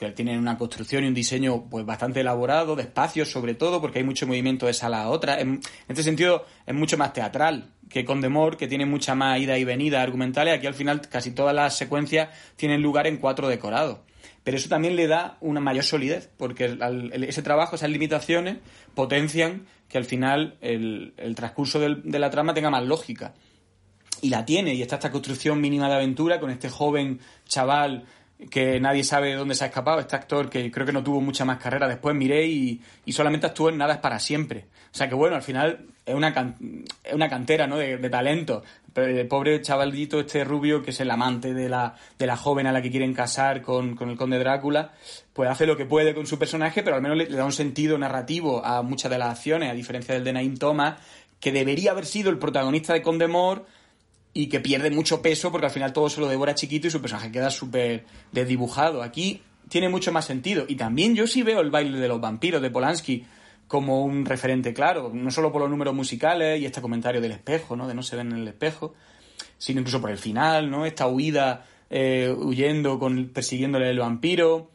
que tienen una construcción y un diseño pues bastante elaborado, de espacios sobre todo, porque hay mucho movimiento de sala a otra. En, este sentido es mucho más teatral que Condemor, que tiene mucha más ida y venida argumentales. Aquí al final casi todas las secuencias tienen lugar en cuatro decorados. Pero eso también le da una mayor solidez, porque ese trabajo, esas limitaciones, potencian que al final el, transcurso de la trama tenga más lógica. Y la tiene, y está esta construcción mínima de aventura con este joven chaval que nadie sabe dónde se ha escapado, este actor que creo que no tuvo mucha más carrera, después miré y, y solamente actuó en Nada es para siempre. O sea que bueno, al final es una, es una cantera ¿no? de, de talento. Pero el pobre chavalito, este rubio, que es el amante de la, de la joven a la que quieren casar con, con el conde Drácula, pues hace lo que puede con su personaje, pero al menos le, le da un sentido narrativo a muchas de las acciones, a diferencia del de Naim Thomas, que debería haber sido el protagonista de Condemore y que pierde mucho peso porque al final todo se lo devora chiquito y su personaje queda súper desdibujado. Aquí tiene mucho más sentido. Y también yo sí veo el baile de los vampiros de Polanski como un referente claro, no solo por los números musicales y este comentario del espejo, ¿no? De no se ven en el espejo, sino incluso por el final, ¿no? Esta huida eh, huyendo, con, persiguiéndole el vampiro.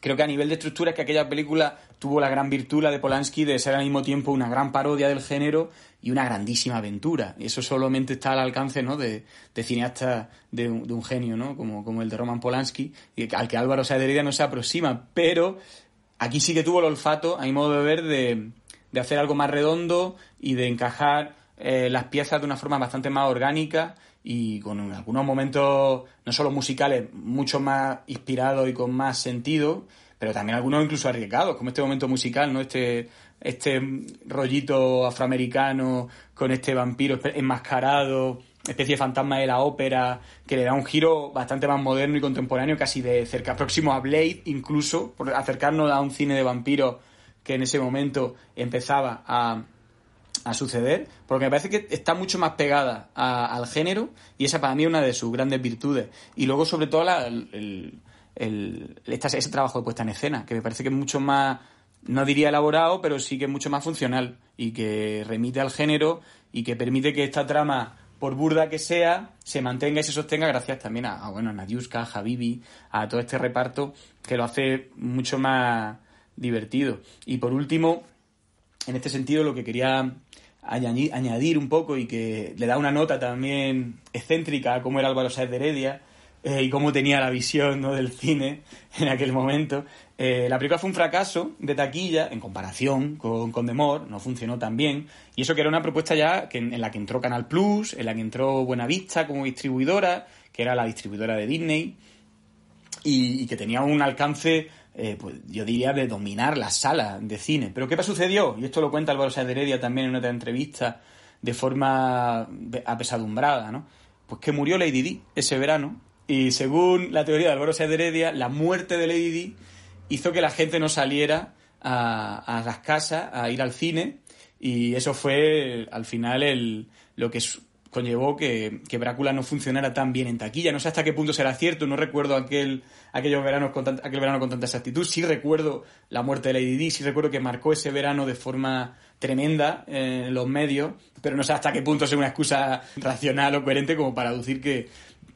Creo que a nivel de estructura es que aquella película tuvo la gran virtud, la de Polanski, de ser al mismo tiempo una gran parodia del género y una grandísima aventura. Y eso solamente está al alcance ¿no? de, de cineastas de, un, de un genio, ¿no? Como, como el de Roman Polanski, al que Álvaro Saederia no se aproxima. Pero aquí sí que tuvo el olfato, a mi modo de ver, de, de hacer algo más redondo y de encajar eh, las piezas de una forma bastante más orgánica y con algunos momentos no solo musicales mucho más inspirados y con más sentido, pero también algunos incluso arriesgados, como este momento musical, ¿no? Este, este rollito afroamericano con este vampiro enmascarado, especie de fantasma de la ópera, que le da un giro bastante más moderno y contemporáneo, casi de cerca, próximo a Blade, incluso, por acercarnos a un cine de vampiros que en ese momento empezaba a, a suceder, porque me parece que está mucho más pegada a, al género y esa para mí es una de sus grandes virtudes. Y luego, sobre todo, la, el, el, ese trabajo de puesta en escena, que me parece que es mucho más, no diría elaborado, pero sí que es mucho más funcional y que remite al género y que permite que esta trama, por burda que sea, se mantenga y se sostenga gracias también a, bueno, a Nadiuska, a Habibi, a todo este reparto que lo hace mucho más divertido. Y por último, en este sentido, lo que quería añadir, añadir un poco y que le da una nota también excéntrica a cómo era Álvaro Sáez de Heredia eh, y cómo tenía la visión ¿no? del cine en aquel momento. Eh, la película fue un fracaso de taquilla en comparación con, con Demor, no funcionó tan bien. Y eso que era una propuesta ya que, en la que entró Canal Plus, en la que entró Buenavista como distribuidora, que era la distribuidora de Disney, y, que tenía un alcance eh, pues yo diría de dominar la sala de cine. Pero ¿qué sucedió? Y esto lo cuenta Álvaro Sáenz Heredia también en otra entrevista de forma apesadumbrada, ¿no? Pues que murió Lady Di ese verano y según la teoría de Álvaro Sáenz Heredia, la muerte de Lady Di hizo que la gente no saliera a, las casas a ir al cine y eso fue al final el, lo que conllevó que, que Brácula no funcionara tan bien en taquilla. No sé hasta qué punto será cierto, no recuerdo aquel, aquellos veranos con tan, aquel verano con tanta exactitud. Sí recuerdo la muerte de Lady Di, sí recuerdo que marcó ese verano de forma tremenda en los medios, pero no sé hasta qué punto es una excusa racional o coherente como para decir que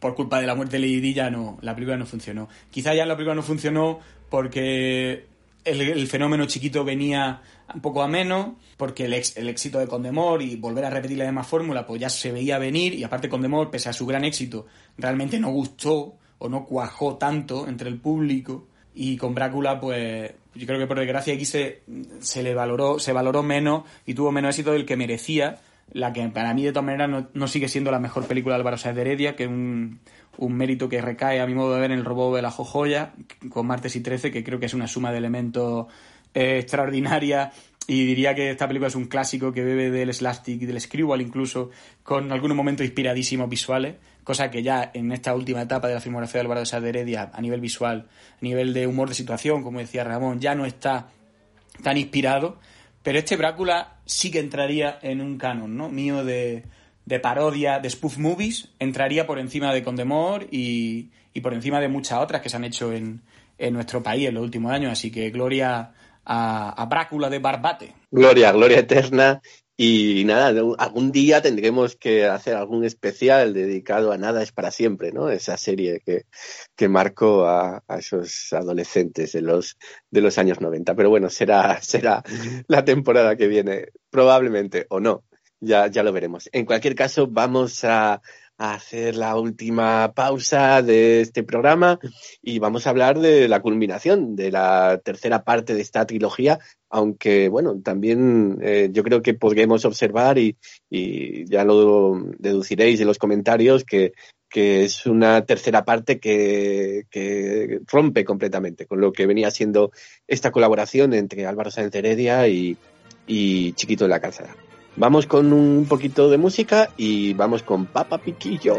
por culpa de la muerte de Lady Di no, la película no funcionó. Quizá ya la película no funcionó porque el, fenómeno chiquito venía un poco a menos, porque el, ex, el éxito de Condemor y volver a repetir la misma fórmula, pues ya se veía venir, y aparte Condemor, pese a su gran éxito, realmente no gustó o no cuajó tanto entre el público, y con Brácula, pues yo creo que por desgracia aquí se, se le valoró, se valoró menos y tuvo menos éxito del que merecía, la que para mí de todas maneras no, sigue siendo la mejor película de Álvaro Sáenz de Heredia, que es un, mérito que recae a mi modo de ver en el robo de la Jojoya con Martes y Trece, que creo que es una suma de elementos eh, extraordinaria. Y diría que esta película es un clásico que bebe del slapstick y del screwball incluso, con algunos momentos inspiradísimos visuales, cosa que ya en esta última etapa de la filmografía de Álvaro de de Heredia, a nivel visual, a nivel de humor de situación, como decía Ramón, ya no está tan inspirado, pero este Brácula sí que entraría en un canon, ¿no? Mío de, de parodia, de spoof movies, entraría por encima de Condemor y, y por encima de muchas otras que se han hecho en, en nuestro país en los últimos años. Así que gloria a, a Brácula de Barbate. Gloria, gloria eterna. Y nada, algún día tendremos que hacer algún especial dedicado a Nada es para siempre, ¿no? Esa serie que, que marcó a, a, esos adolescentes de los, de los años 90. Pero bueno, será, será la temporada que viene, probablemente, o no. Ya, ya lo veremos. En cualquier caso, vamos a, a hacer la última pausa de este programa y vamos a hablar de la culminación de la tercera parte de esta trilogía, aunque bueno, también eh, yo creo que podremos observar y, y, ya lo deduciréis en los comentarios que es una tercera parte que, que, rompe completamente con lo que venía siendo esta colaboración entre Álvaro Sáenz Heredia y, y Chiquito de la Calzada. Vamos con un poquito de música y vamos con Papa Piquillo.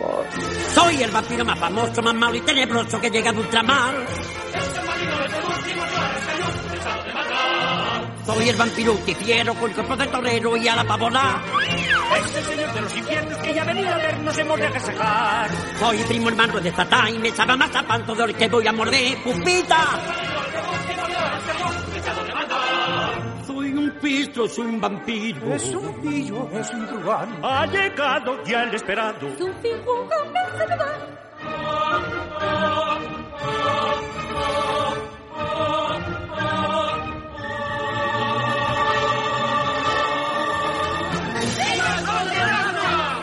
Soy el vampiro más famoso, más malo y tenebroso que llega de ultramar. Soy el vampiro que fiero con cuerpo de torero y a la pavona. Es el señor de los infiernos que ya ha venido a vernos hemos de agasajar. Soy primo hermano de Satán y me sabe más a pan todo el que voy a morder. ¡Pupita! Un pistro, soy un vampiro. Es un pillo, es un truán. Ha llegado ya el esperado. Es un fijo.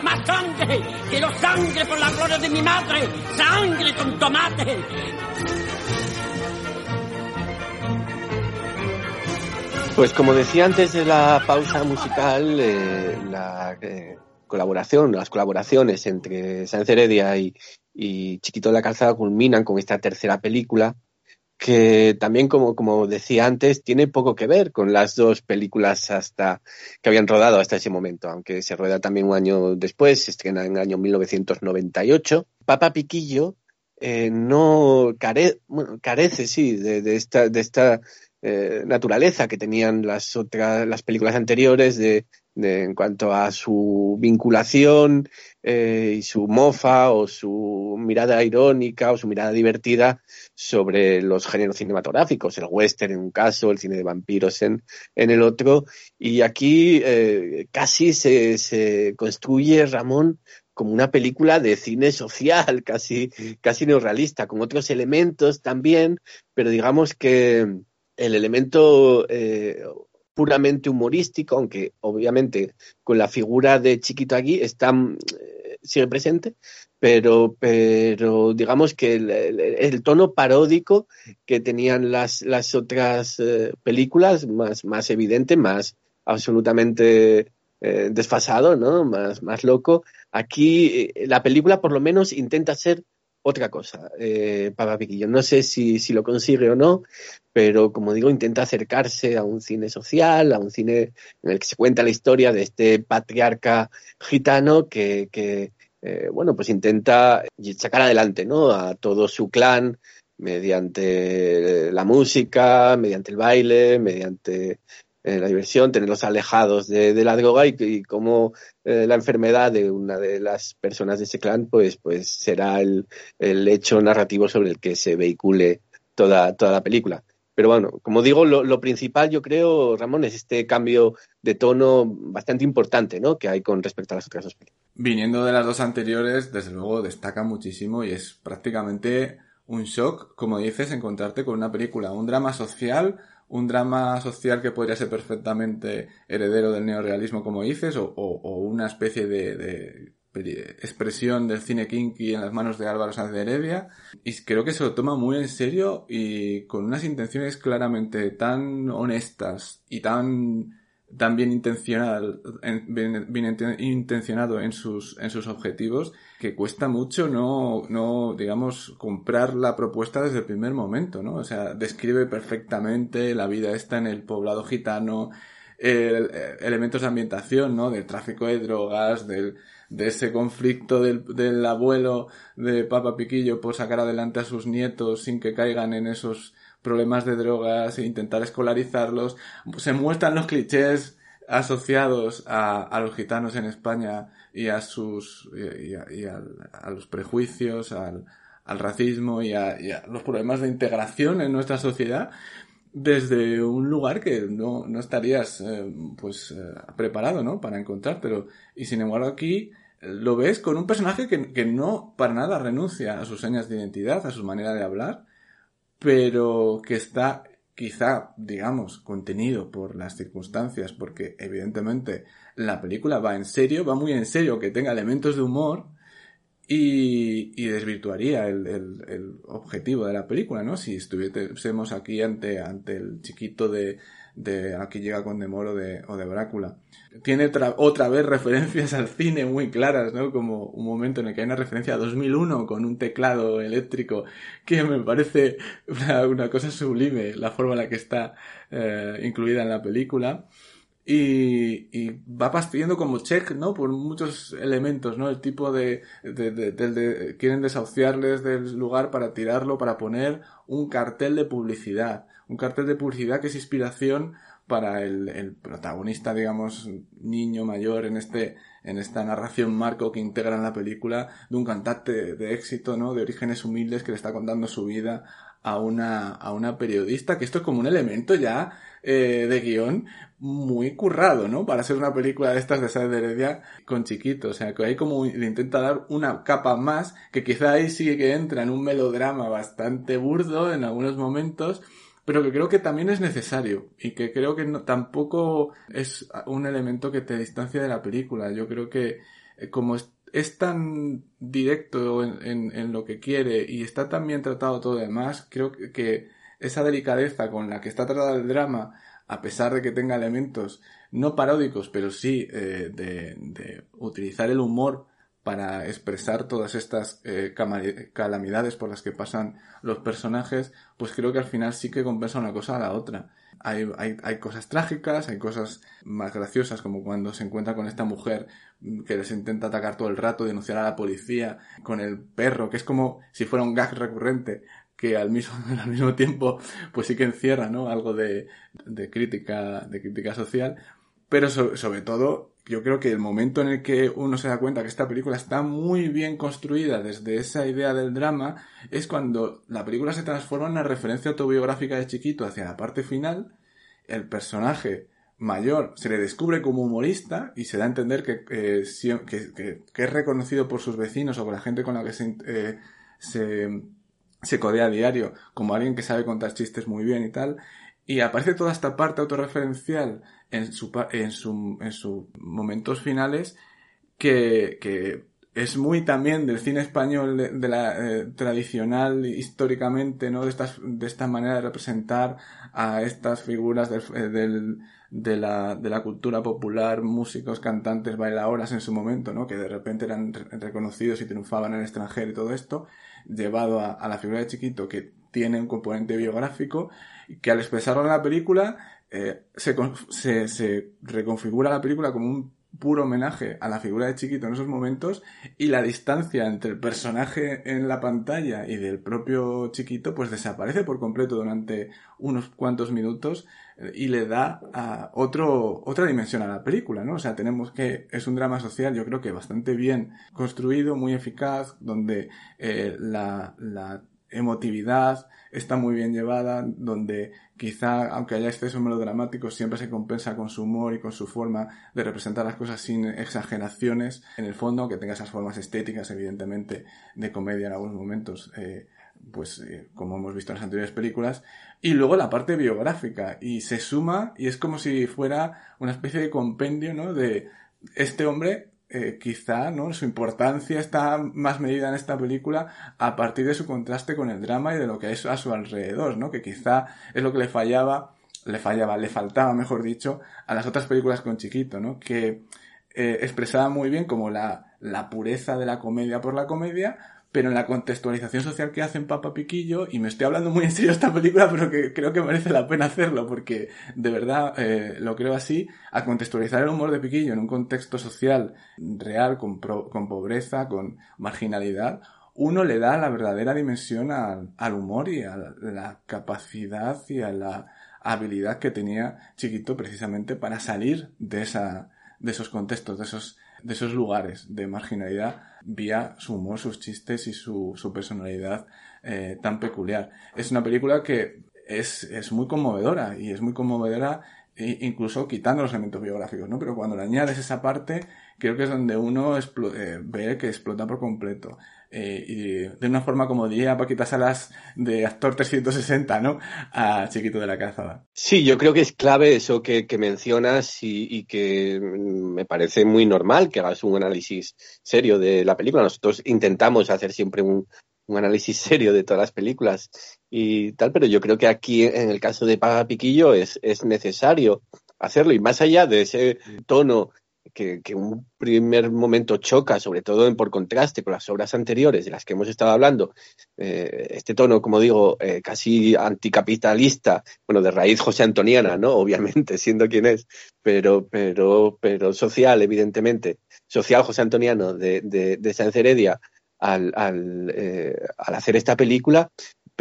¡Más sangre! ¡Quiero sangre por las flores de mi madre! ¡Sangre con tomate! Pues como decía antes de la pausa musical, eh, la eh, colaboración, las colaboraciones entre Sáenz Heredia y, Chiquito de la Calzada culminan con esta tercera película que también, como, como decía antes, tiene poco que ver con las dos películas hasta que habían rodado hasta ese momento, aunque se rueda también un año después, se estrena en el año 1998. Papa Piquillo eh, no care, bueno, carece, sí, de esta, de esta eh, naturaleza que tenían las otras, las películas anteriores de, de en cuanto a su vinculación eh, y su mofa o su mirada irónica o su mirada divertida sobre los géneros cinematográficos, el western en un caso, el cine de vampiros en, en el otro. Y aquí eh, casi se, se construye, Ramón, como una película de cine social, casi, casi neorrealista, con otros elementos también, pero digamos que el elemento eh, puramente humorístico, aunque obviamente con la figura de Chiquito aquí está, eh, sigue presente, pero, pero digamos que el, el, tono paródico que tenían las, las otras eh, películas, más, más evidente, más absolutamente desfasado, ¿no? Más, más loco. Aquí la película por lo menos intenta ser otra cosa, eh, Papa Piquillo. No sé si, si lo consigue o no, pero como digo, intenta acercarse a un cine social, a un cine en el que se cuenta la historia de este patriarca gitano que, que eh, bueno, pues intenta sacar adelante, ¿no? A todo su clan mediante la música, mediante el baile, mediante eh, la diversión, tenerlos alejados de, de la droga y, y cómo eh, la enfermedad de una de las personas de ese clan pues, pues será el, el hecho narrativo sobre el que se vehicule toda, toda la película. Pero bueno, como digo, lo, lo, principal yo creo, Ramón, es este cambio de tono bastante importante ¿no? que hay con respecto a las otras dos películas. Viniendo de las dos anteriores, desde luego destaca muchísimo y es prácticamente un shock, como dices, encontrarte con una película, un drama social, un drama social que podría ser perfectamente heredero del neorealismo, como dices, o, una especie de, expresión del cine kinky en las manos de Álvaro Sánchez de Heredia. Y creo que se lo toma muy en serio y con unas intenciones claramente tan honestas y tan tan bien intencionado, bien, bien, intencionado en sus, en sus objetivos, que cuesta mucho no, no, digamos, comprar la propuesta desde el primer momento, ¿no? O sea, describe perfectamente la vida esta en el poblado gitano, el, elementos de ambientación, ¿no? Del tráfico de drogas, del, de ese conflicto del, del abuelo de Papa Piquillo por sacar adelante a sus nietos sin que caigan en esos problemas de drogas e intentar escolarizarlos. Se muestran los clichés asociados a, los gitanos en España y a sus y a, los prejuicios, al, al racismo y a, los problemas de integración en nuestra sociedad desde un lugar que no, no estarías eh, pues eh, preparado ¿no? para encontrar pero y sin embargo aquí lo ves con un personaje que, que no para nada renuncia a sus señas de identidad, a su manera de hablar, pero que está quizá, digamos, contenido por las circunstancias, porque evidentemente la película va en serio, va muy en serio, que tenga elementos de humor y, y desvirtuaría el, el, objetivo de la película, ¿no? Si estuviésemos aquí ante, ante el chiquito de, de Aquí llega con Demor o de, o de Brácula. Tiene otra vez referencias al cine muy claras, ¿no? Como un momento en el que hay una referencia a 2001 con un teclado eléctrico que me parece una, cosa sublime, la forma en la que está eh, incluida en la película. Y, y, va pastiendo como check, ¿no? Por muchos elementos, ¿no? El tipo de, de, de, de, quieren desahuciarles del lugar para tirarlo, para poner un cartel de publicidad. Un cartel de publicidad que es inspiración para el, el protagonista, digamos, niño mayor en este, en esta narración marco que integra en la película de un cantante de éxito, ¿no? De orígenes humildes que le está contando su vida a una, a una periodista, que esto es como un elemento ya eh, de guion muy currado, ¿no? Para ser una película de estas de Sáenz de Heredia con chiquito. O sea, que ahí como le intenta dar una capa más, que quizá ahí sí que entra en un melodrama bastante burdo en algunos momentos, pero que creo que también es necesario y que creo que tampoco es un elemento que te distancia de la película. Yo creo que eh, como es, tan directo en, en, lo que quiere y está tan bien tratado todo demás, creo que esa delicadeza con la que está tratado el drama, a pesar de que tenga elementos no paródicos, pero sí eh, de, de, utilizar el humor para expresar todas estas eh, calamidades por las que pasan los personajes, pues creo que al final sí que compensa una cosa a la otra. Hay, hay, cosas trágicas, hay cosas más graciosas, como cuando se encuentra con esta mujer que les intenta atacar todo el rato, denunciar a la policía, con el perro, que es como si fuera un gag recurrente, que al mismo, al mismo tiempo pues sí que encierra ¿no? algo de, de crítica, de crítica social, pero sobre todo yo creo que el momento en el que uno se da cuenta que esta película está muy bien construida desde esa idea del drama es cuando la película se transforma en una referencia autobiográfica de chiquito hacia la parte final, el personaje mayor se le descubre como humorista y se da a entender que, eh, que, es reconocido por sus vecinos o por la gente con la que se, eh, se se codea a diario como alguien que sabe contar chistes muy bien y tal. Y aparece toda esta parte autorreferencial en su, en su, en sus momentos finales que, que es muy también del cine español de, la eh, tradicional históricamente, ¿no? De estas, de esta manera de representar a estas figuras del, eh, del, de la, de la cultura popular, músicos, cantantes, bailadoras en su momento, ¿no? Que de repente eran reconocidos y triunfaban en el extranjero y todo esto llevado a, la figura de Chiquito que tiene un componente biográfico que al expresarlo en la película eh, se, se, se reconfigura la película como un puro homenaje a la figura de Chiquito en esos momentos y la distancia entre el personaje en la pantalla y del propio Chiquito pues desaparece por completo durante unos cuantos minutos eh, y le da a otro, otra dimensión a la película, ¿no? O sea, tenemos que es un drama social yo creo que bastante bien construido, muy eficaz, donde eh, la, la emotividad está muy bien llevada, donde quizá, aunque haya excesos melodramáticos, siempre se compensa con su humor y con su forma de representar las cosas sin exageraciones, en el fondo, que tenga esas formas estéticas, evidentemente, de comedia en algunos momentos, eh, pues eh, como hemos visto en las anteriores películas, y luego la parte biográfica, y se suma, y es como si fuera una especie de compendio, ¿no? De este hombre eh, quizá ¿no? su importancia está más medida en esta película a partir de su contraste con el drama y de lo que es a su alrededor, ¿no? que quizá es lo que le fallaba, le fallaba, le faltaba, mejor dicho, a las otras películas con Chiquito, ¿no? que eh, expresaba muy bien como la, la pureza de la comedia por la comedia, pero en la contextualización social que hacen Papa Piquillo, y me estoy hablando muy en serio de esta película, pero que creo que merece la pena hacerlo, porque de verdad eh, lo creo así, a contextualizar el humor de Piquillo en un contexto social real, con, con pobreza, con marginalidad, uno le da la verdadera dimensión al, al humor y a la capacidad y a la habilidad que tenía Chiquito precisamente para salir de esa, de esos contextos, de esos de esos lugares de marginalidad vía su humor, sus chistes y su, su personalidad eh, tan peculiar. Es una película que es, es muy conmovedora y es muy conmovedora incluso quitando los elementos biográficos, ¿no? Pero cuando le añades esa parte, creo que es donde uno eh, ve que explota por completo. Eh, y de una forma, como diría Paquita Salas, de actor 360, ¿no? A Chiquito de la Calzada. Sí, yo creo que es clave eso que, que mencionas y, que me parece muy normal que hagas un análisis serio de la película. Nosotros intentamos hacer siempre un, un análisis serio de todas las películas y tal, pero yo creo que aquí en el caso de Paga Piquillo es, es necesario hacerlo y más allá de ese tono que, que, un primer momento choca, sobre todo en, por contraste con las obras anteriores de las que hemos estado hablando, eh, este tono, como digo, eh, casi anticapitalista, bueno, de raíz José Antoniana, ¿no? Obviamente, siendo quien es, pero, pero, pero social, evidentemente, social José Antoniano de, de, Heredia al, al, eh, al hacer esta película,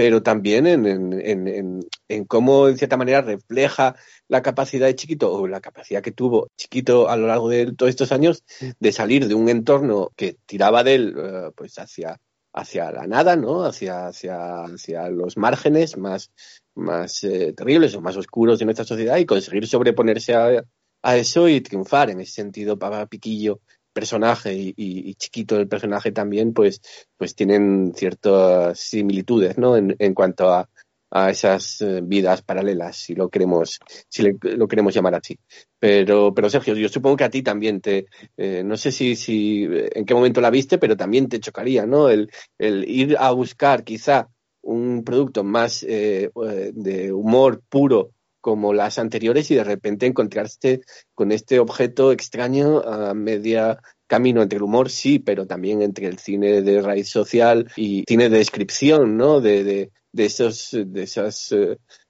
pero también en, en, en, en, cómo, en cierta manera, refleja la capacidad de Chiquito o la capacidad que tuvo Chiquito a lo largo de todos estos años de salir de un entorno que tiraba de él uh, pues hacia, hacia la nada, ¿no? Hacia, hacia, hacia los márgenes más, más eh, terribles o más oscuros de nuestra sociedad y conseguir sobreponerse a, a eso y triunfar. En ese sentido, Papa Piquillo personaje y, y, chiquito el personaje también, pues, pues tienen ciertas similitudes, ¿no? En, en cuanto a, a esas eh, vidas paralelas, si lo queremos, si le, lo queremos llamar así. Pero, pero Sergio, yo supongo que a ti también te, eh, no sé si, si, en qué momento la viste, pero también te chocaría, ¿no? El, el ir a buscar quizá un producto más eh, de humor puro como las anteriores y de repente encontrarse con este objeto extraño a media camino entre el humor, sí, pero también entre el cine de raíz social y cine de descripción, ¿no? De, de, esos, de esas,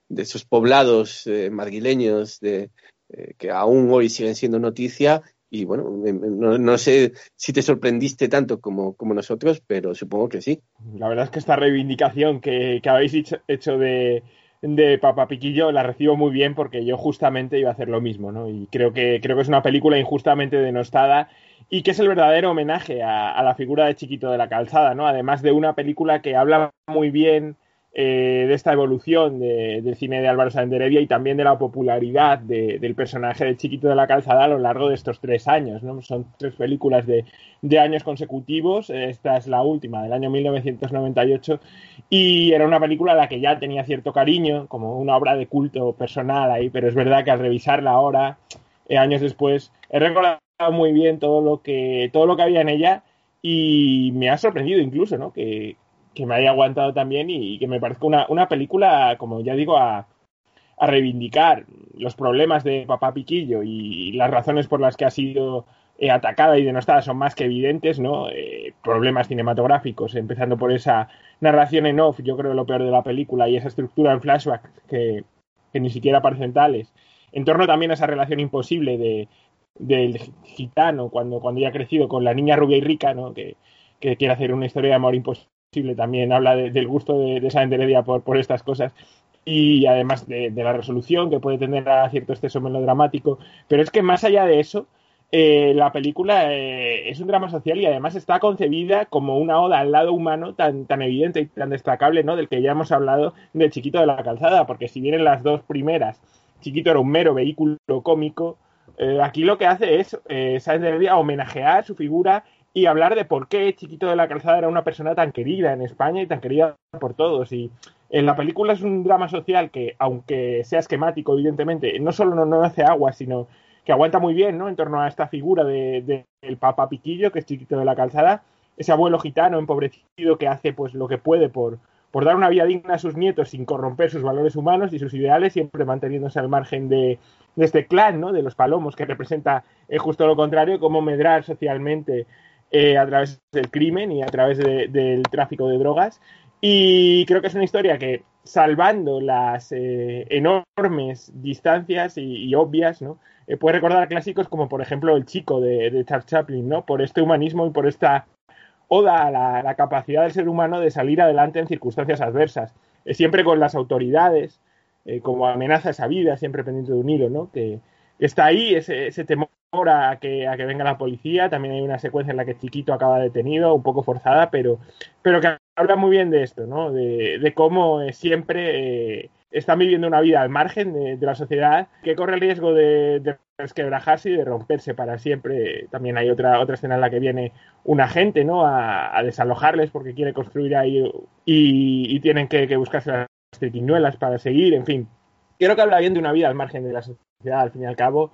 de esos poblados eh, madrileños eh, que aún hoy siguen siendo noticia y bueno, no, no, sé si te sorprendiste tanto como, como, nosotros, pero supongo que sí. La verdad es que esta reivindicación que, que habéis hecho de, de Papa Piquillo la recibo muy bien porque yo justamente iba a hacer lo mismo, ¿no? Y creo que, creo que es una película injustamente denostada y que es el verdadero homenaje a, a la figura de Chiquito de la Calzada, ¿no? Además de una película que habla muy bien eh, de esta evolución de, del cine de Álvaro Sáenz y también de la popularidad de, del personaje de Chiquito de la Calzada a lo largo de estos tres años. ¿no? Son tres películas de, de años consecutivos. Esta es la última, del año 1998. Y era una película a la que ya tenía cierto cariño, como una obra de culto personal ahí, pero es verdad que al revisarla ahora, eh, años después, he recordado muy bien todo lo que, todo lo que había en ella y me ha sorprendido incluso, ¿no? Que, que me haya aguantado también y, que me parezca una, una película, como ya digo, a, a, reivindicar los problemas de Papá Piquillo y las razones por las que ha sido eh, atacada y denostada son más que evidentes, ¿no? Eh, problemas cinematográficos, empezando por esa narración en off, yo creo lo peor de la película, y esa estructura en flashback que, que ni siquiera parecen tales. En torno también a esa relación imposible de, del gitano cuando, cuando ya ha crecido con la niña rubia y rica, ¿no? Que, que quiere hacer una historia de amor imposible también habla de, del gusto de, de Heredia por, por estas cosas y además de, de, la resolución que puede tener a cierto exceso melodramático. Pero es que más allá de eso, eh, la película eh, es un drama social y además está concebida como una oda al lado humano tan, tan evidente y tan destacable, ¿no? Del que ya hemos hablado del Chiquito de la Calzada, porque si bien en las dos primeras Chiquito era un mero vehículo cómico, eh, aquí lo que hace es eh, Sáenz de Heredia homenajear su figura y hablar de por qué Chiquito de la Calzada era una persona tan querida en España y tan querida por todos. Y en la película es un drama social que, aunque sea esquemático, evidentemente, no solo no, hace agua, sino que aguanta muy bien, ¿no? En torno a esta figura del de, de Papa Piquillo, que es Chiquito de la Calzada, ese abuelo gitano empobrecido que hace pues lo que puede por, por dar una vida digna a sus nietos sin corromper sus valores humanos y sus ideales, siempre manteniéndose al margen de, de este clan, ¿no? De los palomos, que representa eh, justo lo contrario, cómo medrar socialmente eh, a través del crimen y a través de, del tráfico de drogas. Y creo que es una historia que, salvando las eh, enormes distancias y, obvias, ¿no? Eh, puede recordar clásicos como, por ejemplo, El Chico de, Charles Chaplin, ¿no? Por este humanismo y por esta oda a la, capacidad del ser humano de salir adelante en circunstancias adversas, siempre con las autoridades como amenaza esa vida, siempre pendiente de un hilo, ¿no? Que está ahí, ese, temor a que, a que venga la policía. También hay una secuencia en la que Chiquito acaba detenido, un poco forzada, pero, pero que habla muy bien de esto, ¿no? De, de cómo eh, siempre eh, están viviendo una vida al margen de, la sociedad que corre el riesgo de, de y de romperse para siempre. También hay otra, otra escena en la que viene un agente, ¿no? A, a desalojarles porque quiere construir ahí y, tienen que, que buscarse las triquiñuelas para seguir, en fin. Creo que habla bien de una vida al margen de la sociedad, al fin y al cabo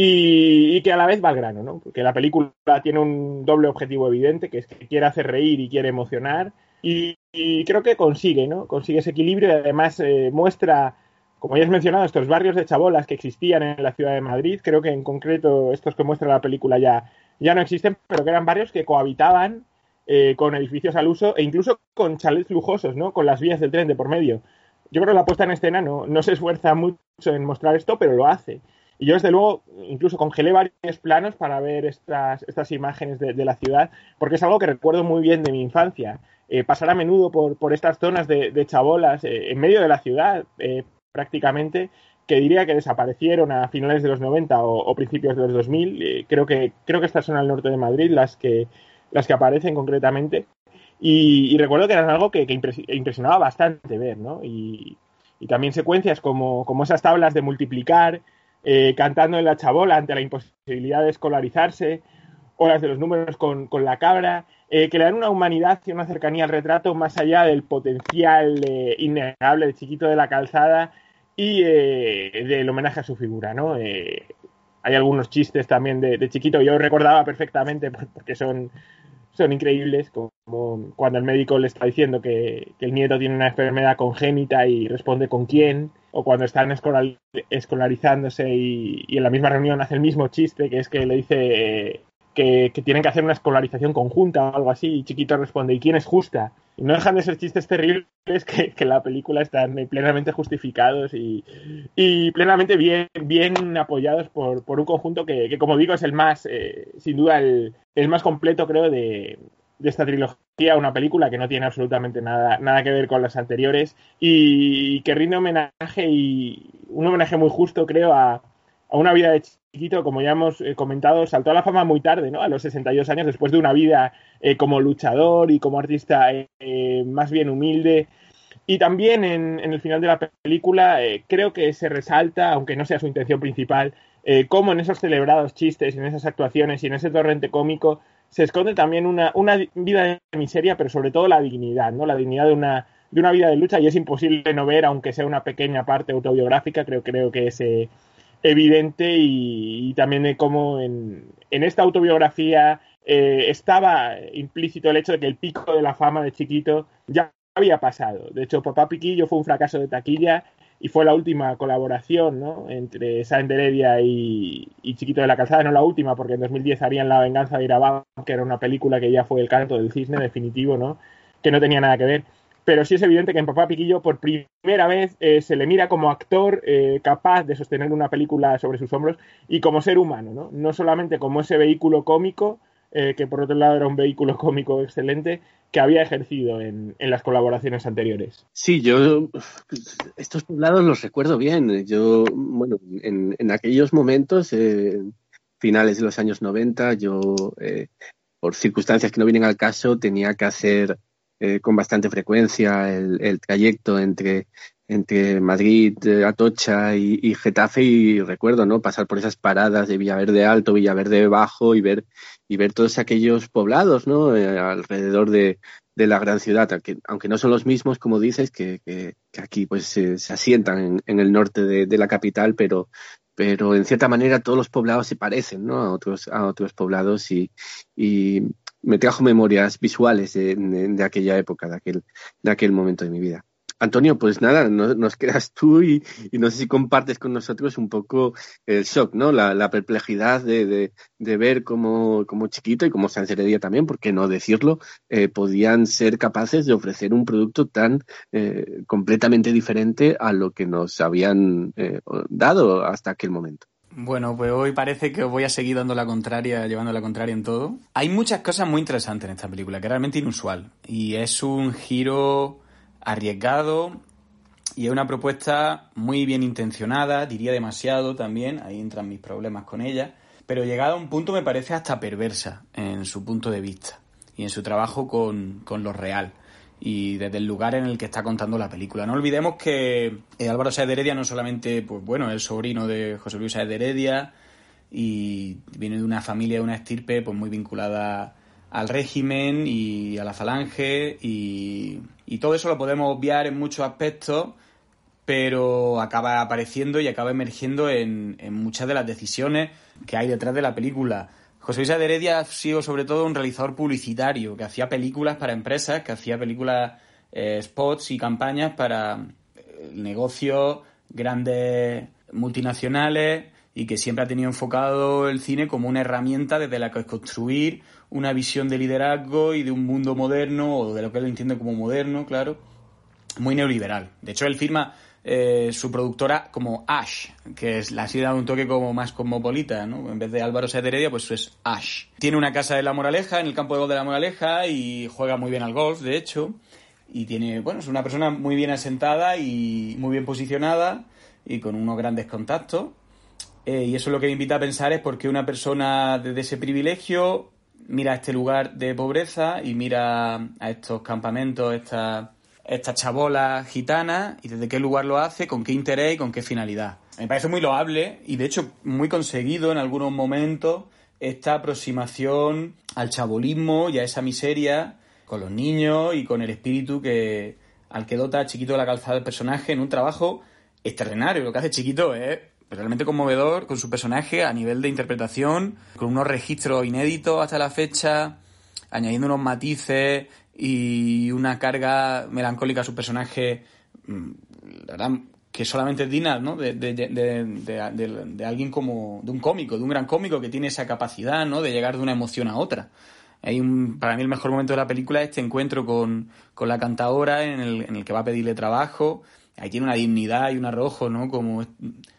y, que a la vez va al grano, ¿no? Porque la película tiene un doble objetivo evidente, que es que quiere hacer reír y quiere emocionar, Y, y creo que consigue, ¿no? Consigue ese equilibrio y además eh, muestra, como ya has mencionado, estos barrios de chabolas que existían en la ciudad de Madrid. Creo que en concreto estos que muestra la película ya, ya no existen, pero que eran barrios que cohabitaban eh, con edificios al uso e incluso con chalets lujosos, ¿no? Con las vías del tren de por medio. Yo creo que la puesta en escena no, se esfuerza mucho en mostrar esto, pero lo hace. Y yo, desde luego, incluso congelé varios planos para ver estas, estas imágenes de, la ciudad, porque es algo que recuerdo muy bien de mi infancia. Eh, pasar a menudo por, por estas zonas de, de chabolas eh, en medio de la ciudad, eh, prácticamente, que diría que desaparecieron a finales de los 90 o, o principios de los 2000. Eh, creo, que, creo que estas son al norte de Madrid las que, las que aparecen concretamente. Y, recuerdo que eran algo que, que impres- impresionaba bastante ver, ¿no? Y, y también secuencias como, como esas tablas de multiplicar, eh, cantando en la chabola ante la imposibilidad de escolarizarse, o las de los números con, con la cabra, eh, que le dan una humanidad y una cercanía al retrato más allá del potencial eh, innegable de Chiquito de la Calzada y eh, del homenaje a su figura, ¿no? Eh, hay algunos chistes también de, de Chiquito, yo recordaba perfectamente por- porque son, son increíbles, como cuando el médico le está diciendo que, que el nieto tiene una enfermedad congénita y responde con quién, o cuando están escolar- escolarizándose y, y en la misma reunión hace el mismo chiste, que es que le dice eh, que, tienen que hacer una escolarización conjunta o algo así, y Chiquito responde, ¿y quién es justa? Y no dejan de ser chistes terribles que, la película están plenamente justificados y, plenamente bien, apoyados por, un conjunto que, como digo, es el más, eh, sin duda, el, más completo, creo, de, de esta trilogía, una película que no tiene absolutamente nada, nada que ver con las anteriores y que rinde homenaje y un homenaje muy justo, creo, a, a una vida de chiquito, como ya hemos eh, comentado, saltó a la fama muy tarde, ¿no? A los 62 años, después de una vida eh, como luchador y como artista eh, más bien humilde. Y también en, el final de la película eh, creo que se resalta, aunque no sea su intención principal, cómo en esos celebrados chistes, en esas actuaciones y en ese torrente cómico se esconde también una, una vida de miseria, pero sobre todo la dignidad, ¿no? La dignidad de una, de una vida de lucha y es imposible no ver, aunque sea una pequeña parte autobiográfica, creo, creo que es eh, evidente y, también de cómo en, en esta autobiografía eh, estaba implícito el hecho de que el pico de la fama de chiquito ya había pasado. De hecho, Papá Piquillo fue un fracaso de taquilla y fue la última colaboración ¿no? entre Sáenz Heredia y, Chiquito de la Calzada, no la última, porque en 2010 harían La venganza de Irabá, que era una película que ya fue el canto del cisne definitivo, ¿no? que no tenía nada que ver. Pero sí es evidente que en Papá Piquillo por primera vez eh, se le mira como actor eh, capaz de sostener una película sobre sus hombros y como ser humano, ¿no? No solamente como ese vehículo cómico, eh, que por otro lado era un vehículo cómico excelente, que había ejercido en, en, las colaboraciones anteriores. Sí, yo estos poblados los recuerdo bien. Yo, bueno, en, en aquellos momentos, finales de los años 90, yo, por circunstancias que no vienen al caso, tenía que hacer eh, con bastante frecuencia el, trayecto entre, entre Madrid, eh, Atocha y, Getafe y recuerdo, ¿no? Pasar por esas paradas de Villaverde Alto, Villaverde Bajo y ver, y ver todos aquellos poblados, ¿no? Eh, alrededor de, de, la gran ciudad, aunque, aunque, no son los mismos, como dices, que, que, aquí pues se, asientan en, el norte de, de la capital, pero, pero en cierta manera todos los poblados se parecen, ¿no? A otros, a otros poblados y, y me trajo memorias visuales de, aquella época, de aquel, de aquel momento de mi vida. Antonio, pues nada, no, nos quedas tú y, no sé si compartes con nosotros un poco el shock, ¿no? La, perplejidad de, ver cómo, cómo Chiquito y como Sánchez Heredia también, por qué no decirlo, eh, podían ser capaces de ofrecer un producto tan eh, completamente diferente a lo que nos habían eh, dado hasta aquel momento. Bueno, pues hoy parece que os voy a seguir dando la contraria, llevando la contraria en todo. Hay muchas cosas muy interesantes en esta película, que es realmente inusual. Y es un giro arriesgado y es una propuesta muy bien intencionada, diría demasiado también, ahí entran mis problemas con ella, pero llegada a un punto me parece hasta perversa en su punto de vista y en su trabajo con, con lo real y desde el lugar en el que está contando la película. No olvidemos que eh, Álvaro Sáez de Heredia no solamente, pues bueno, es sobrino de José Luis Sáez de Heredia y viene de una familia, de una estirpe pues muy vinculada al régimen y a la falange y, todo eso lo podemos obviar en muchos aspectos pero acaba apareciendo y acaba emergiendo en, en muchas de las decisiones que hay detrás de la película José Luis Heredia ha sido sobre todo un realizador publicitario, que hacía películas para empresas, que hacía películas, eh, spots y campañas para eh, negocios, grandes multinacionales y que siempre ha tenido enfocado el cine como una herramienta desde la que construir una visión de liderazgo y de un mundo moderno, o de lo que él entiende como moderno, claro, muy neoliberal. De hecho, él firma eh, su productora como Ash, que es la ha dado un toque como más cosmopolita, ¿no? En vez de Álvaro Sáez de Heredia, pues es Ash. Tiene una casa de la Moraleja, en el campo de golf de la Moraleja, y juega muy bien al golf, de hecho. Y tiene, bueno, es una persona muy bien asentada y muy bien posicionada y con unos grandes contactos. Eh, y eso es lo que me invita a pensar es por qué una persona desde ese privilegio mira este lugar de pobreza y mira a estos campamentos, estas esta chabola gitana y desde qué lugar lo hace, con qué interés y con qué finalidad. Me parece muy loable y de hecho muy conseguido en algunos momentos esta aproximación al chabolismo y a esa miseria con los niños y con el espíritu que al que dota Chiquito de la calzada del personaje en un trabajo extraordinario. Lo que hace Chiquito es realmente conmovedor con su personaje a nivel de interpretación, con unos registros inéditos hasta la fecha, añadiendo unos matices y una carga melancólica a su personaje, mm, la verdad, que solamente es digna. De, alguien como, de un cómico, de un gran cómico que tiene esa capacidad ¿no? de llegar de una emoción a otra. Hay para mí el mejor momento de la película es este encuentro con, con la cantadora en el, que va a pedirle trabajo. Ahí tiene una dignidad y un arrojo, ¿no? Como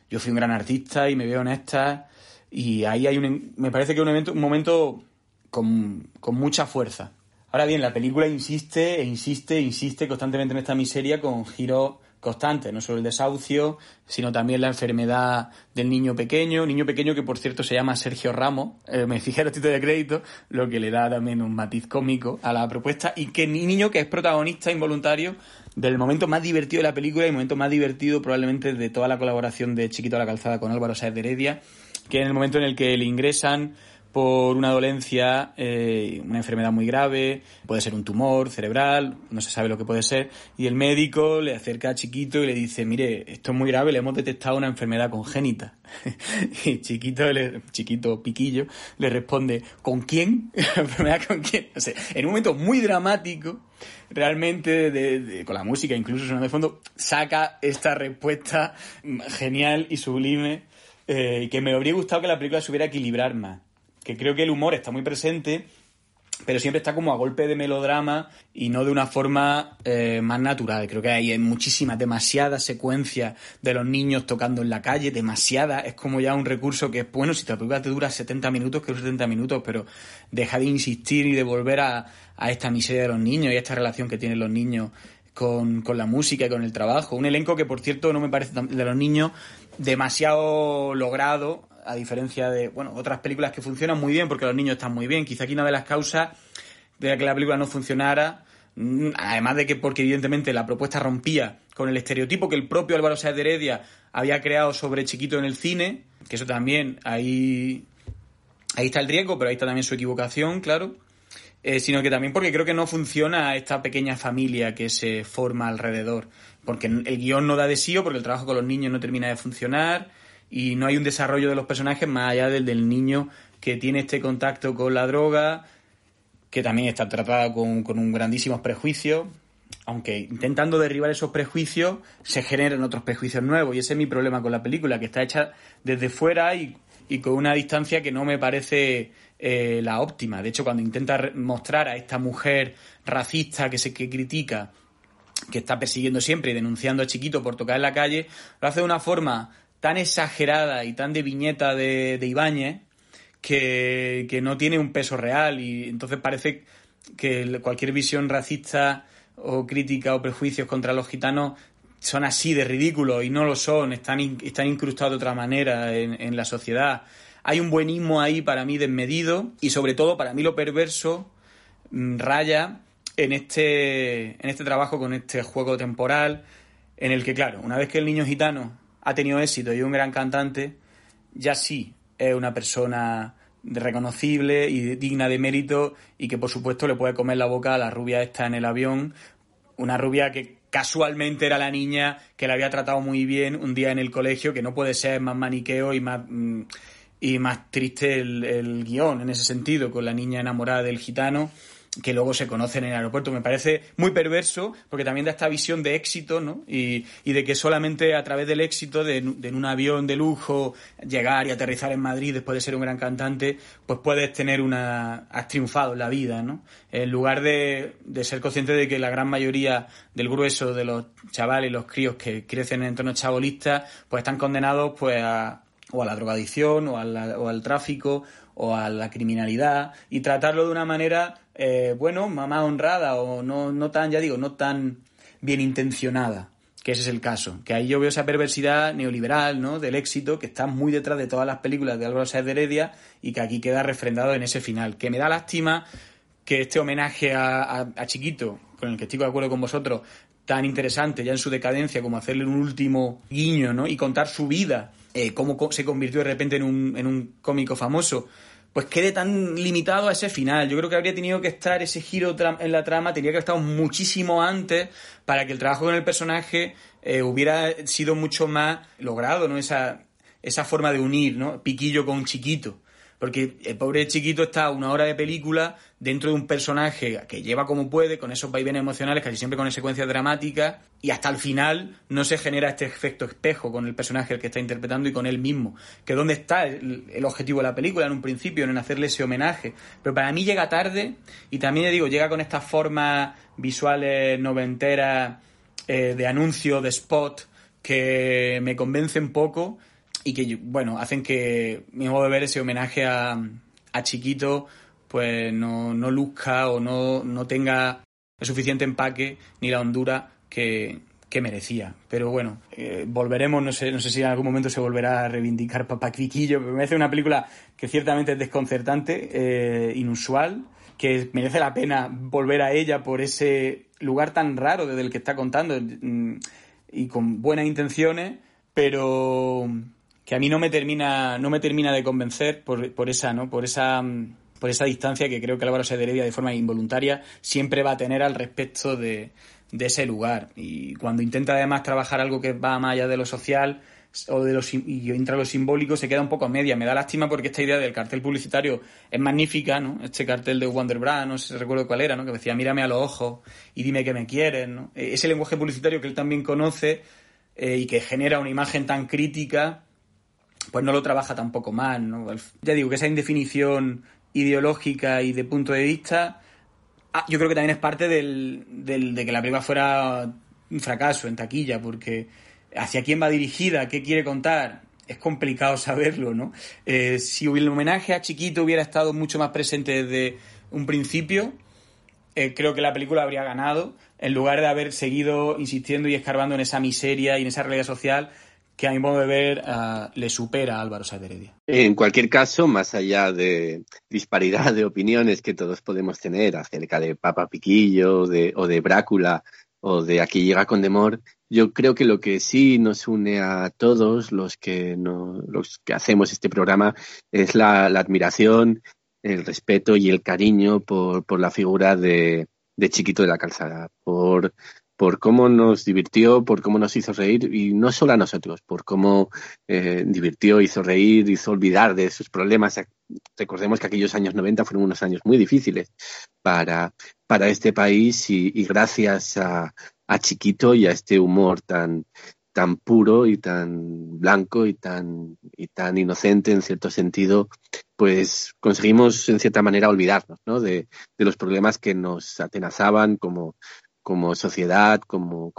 yo fui un gran artista y me veo en esta. Y ahí hay un, me parece que un, un momento con, con mucha fuerza. Ahora bien, la película insiste e insiste e insiste constantemente en esta miseria con giros constantes, no solo el desahucio, sino también la enfermedad del niño pequeño, niño pequeño que por cierto se llama Sergio Ramos, eh, me fijé los títulos de crédito, lo que le da también un matiz cómico a la propuesta, y que niño que es protagonista involuntario del momento más divertido de la película y el momento más divertido probablemente de toda la colaboración de Chiquito a la Calzada con Álvaro Sáez de Heredia, que en el momento en el que le ingresan por una dolencia, eh, una enfermedad muy grave, puede ser un tumor cerebral, no se sabe lo que puede ser, y el médico le acerca a Chiquito y le dice, mire, esto es muy grave, le hemos detectado una enfermedad congénita. y Chiquito, le, Chiquito Piquillo, le responde, ¿con quién? ¿Enfermedad con quién? En un momento muy dramático, realmente, con la música incluso sonando de fondo, saca esta respuesta genial y sublime, eh, que me habría gustado que la película se hubiera equilibrar más que creo que el humor está muy presente, pero siempre está como a golpe de melodrama y no de una forma eh, más natural. Creo que hay muchísimas, demasiadas secuencias de los niños tocando en la calle, demasiadas. Es como ya un recurso que es bueno, si te película te dura 70 minutos, que 70 minutos, pero deja de insistir y de volver a, a esta miseria de los niños y a esta relación que tienen los niños con, con, la música y con el trabajo. Un elenco que, por cierto, no me parece de los niños demasiado logrado a diferencia de, bueno, otras películas que funcionan muy bien porque los niños están muy bien. Quizá aquí una de las causas de que la película no funcionara, mm, además de que porque evidentemente la propuesta rompía con el estereotipo que el propio Álvaro Sáez de Heredia había creado sobre Chiquito en el cine, que eso también ahí, ahí está el riesgo, pero ahí está también su equivocación, claro. Eh, sino que también porque creo que no funciona esta pequeña familia que se forma alrededor. Porque el guion no da de sí o porque el trabajo con los niños no termina de funcionar y no hay un desarrollo de los personajes más allá del del niño que tiene este contacto con la droga, que también está tratada con, con un grandísimos prejuicios, aunque intentando derribar esos prejuicios se generan otros prejuicios nuevos y ese es mi problema con la película, que está hecha desde fuera y, y con una distancia que no me parece eh, la óptima. De hecho, cuando intenta mostrar a esta mujer racista que se que critica, que está persiguiendo siempre y denunciando a Chiquito por tocar en la calle, lo hace de una forma tan exagerada y tan de viñeta de, de Ibáñez que, no tiene un peso real y entonces parece que cualquier visión racista o crítica o prejuicios contra los gitanos son así de ridículos y no lo son, están, están incrustados de otra manera en, en la sociedad. Hay un buenismo ahí para mí desmedido y sobre todo para mí lo perverso mm, raya en este, en este trabajo con este juego temporal en el que, claro, una vez que el niño gitano ha tenido éxito y un gran cantante, ya sí es una persona reconocible y digna de mérito y que por supuesto le puede comer la boca a la rubia esta en el avión, una rubia que casualmente era la niña que la había tratado muy bien un día en el colegio, que no puede ser más maniqueo y más, mm, y más triste el, el guion en ese sentido, con la niña enamorada del gitano que luego se conocen en el aeropuerto. Me parece muy perverso porque también da esta visión de éxito, ¿no? Y, y de que solamente a través del éxito de, de, un avión de lujo llegar y aterrizar en Madrid después de ser un gran cantante, pues puedes tener una... has triunfado en la vida, ¿no? En lugar de, de ser consciente de que la gran mayoría del grueso de los chavales los críos que crecen en entornos chabolistas, pues están condenados pues a, o a la drogadicción o, a la, o al tráfico o a la criminalidad y tratarlo de una manera, eh, bueno, más honrada o no, no tan, ya digo, no tan bien intencionada, que ese es el caso. Que ahí yo veo esa perversidad neoliberal, ¿no? Del éxito que está muy detrás de todas las películas de Álvaro Sáez de Heredia y que aquí queda refrendado en ese final. Que me da lástima que este homenaje a, a, a Chiquito, con el que estoy de acuerdo con vosotros, tan interesante ya en su decadencia como hacerle un último guiño, ¿no? Y contar su vida, eh, cómo se convirtió de repente en un, en un cómico famoso, pues quede tan limitado a ese final. Yo creo que habría tenido que estar ese giro en la trama, tenía que haber estado muchísimo antes para que el trabajo con el personaje eh, hubiera sido mucho más logrado, ¿no? Esa, esa forma de unir, ¿no? Piquillo con chiquito. Porque el pobre chiquito está una hora de película dentro de un personaje que lleva como puede, con esos vaivenes emocionales, casi siempre con secuencias dramáticas, y hasta el final no se genera este efecto espejo con el personaje el que está interpretando y con él mismo. Que dónde está el, objetivo de la película en un principio, en hacerle ese homenaje. Pero para mí llega tarde, y también digo, llega con estas formas visuales noventeras eh, de anuncio, de spot, que me convencen poco y que, bueno, hacen que mi modo de ver ese homenaje a, a Chiquito pues no, no luzca o no, no tenga el suficiente empaque ni la hondura que, que merecía. Pero bueno, eh, volveremos, no sé, no sé si en algún momento se volverá a reivindicar Papá Quiquillo, pero me parece una película que ciertamente es desconcertante, eh, inusual, que merece la pena volver a ella por ese lugar tan raro desde el que está contando y con buenas intenciones, pero que a mí no me termina, no me termina de convencer por, por esa, ¿no? Por esa por esa distancia que creo que Álvaro Sederedia de forma involuntaria siempre va a tener al respecto de, de, ese lugar. Y cuando intenta además trabajar algo que va más allá de lo social o de lo, y entra lo simbólico, se queda un poco a media. Me da lástima porque esta idea del cartel publicitario es magnífica, ¿no? Este cartel de Wonder Bra, no sé si recuerdo cuál era, ¿no? Que decía, mírame a los ojos y dime que me quieres, ¿no? Ese lenguaje publicitario que él también conoce eh, y que genera una imagen tan crítica pues no lo trabaja tampoco mal, ¿no? Ya digo que esa indefinición ideológica y de punto de vista, ah, yo creo que también es parte del, del, de que la película fuera un fracaso en taquilla, porque hacia quién va dirigida, qué quiere contar, es complicado saberlo, ¿no? Eh, si el homenaje a Chiquito hubiera estado mucho más presente desde un principio, eh, creo que la película habría ganado, en lugar de haber seguido insistiendo y escarbando en esa miseria y en esa realidad social que a mi modo de ver uh, le supera a Álvaro Sáez Heredia. En cualquier caso, más allá de disparidad de opiniones que todos podemos tener acerca de Papa Piquillo de, o de Brácula o de Aquí llega con Demor, yo creo que lo que sí nos une a todos los que, no, los que hacemos este programa es la, la admiración, el respeto y el cariño por, por la figura de, de Chiquito de la Calzada, por por cómo nos divirtió, por cómo nos hizo reír, y no solo a nosotros, por cómo eh, divirtió, hizo reír, hizo olvidar de sus problemas. Recordemos que aquellos años 90 fueron unos años muy difíciles para, para este país y, gracias a, Chiquito y a este humor tan, tan puro y tan blanco y tan, y tan inocente en cierto sentido, pues conseguimos en cierta manera olvidarnos ¿no? de, de los problemas que nos atenazaban como como sociedad, como,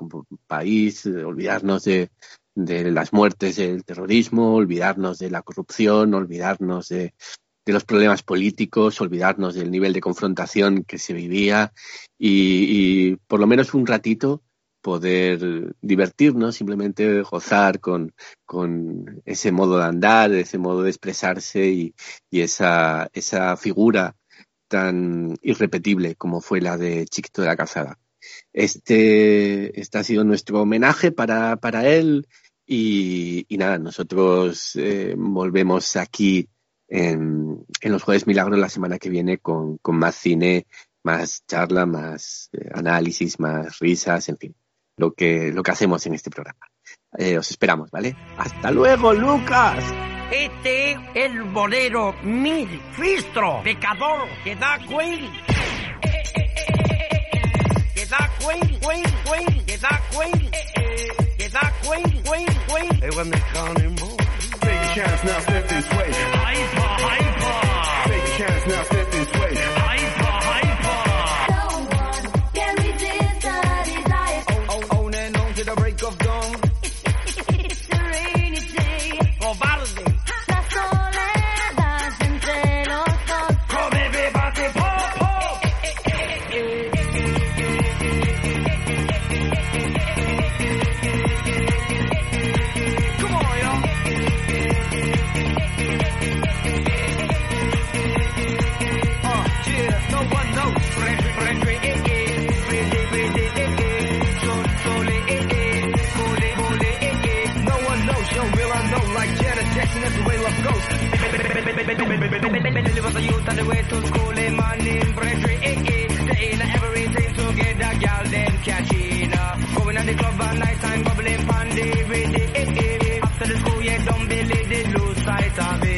país, olvidarnos de, las muertes del terrorismo, olvidarnos de la corrupción, olvidarnos de, los problemas políticos, olvidarnos del nivel de confrontación que se vivía y, por lo menos un ratito poder divertirnos, simplemente gozar con, ese modo de andar, ese modo de expresarse y, y esa, esa figura tan irrepetible como fue la de Chiquito de la Calzada. Este, este ha sido nuestro homenaje para, para él y, y nada, nosotros eh, volvemos aquí en, en, los Jueves Milagros la semana que viene con, con más cine, más charla, más eh, análisis, más risas, en fin, lo que, lo que hacemos en este programa. Eh, os esperamos, ¿vale? Hasta luego, Lucas. Este es el bolero mil fistro, pecador, que da Queen. It's not queen, queen, queen. It's not queen. eh, It's not queen, queen, queen. They wasn't calling him home. Take a chance now, step this way. Deliver the youth on the way to school in catching up. Going the club at night time, bubbling pandy with the eh, After the school, yeah, don't believe they lose sight of it.